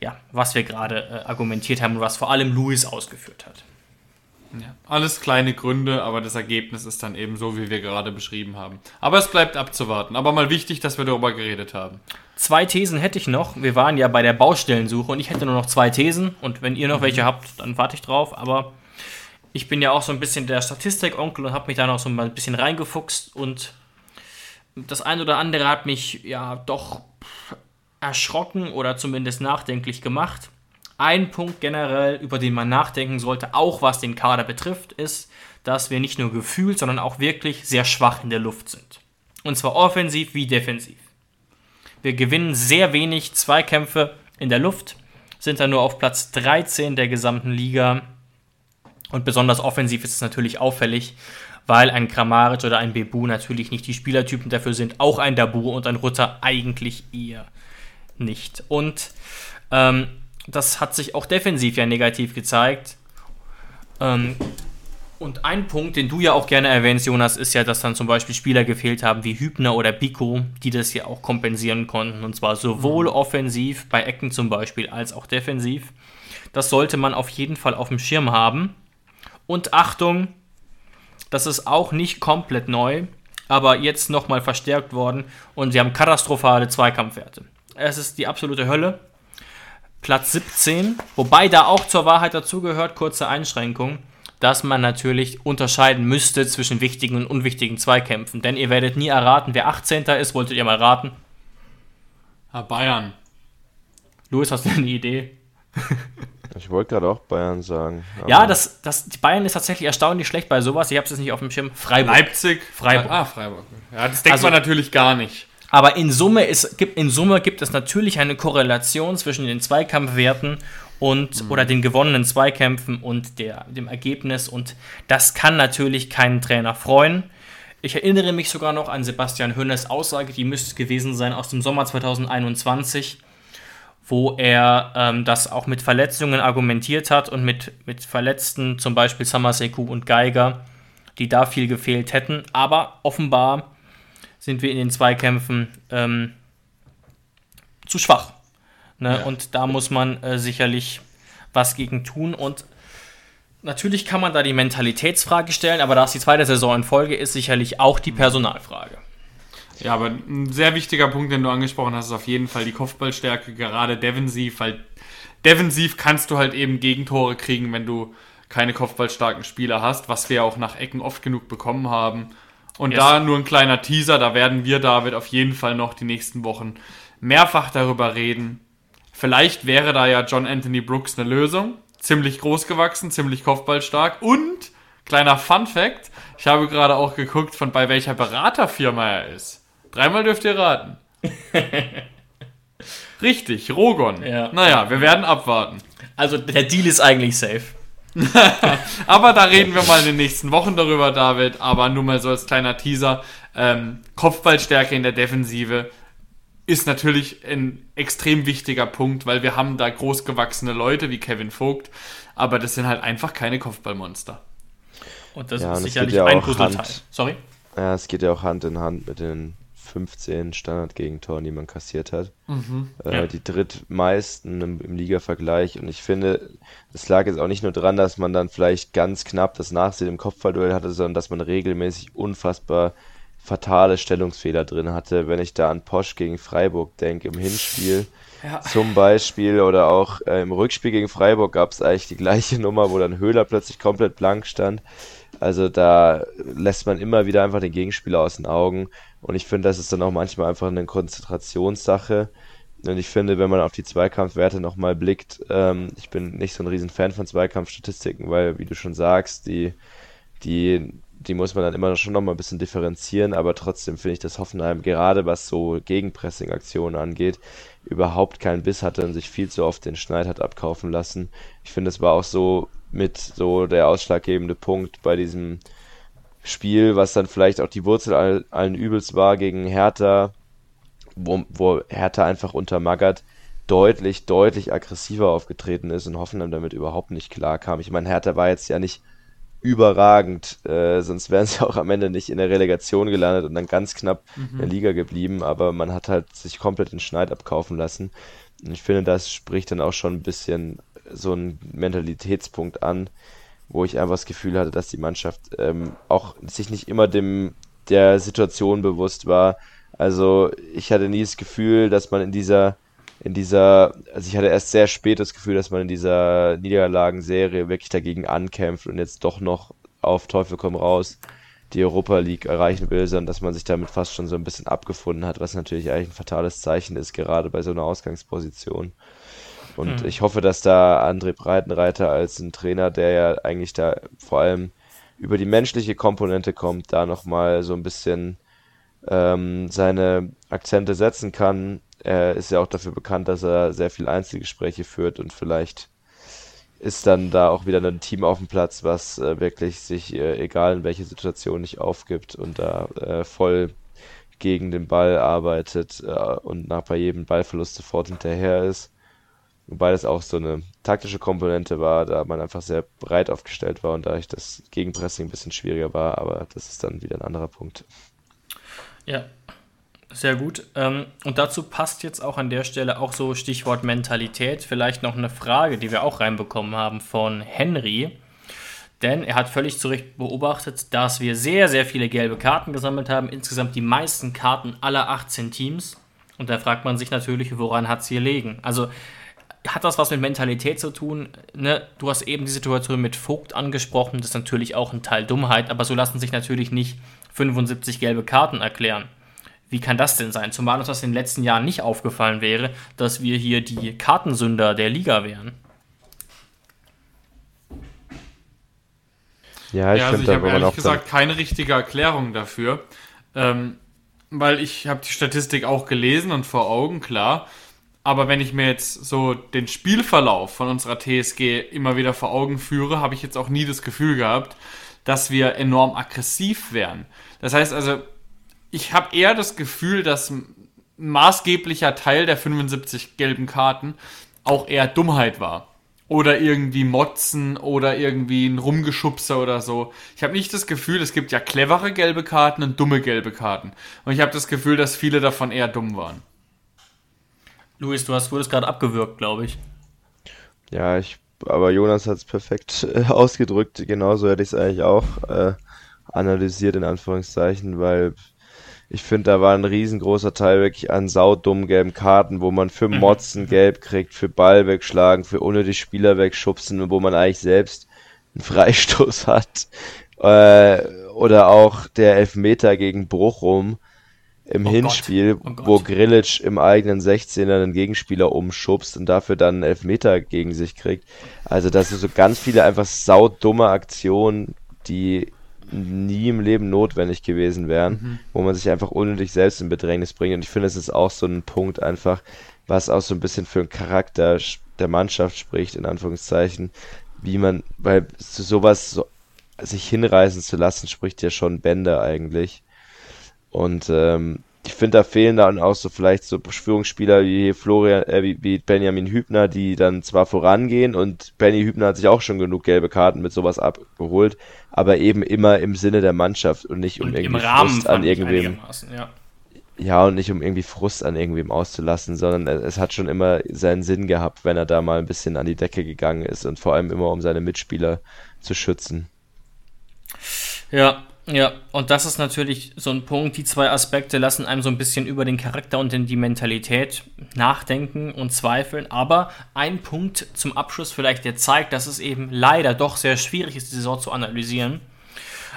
Speaker 2: ja, was wir gerade äh, argumentiert haben und was vor allem Louis ausgeführt hat.
Speaker 4: Ja, alles kleine Gründe, aber das Ergebnis ist dann eben so, wie wir gerade beschrieben haben. Aber es bleibt abzuwarten. Aber mal wichtig, dass wir darüber geredet haben.
Speaker 2: Zwei Thesen hätte ich noch. Wir waren ja bei der Baustellensuche und ich hätte nur noch zwei Thesen. Und wenn ihr noch mhm. welche habt, dann warte ich drauf. Aber ich bin ja auch so ein bisschen der Statistikonkel und habe mich da noch so ein bisschen reingefuchst. Und das eine oder andere hat mich ja doch erschrocken oder zumindest nachdenklich gemacht. Ein Punkt generell, über den man nachdenken sollte, auch was den Kader betrifft, ist, dass wir nicht nur gefühlt, sondern auch wirklich sehr schwach in der Luft sind. Und zwar offensiv wie defensiv. Wir gewinnen sehr wenig Zweikämpfe in der Luft, sind dann nur auf Platz 13 der gesamten Liga. Und besonders offensiv ist es natürlich auffällig, weil ein Kramaric oder ein Bebu natürlich nicht die Spielertypen dafür sind. Auch ein Dabu und ein Rutter eigentlich eher nicht. Und ähm, das hat sich auch defensiv ja negativ gezeigt. Ähm, und ein Punkt, den du ja auch gerne erwähnst, Jonas, ist ja, dass dann zum Beispiel Spieler gefehlt haben wie Hübner oder Biko, die das ja auch kompensieren konnten. Und zwar sowohl mhm. offensiv, bei Ecken zum Beispiel, als auch defensiv. Das sollte man auf jeden Fall auf dem Schirm haben. Und Achtung, das ist auch nicht komplett neu, aber jetzt nochmal verstärkt worden und sie haben katastrophale Zweikampfwerte. Es ist die absolute Hölle. Platz 17, wobei da auch zur Wahrheit dazugehört, kurze Einschränkung, dass man natürlich unterscheiden müsste zwischen wichtigen und unwichtigen Zweikämpfen. Denn ihr werdet nie erraten, wer 18. ist. Wolltet ihr mal raten?
Speaker 4: Herr Bayern.
Speaker 2: Louis, hast du eine Idee?
Speaker 3: Ich wollte gerade auch Bayern sagen.
Speaker 2: Ja, das, das, Bayern ist tatsächlich erstaunlich schlecht bei sowas. Ich habe es jetzt nicht auf dem Schirm.
Speaker 4: Freiburg. Leipzig.
Speaker 2: Freiburg.
Speaker 4: Ah, Freiburg. Ja, das denkt also, man natürlich gar nicht.
Speaker 2: Aber in Summe, ist, in Summe gibt es natürlich eine Korrelation zwischen den Zweikampfwerten und mhm. oder den gewonnenen Zweikämpfen und der, dem Ergebnis. Und das kann natürlich keinen Trainer freuen. Ich erinnere mich sogar noch an Sebastian Hönes Aussage, die müsste gewesen sein aus dem Sommer 2021, wo er ähm, das auch mit Verletzungen argumentiert hat und mit, mit Verletzten, zum Beispiel Samaseku und Geiger, die da viel gefehlt hätten. Aber offenbar sind wir in den Zweikämpfen ähm, zu schwach. Ne? Ja. Und da muss man äh, sicherlich was gegen tun. Und natürlich kann man da die Mentalitätsfrage stellen, aber da es die zweite Saison in Folge ist, sicherlich auch die Personalfrage.
Speaker 4: Ja, aber ein sehr wichtiger Punkt, den du angesprochen hast, ist auf jeden Fall die Kopfballstärke, gerade defensiv, weil defensiv kannst du halt eben Gegentore kriegen, wenn du keine kopfballstarken Spieler hast, was wir auch nach Ecken oft genug bekommen haben. Und yes. da nur ein kleiner Teaser, da werden wir, David, auf jeden Fall noch die nächsten Wochen mehrfach darüber reden. Vielleicht wäre da ja John Anthony Brooks eine Lösung. Ziemlich groß gewachsen, ziemlich kopfballstark und kleiner Fun Fact, ich habe gerade auch geguckt, von bei welcher Beraterfirma er ist. Dreimal dürft ihr raten. Richtig, Rogon. Ja. Naja, wir werden abwarten.
Speaker 2: Also der Deal ist eigentlich safe.
Speaker 4: Aber da reden wir mal in den nächsten Wochen darüber, David. Aber nur mal so als kleiner Teaser. Ähm, Kopfballstärke in der Defensive ist natürlich ein extrem wichtiger Punkt, weil wir haben da großgewachsene Leute wie Kevin Vogt, aber das sind halt einfach keine Kopfballmonster.
Speaker 2: Und das ja, ist sicherlich ja ein Puzzleteil. Sorry?
Speaker 3: Ja, es geht ja auch Hand in Hand mit den 15 Standardgegentoren, die man kassiert hat. Mhm, äh, ja. Die drittmeisten im, im Liga-Vergleich. Und ich finde, es lag jetzt auch nicht nur daran, dass man dann vielleicht ganz knapp das Nachsehen im Kopfballduell hatte, sondern dass man regelmäßig unfassbar fatale Stellungsfehler drin hatte. Wenn ich da an Posch gegen Freiburg denke, im Hinspiel ja. zum Beispiel oder auch äh, im Rückspiel gegen Freiburg gab es eigentlich die gleiche Nummer, wo dann Höhler plötzlich komplett blank stand. Also da lässt man immer wieder einfach den Gegenspieler aus den Augen. Und ich finde, das ist dann auch manchmal einfach eine Konzentrationssache. Und ich finde, wenn man auf die Zweikampfwerte nochmal blickt, ähm, ich bin nicht so ein riesen Fan von Zweikampfstatistiken, weil, wie du schon sagst, die die, die muss man dann immer schon noch mal ein bisschen differenzieren, aber trotzdem finde ich, dass Hoffenheim gerade was so Gegenpressing-Aktionen angeht, überhaupt keinen Biss hatte und sich viel zu oft den Schneid hat abkaufen lassen. Ich finde, es war auch so mit so der ausschlaggebende Punkt bei diesem Spiel, was dann vielleicht auch die Wurzel allen Übels war gegen Hertha, wo, wo Hertha einfach unter Magath deutlich, deutlich aggressiver aufgetreten ist und Hoffenheim damit überhaupt nicht klar kam. Ich meine, Hertha war jetzt ja nicht überragend, äh, sonst wären sie auch am Ende nicht in der Relegation gelandet und dann ganz knapp mhm. in der Liga geblieben, aber man hat halt sich komplett den Schneid abkaufen lassen. Und ich finde, das spricht dann auch schon ein bisschen so einen Mentalitätspunkt an, wo ich einfach das Gefühl hatte, dass die Mannschaft ähm, auch sich nicht immer dem der Situation bewusst war. Also ich hatte nie das Gefühl, dass man in dieser in dieser, also ich hatte erst sehr spät das Gefühl, dass man in dieser Niederlagenserie wirklich dagegen ankämpft und jetzt doch noch auf Teufel komm raus die Europa League erreichen will, sondern dass man sich damit fast schon so ein bisschen abgefunden hat, was natürlich eigentlich ein fatales Zeichen ist, gerade bei so einer Ausgangsposition. Und mhm. ich hoffe, dass da André Breitenreiter als ein Trainer, der ja eigentlich da vor allem über die menschliche Komponente kommt, da nochmal so ein bisschen ähm, seine Akzente setzen kann. Er ist ja auch dafür bekannt, dass er sehr viel Einzelgespräche führt und vielleicht ist dann da auch wieder ein Team auf dem Platz, was äh, wirklich sich, äh, egal in welche Situation, nicht aufgibt und da äh, voll gegen den Ball arbeitet äh, und nach bei jedem Ballverlust sofort hinterher ist. Wobei das auch so eine taktische Komponente war, da man einfach sehr breit aufgestellt war und dadurch das Gegenpressing ein bisschen schwieriger war, aber das ist dann wieder ein anderer Punkt.
Speaker 2: Ja, sehr gut. Ähm, und dazu passt jetzt auch an der Stelle auch so Stichwort Mentalität vielleicht noch eine Frage, die wir auch reinbekommen haben von Henry. Denn er hat völlig zu Recht beobachtet, dass wir sehr, sehr viele gelbe Karten gesammelt haben. Insgesamt die meisten Karten aller 18 Teams. Und da fragt man sich natürlich, woran hat es hier liegen? Also hat das was mit Mentalität zu tun? Ne? Du hast eben die Situation mit Vogt angesprochen, das ist natürlich auch ein Teil Dummheit, aber so lassen sich natürlich nicht 75 gelbe Karten erklären. Wie kann das denn sein? Zumal uns das in den letzten Jahren nicht aufgefallen wäre, dass wir hier die Kartensünder der Liga wären.
Speaker 4: Ja, ich, ja, also ich habe ehrlich gesagt keine richtige Erklärung dafür. Ähm, weil ich habe die Statistik auch gelesen und vor Augen, klar. Aber wenn ich mir jetzt so den Spielverlauf von unserer TSG immer wieder vor Augen führe, habe ich jetzt auch nie das Gefühl gehabt, dass wir enorm aggressiv wären. Das heißt also, ich habe eher das Gefühl, dass ein maßgeblicher Teil der 75 gelben Karten auch eher Dummheit war. Oder irgendwie Motzen oder irgendwie ein Rumgeschubser oder so. Ich habe nicht das Gefühl, es gibt ja clevere gelbe Karten und dumme gelbe Karten. Und ich habe das Gefühl, dass viele davon eher dumm waren.
Speaker 2: Luis, du hast, wurdest gerade abgewürgt, glaube ich.
Speaker 3: Ja, ich, aber Jonas hat es perfekt äh, ausgedrückt. Genauso hätte ich es eigentlich auch äh, analysiert, in Anführungszeichen, weil ich finde, da war ein riesengroßer Teil wirklich an saudummen gelben Karten, wo man für mhm. Motzen gelb kriegt, für Ball wegschlagen, für unnötig Spieler wegschubsen, wo man eigentlich selbst einen Freistoß hat. Äh, oder auch der Elfmeter gegen Bruchrum, im oh Hinspiel, oh wo Grilic im eigenen 16er einen Gegenspieler umschubst und dafür dann einen Elfmeter gegen sich kriegt. Also das sind so ganz viele einfach saudumme Aktionen, die nie im Leben notwendig gewesen wären, mhm. wo man sich einfach unnötig selbst in Bedrängnis bringt. Und ich finde, es ist auch so ein Punkt einfach, was auch so ein bisschen für den Charakter der Mannschaft spricht, in Anführungszeichen, wie man, weil sowas so, sich hinreißen zu lassen, spricht ja schon Bände eigentlich. Und ähm, ich finde, da fehlen dann auch so vielleicht so Führungsspieler wie Florian, äh, wie, wie Benjamin Hübner, die dann zwar vorangehen und Benny Hübner hat sich auch schon genug gelbe Karten mit sowas abgeholt, aber eben immer im Sinne der Mannschaft und nicht um und irgendwie Frust an irgendwem. Ja. ja, und nicht um irgendwie Frust an irgendwem auszulassen, sondern es hat schon immer seinen Sinn gehabt, wenn er da mal ein bisschen an die Decke gegangen ist und vor allem immer um seine Mitspieler zu schützen.
Speaker 2: Ja, ja, und das ist natürlich so ein Punkt. Die zwei Aspekte lassen einem so ein bisschen über den Charakter und die Mentalität nachdenken und zweifeln. Aber ein Punkt zum Abschluss vielleicht, der zeigt, dass es eben leider doch sehr schwierig ist, die Saison zu analysieren.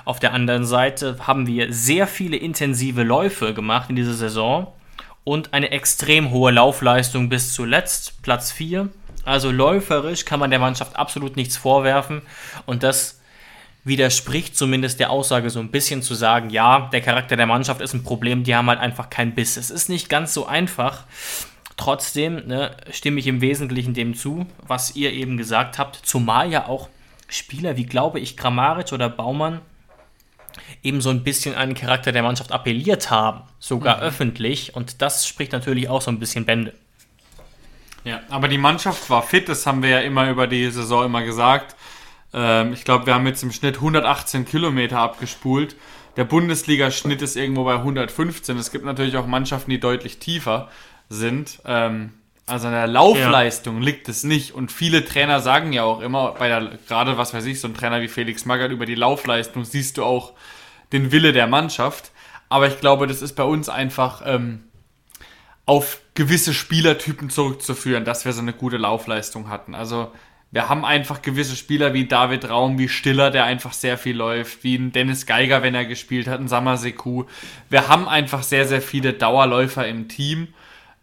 Speaker 2: Auf der anderen Seite haben wir sehr viele intensive Läufe gemacht in dieser Saison und eine extrem hohe Laufleistung bis zuletzt, Platz 4. Also läuferisch kann man der Mannschaft absolut nichts vorwerfen und das widerspricht zumindest der Aussage so ein bisschen zu sagen, ja, der Charakter der Mannschaft ist ein Problem, die haben halt einfach keinen Biss. Es ist nicht ganz so einfach. Trotzdem ne, stimme ich im Wesentlichen dem zu, was ihr eben gesagt habt, zumal ja auch Spieler wie, glaube ich, Kramaric oder Baumann eben so ein bisschen an den Charakter der Mannschaft appelliert haben, sogar mhm. öffentlich. Und das spricht natürlich auch so ein bisschen Bände.
Speaker 4: Ja, aber die Mannschaft war fit, das haben wir ja immer über die Saison immer gesagt. Ähm, ich glaube, wir haben jetzt im Schnitt 118 Kilometer abgespult. Der Bundesliga-Schnitt ist irgendwo bei 115. Es gibt natürlich auch Mannschaften, die deutlich tiefer sind. Ähm, also an der Laufleistung ja. liegt es nicht. Und viele Trainer sagen ja auch immer, bei der, gerade was weiß ich, so ein Trainer wie Felix Magath, über die Laufleistung siehst du auch den Wille der Mannschaft. Aber ich glaube, das ist bei uns einfach ähm, auf gewisse Spielertypen zurückzuführen, dass wir so eine gute Laufleistung hatten. Also wir haben einfach gewisse Spieler wie David Raum, wie Stiller, der einfach sehr viel läuft, wie ein Dennis Geiger, wenn er gespielt hat, ein Samaseku. Wir haben einfach sehr, sehr viele Dauerläufer im Team.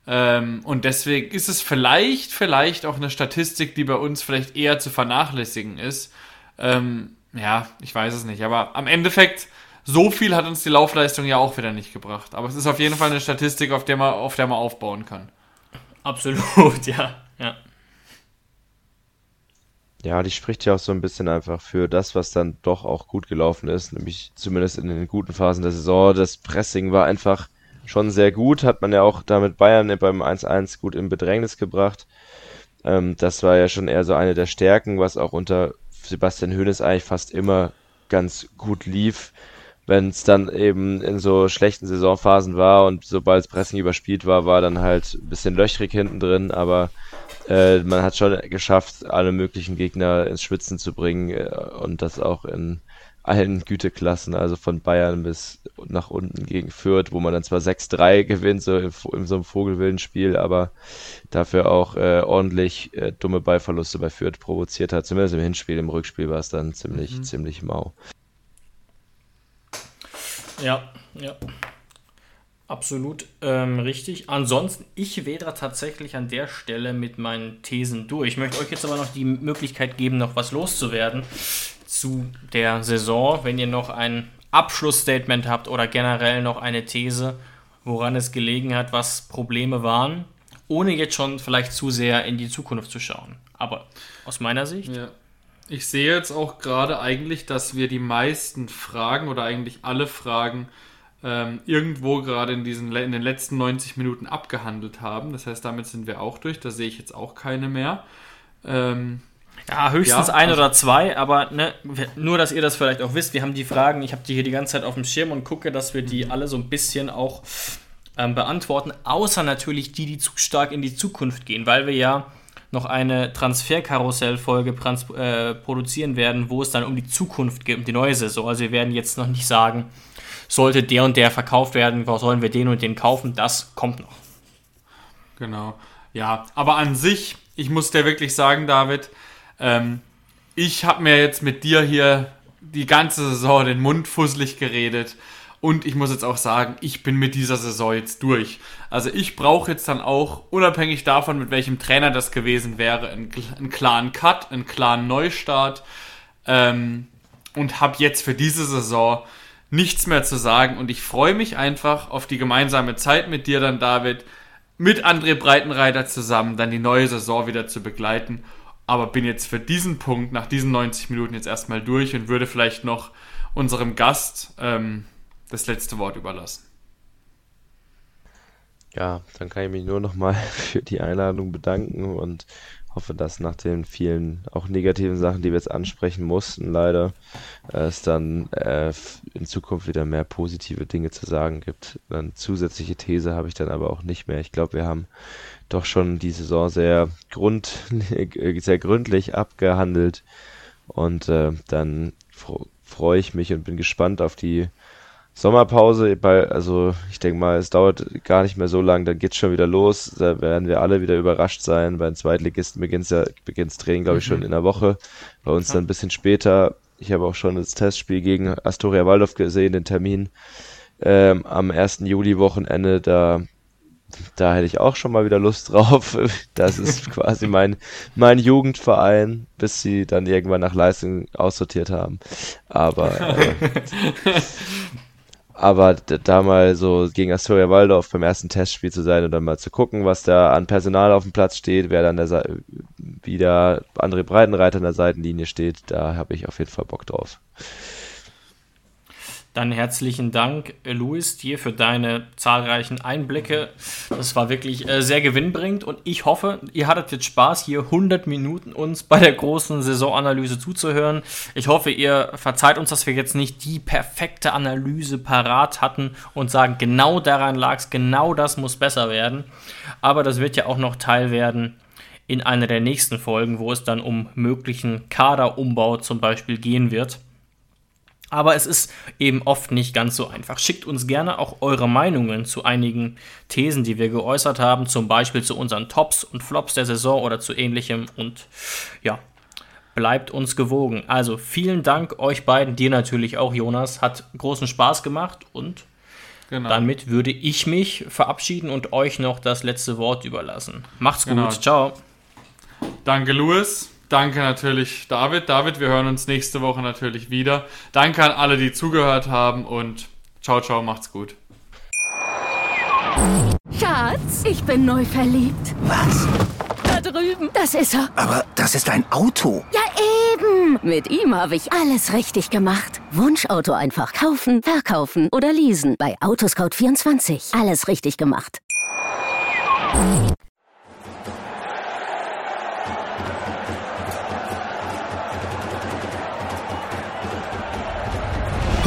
Speaker 4: Ähm, und deswegen ist es vielleicht, vielleicht auch eine Statistik, die bei uns vielleicht eher zu vernachlässigen ist. Ähm, ja, ich weiß es nicht. Aber am Endeffekt, so viel hat uns die Laufleistung ja auch wieder nicht gebracht. Aber es ist auf jeden Fall eine Statistik, auf der man, auf der man aufbauen kann.
Speaker 2: Absolut, ja. ja.
Speaker 3: Ja, die spricht ja auch so ein bisschen einfach für das, was dann doch auch gut gelaufen ist, nämlich zumindest in den guten Phasen der Saison. Das Pressing war einfach schon sehr gut, hat man ja auch damit Bayern beim 1-1 gut in Bedrängnis gebracht. Ähm, das war ja schon eher so eine der Stärken, was auch unter Sebastian Hoeneß eigentlich fast immer ganz gut lief. Wenn es dann eben in so schlechten Saisonphasen war und sobald Pressing überspielt war, war dann halt ein bisschen löchrig hinten drin, aber äh, man hat schon geschafft, alle möglichen Gegner ins Schwitzen zu bringen äh, und das auch in allen Güteklassen, also von Bayern bis nach unten gegen Fürth, wo man dann zwar 6-3 gewinnt, so in, in, so einem vogelwilden Spiel, aber dafür auch äh, ordentlich äh, dumme Ballverluste bei Fürth provoziert hat. Zumindest im Hinspiel, im Rückspiel war es dann ziemlich, mhm. ziemlich mau.
Speaker 2: Ja, ja. Absolut ähm, richtig. Ansonsten, ich wäre tatsächlich an der Stelle mit meinen Thesen durch. Ich möchte euch jetzt aber noch die Möglichkeit geben, noch was loszuwerden zu der Saison. Wenn ihr noch ein Abschlussstatement habt oder generell noch eine These, woran es gelegen hat, was Probleme waren, ohne jetzt schon vielleicht zu sehr in die Zukunft zu schauen. Aber aus meiner Sicht.
Speaker 4: Ja. Ich sehe jetzt auch gerade eigentlich, dass wir die meisten Fragen oder eigentlich alle Fragen ähm, irgendwo gerade in, diesen, in den letzten 90 Minuten abgehandelt haben. Das heißt, damit sind wir auch durch. Da sehe ich jetzt auch keine mehr. Ähm,
Speaker 2: ja, höchstens ja, ein also oder zwei, aber ne, nur, dass ihr das vielleicht auch wisst. Wir haben die Fragen, ich habe die hier die ganze Zeit auf dem Schirm und gucke, dass wir die mhm. alle so ein bisschen auch ähm, beantworten. Außer natürlich die, die zu stark in die Zukunft gehen, weil wir ja noch eine Transferkarussell-Folge äh, produzieren werden, wo es dann um die Zukunft geht, um die neue Saison. Also wir werden jetzt noch nicht sagen, sollte der und der verkauft werden, sollen wir den und den kaufen, das kommt noch.
Speaker 4: Genau. Ja, aber an sich, ich muss dir wirklich sagen, David, ähm, ich habe mir jetzt mit dir hier die ganze Saison den Mund fusselig geredet. Und ich muss jetzt auch sagen, ich bin mit dieser Saison jetzt durch. Also ich brauche jetzt dann auch, unabhängig davon, mit welchem Trainer das gewesen wäre, einen, einen klaren Cut, einen klaren Neustart. Ähm, und habe jetzt für diese Saison nichts mehr zu sagen. Und ich freue mich einfach auf die gemeinsame Zeit mit dir dann, David, mit André Breitenreiter zusammen, dann die neue Saison wieder zu begleiten aber bin jetzt für diesen Punkt nach diesen 90 Minuten jetzt erstmal durch und würde vielleicht noch unserem Gast ähm, das letzte Wort überlassen.
Speaker 3: Ja, dann kann ich mich nur nochmal für die Einladung bedanken und hoffe, dass nach den vielen auch negativen Sachen, die wir jetzt ansprechen mussten, leider, es dann äh, in Zukunft wieder mehr positive Dinge zu sagen gibt. Eine zusätzliche These habe ich dann aber auch nicht mehr. Ich glaube, wir haben doch schon die Saison sehr, grund, sehr gründlich abgehandelt. Und äh, dann freue ich mich und bin gespannt auf die Sommerpause. Also ich denke mal, es dauert gar nicht mehr so lang, dann geht's schon wieder los. Da werden wir alle wieder überrascht sein. Bei den Zweitligisten beginnt ja beginnt's Training, glaube ich, schon mhm. in der Woche. Bei uns dann ein bisschen später. Ich habe auch schon das Testspiel gegen Astoria Waldorf gesehen, den Termin ähm, am 1. Juli-Wochenende. Da da hätte ich auch schon mal wieder Lust drauf. Das ist quasi mein, mein Jugendverein, bis sie dann irgendwann nach Leistung aussortiert haben. Aber, äh, aber da mal so gegen Astoria Waldorf beim ersten Testspiel zu sein und dann mal zu gucken, was da an Personal auf dem Platz steht, wer dann der wieder andere Breitenreiter an der Seitenlinie steht, da habe ich auf jeden Fall Bock drauf.
Speaker 2: Dann herzlichen Dank, Luis, dir für deine zahlreichen Einblicke. Das war wirklich äh, sehr gewinnbringend und ich hoffe, ihr hattet jetzt Spaß, hier 100 Minuten uns bei der großen Saisonanalyse zuzuhören. Ich hoffe, ihr verzeiht uns, dass wir jetzt nicht die perfekte Analyse parat hatten und sagen, genau daran lag es, genau das muss besser werden. Aber das wird ja auch noch Teil werden in einer der nächsten Folgen, wo es dann um möglichen Kaderumbau zum Beispiel gehen wird. Aber es ist eben oft nicht ganz so einfach. Schickt uns gerne auch eure Meinungen zu einigen Thesen, die wir geäußert haben, zum Beispiel zu unseren Tops und Flops der Saison oder zu ähnlichem. Und ja, bleibt uns gewogen. Also vielen Dank euch beiden, dir natürlich auch, Jonas. Hat großen Spaß gemacht und genau. damit würde ich mich verabschieden und euch noch das letzte Wort überlassen. Macht's gut. Genau. Ciao.
Speaker 4: Danke, Louis. Danke natürlich, David. David, wir hören uns nächste Woche natürlich wieder. Danke an alle, die zugehört haben und ciao, ciao, macht's gut.
Speaker 5: Schatz, ich bin neu verliebt.
Speaker 6: Was?
Speaker 5: Da drüben. Das ist er.
Speaker 6: Aber das ist ein Auto.
Speaker 5: Ja, eben. Mit ihm habe ich alles richtig gemacht. Wunschauto einfach kaufen, verkaufen oder leasen. Bei Autoscout24. Alles richtig gemacht.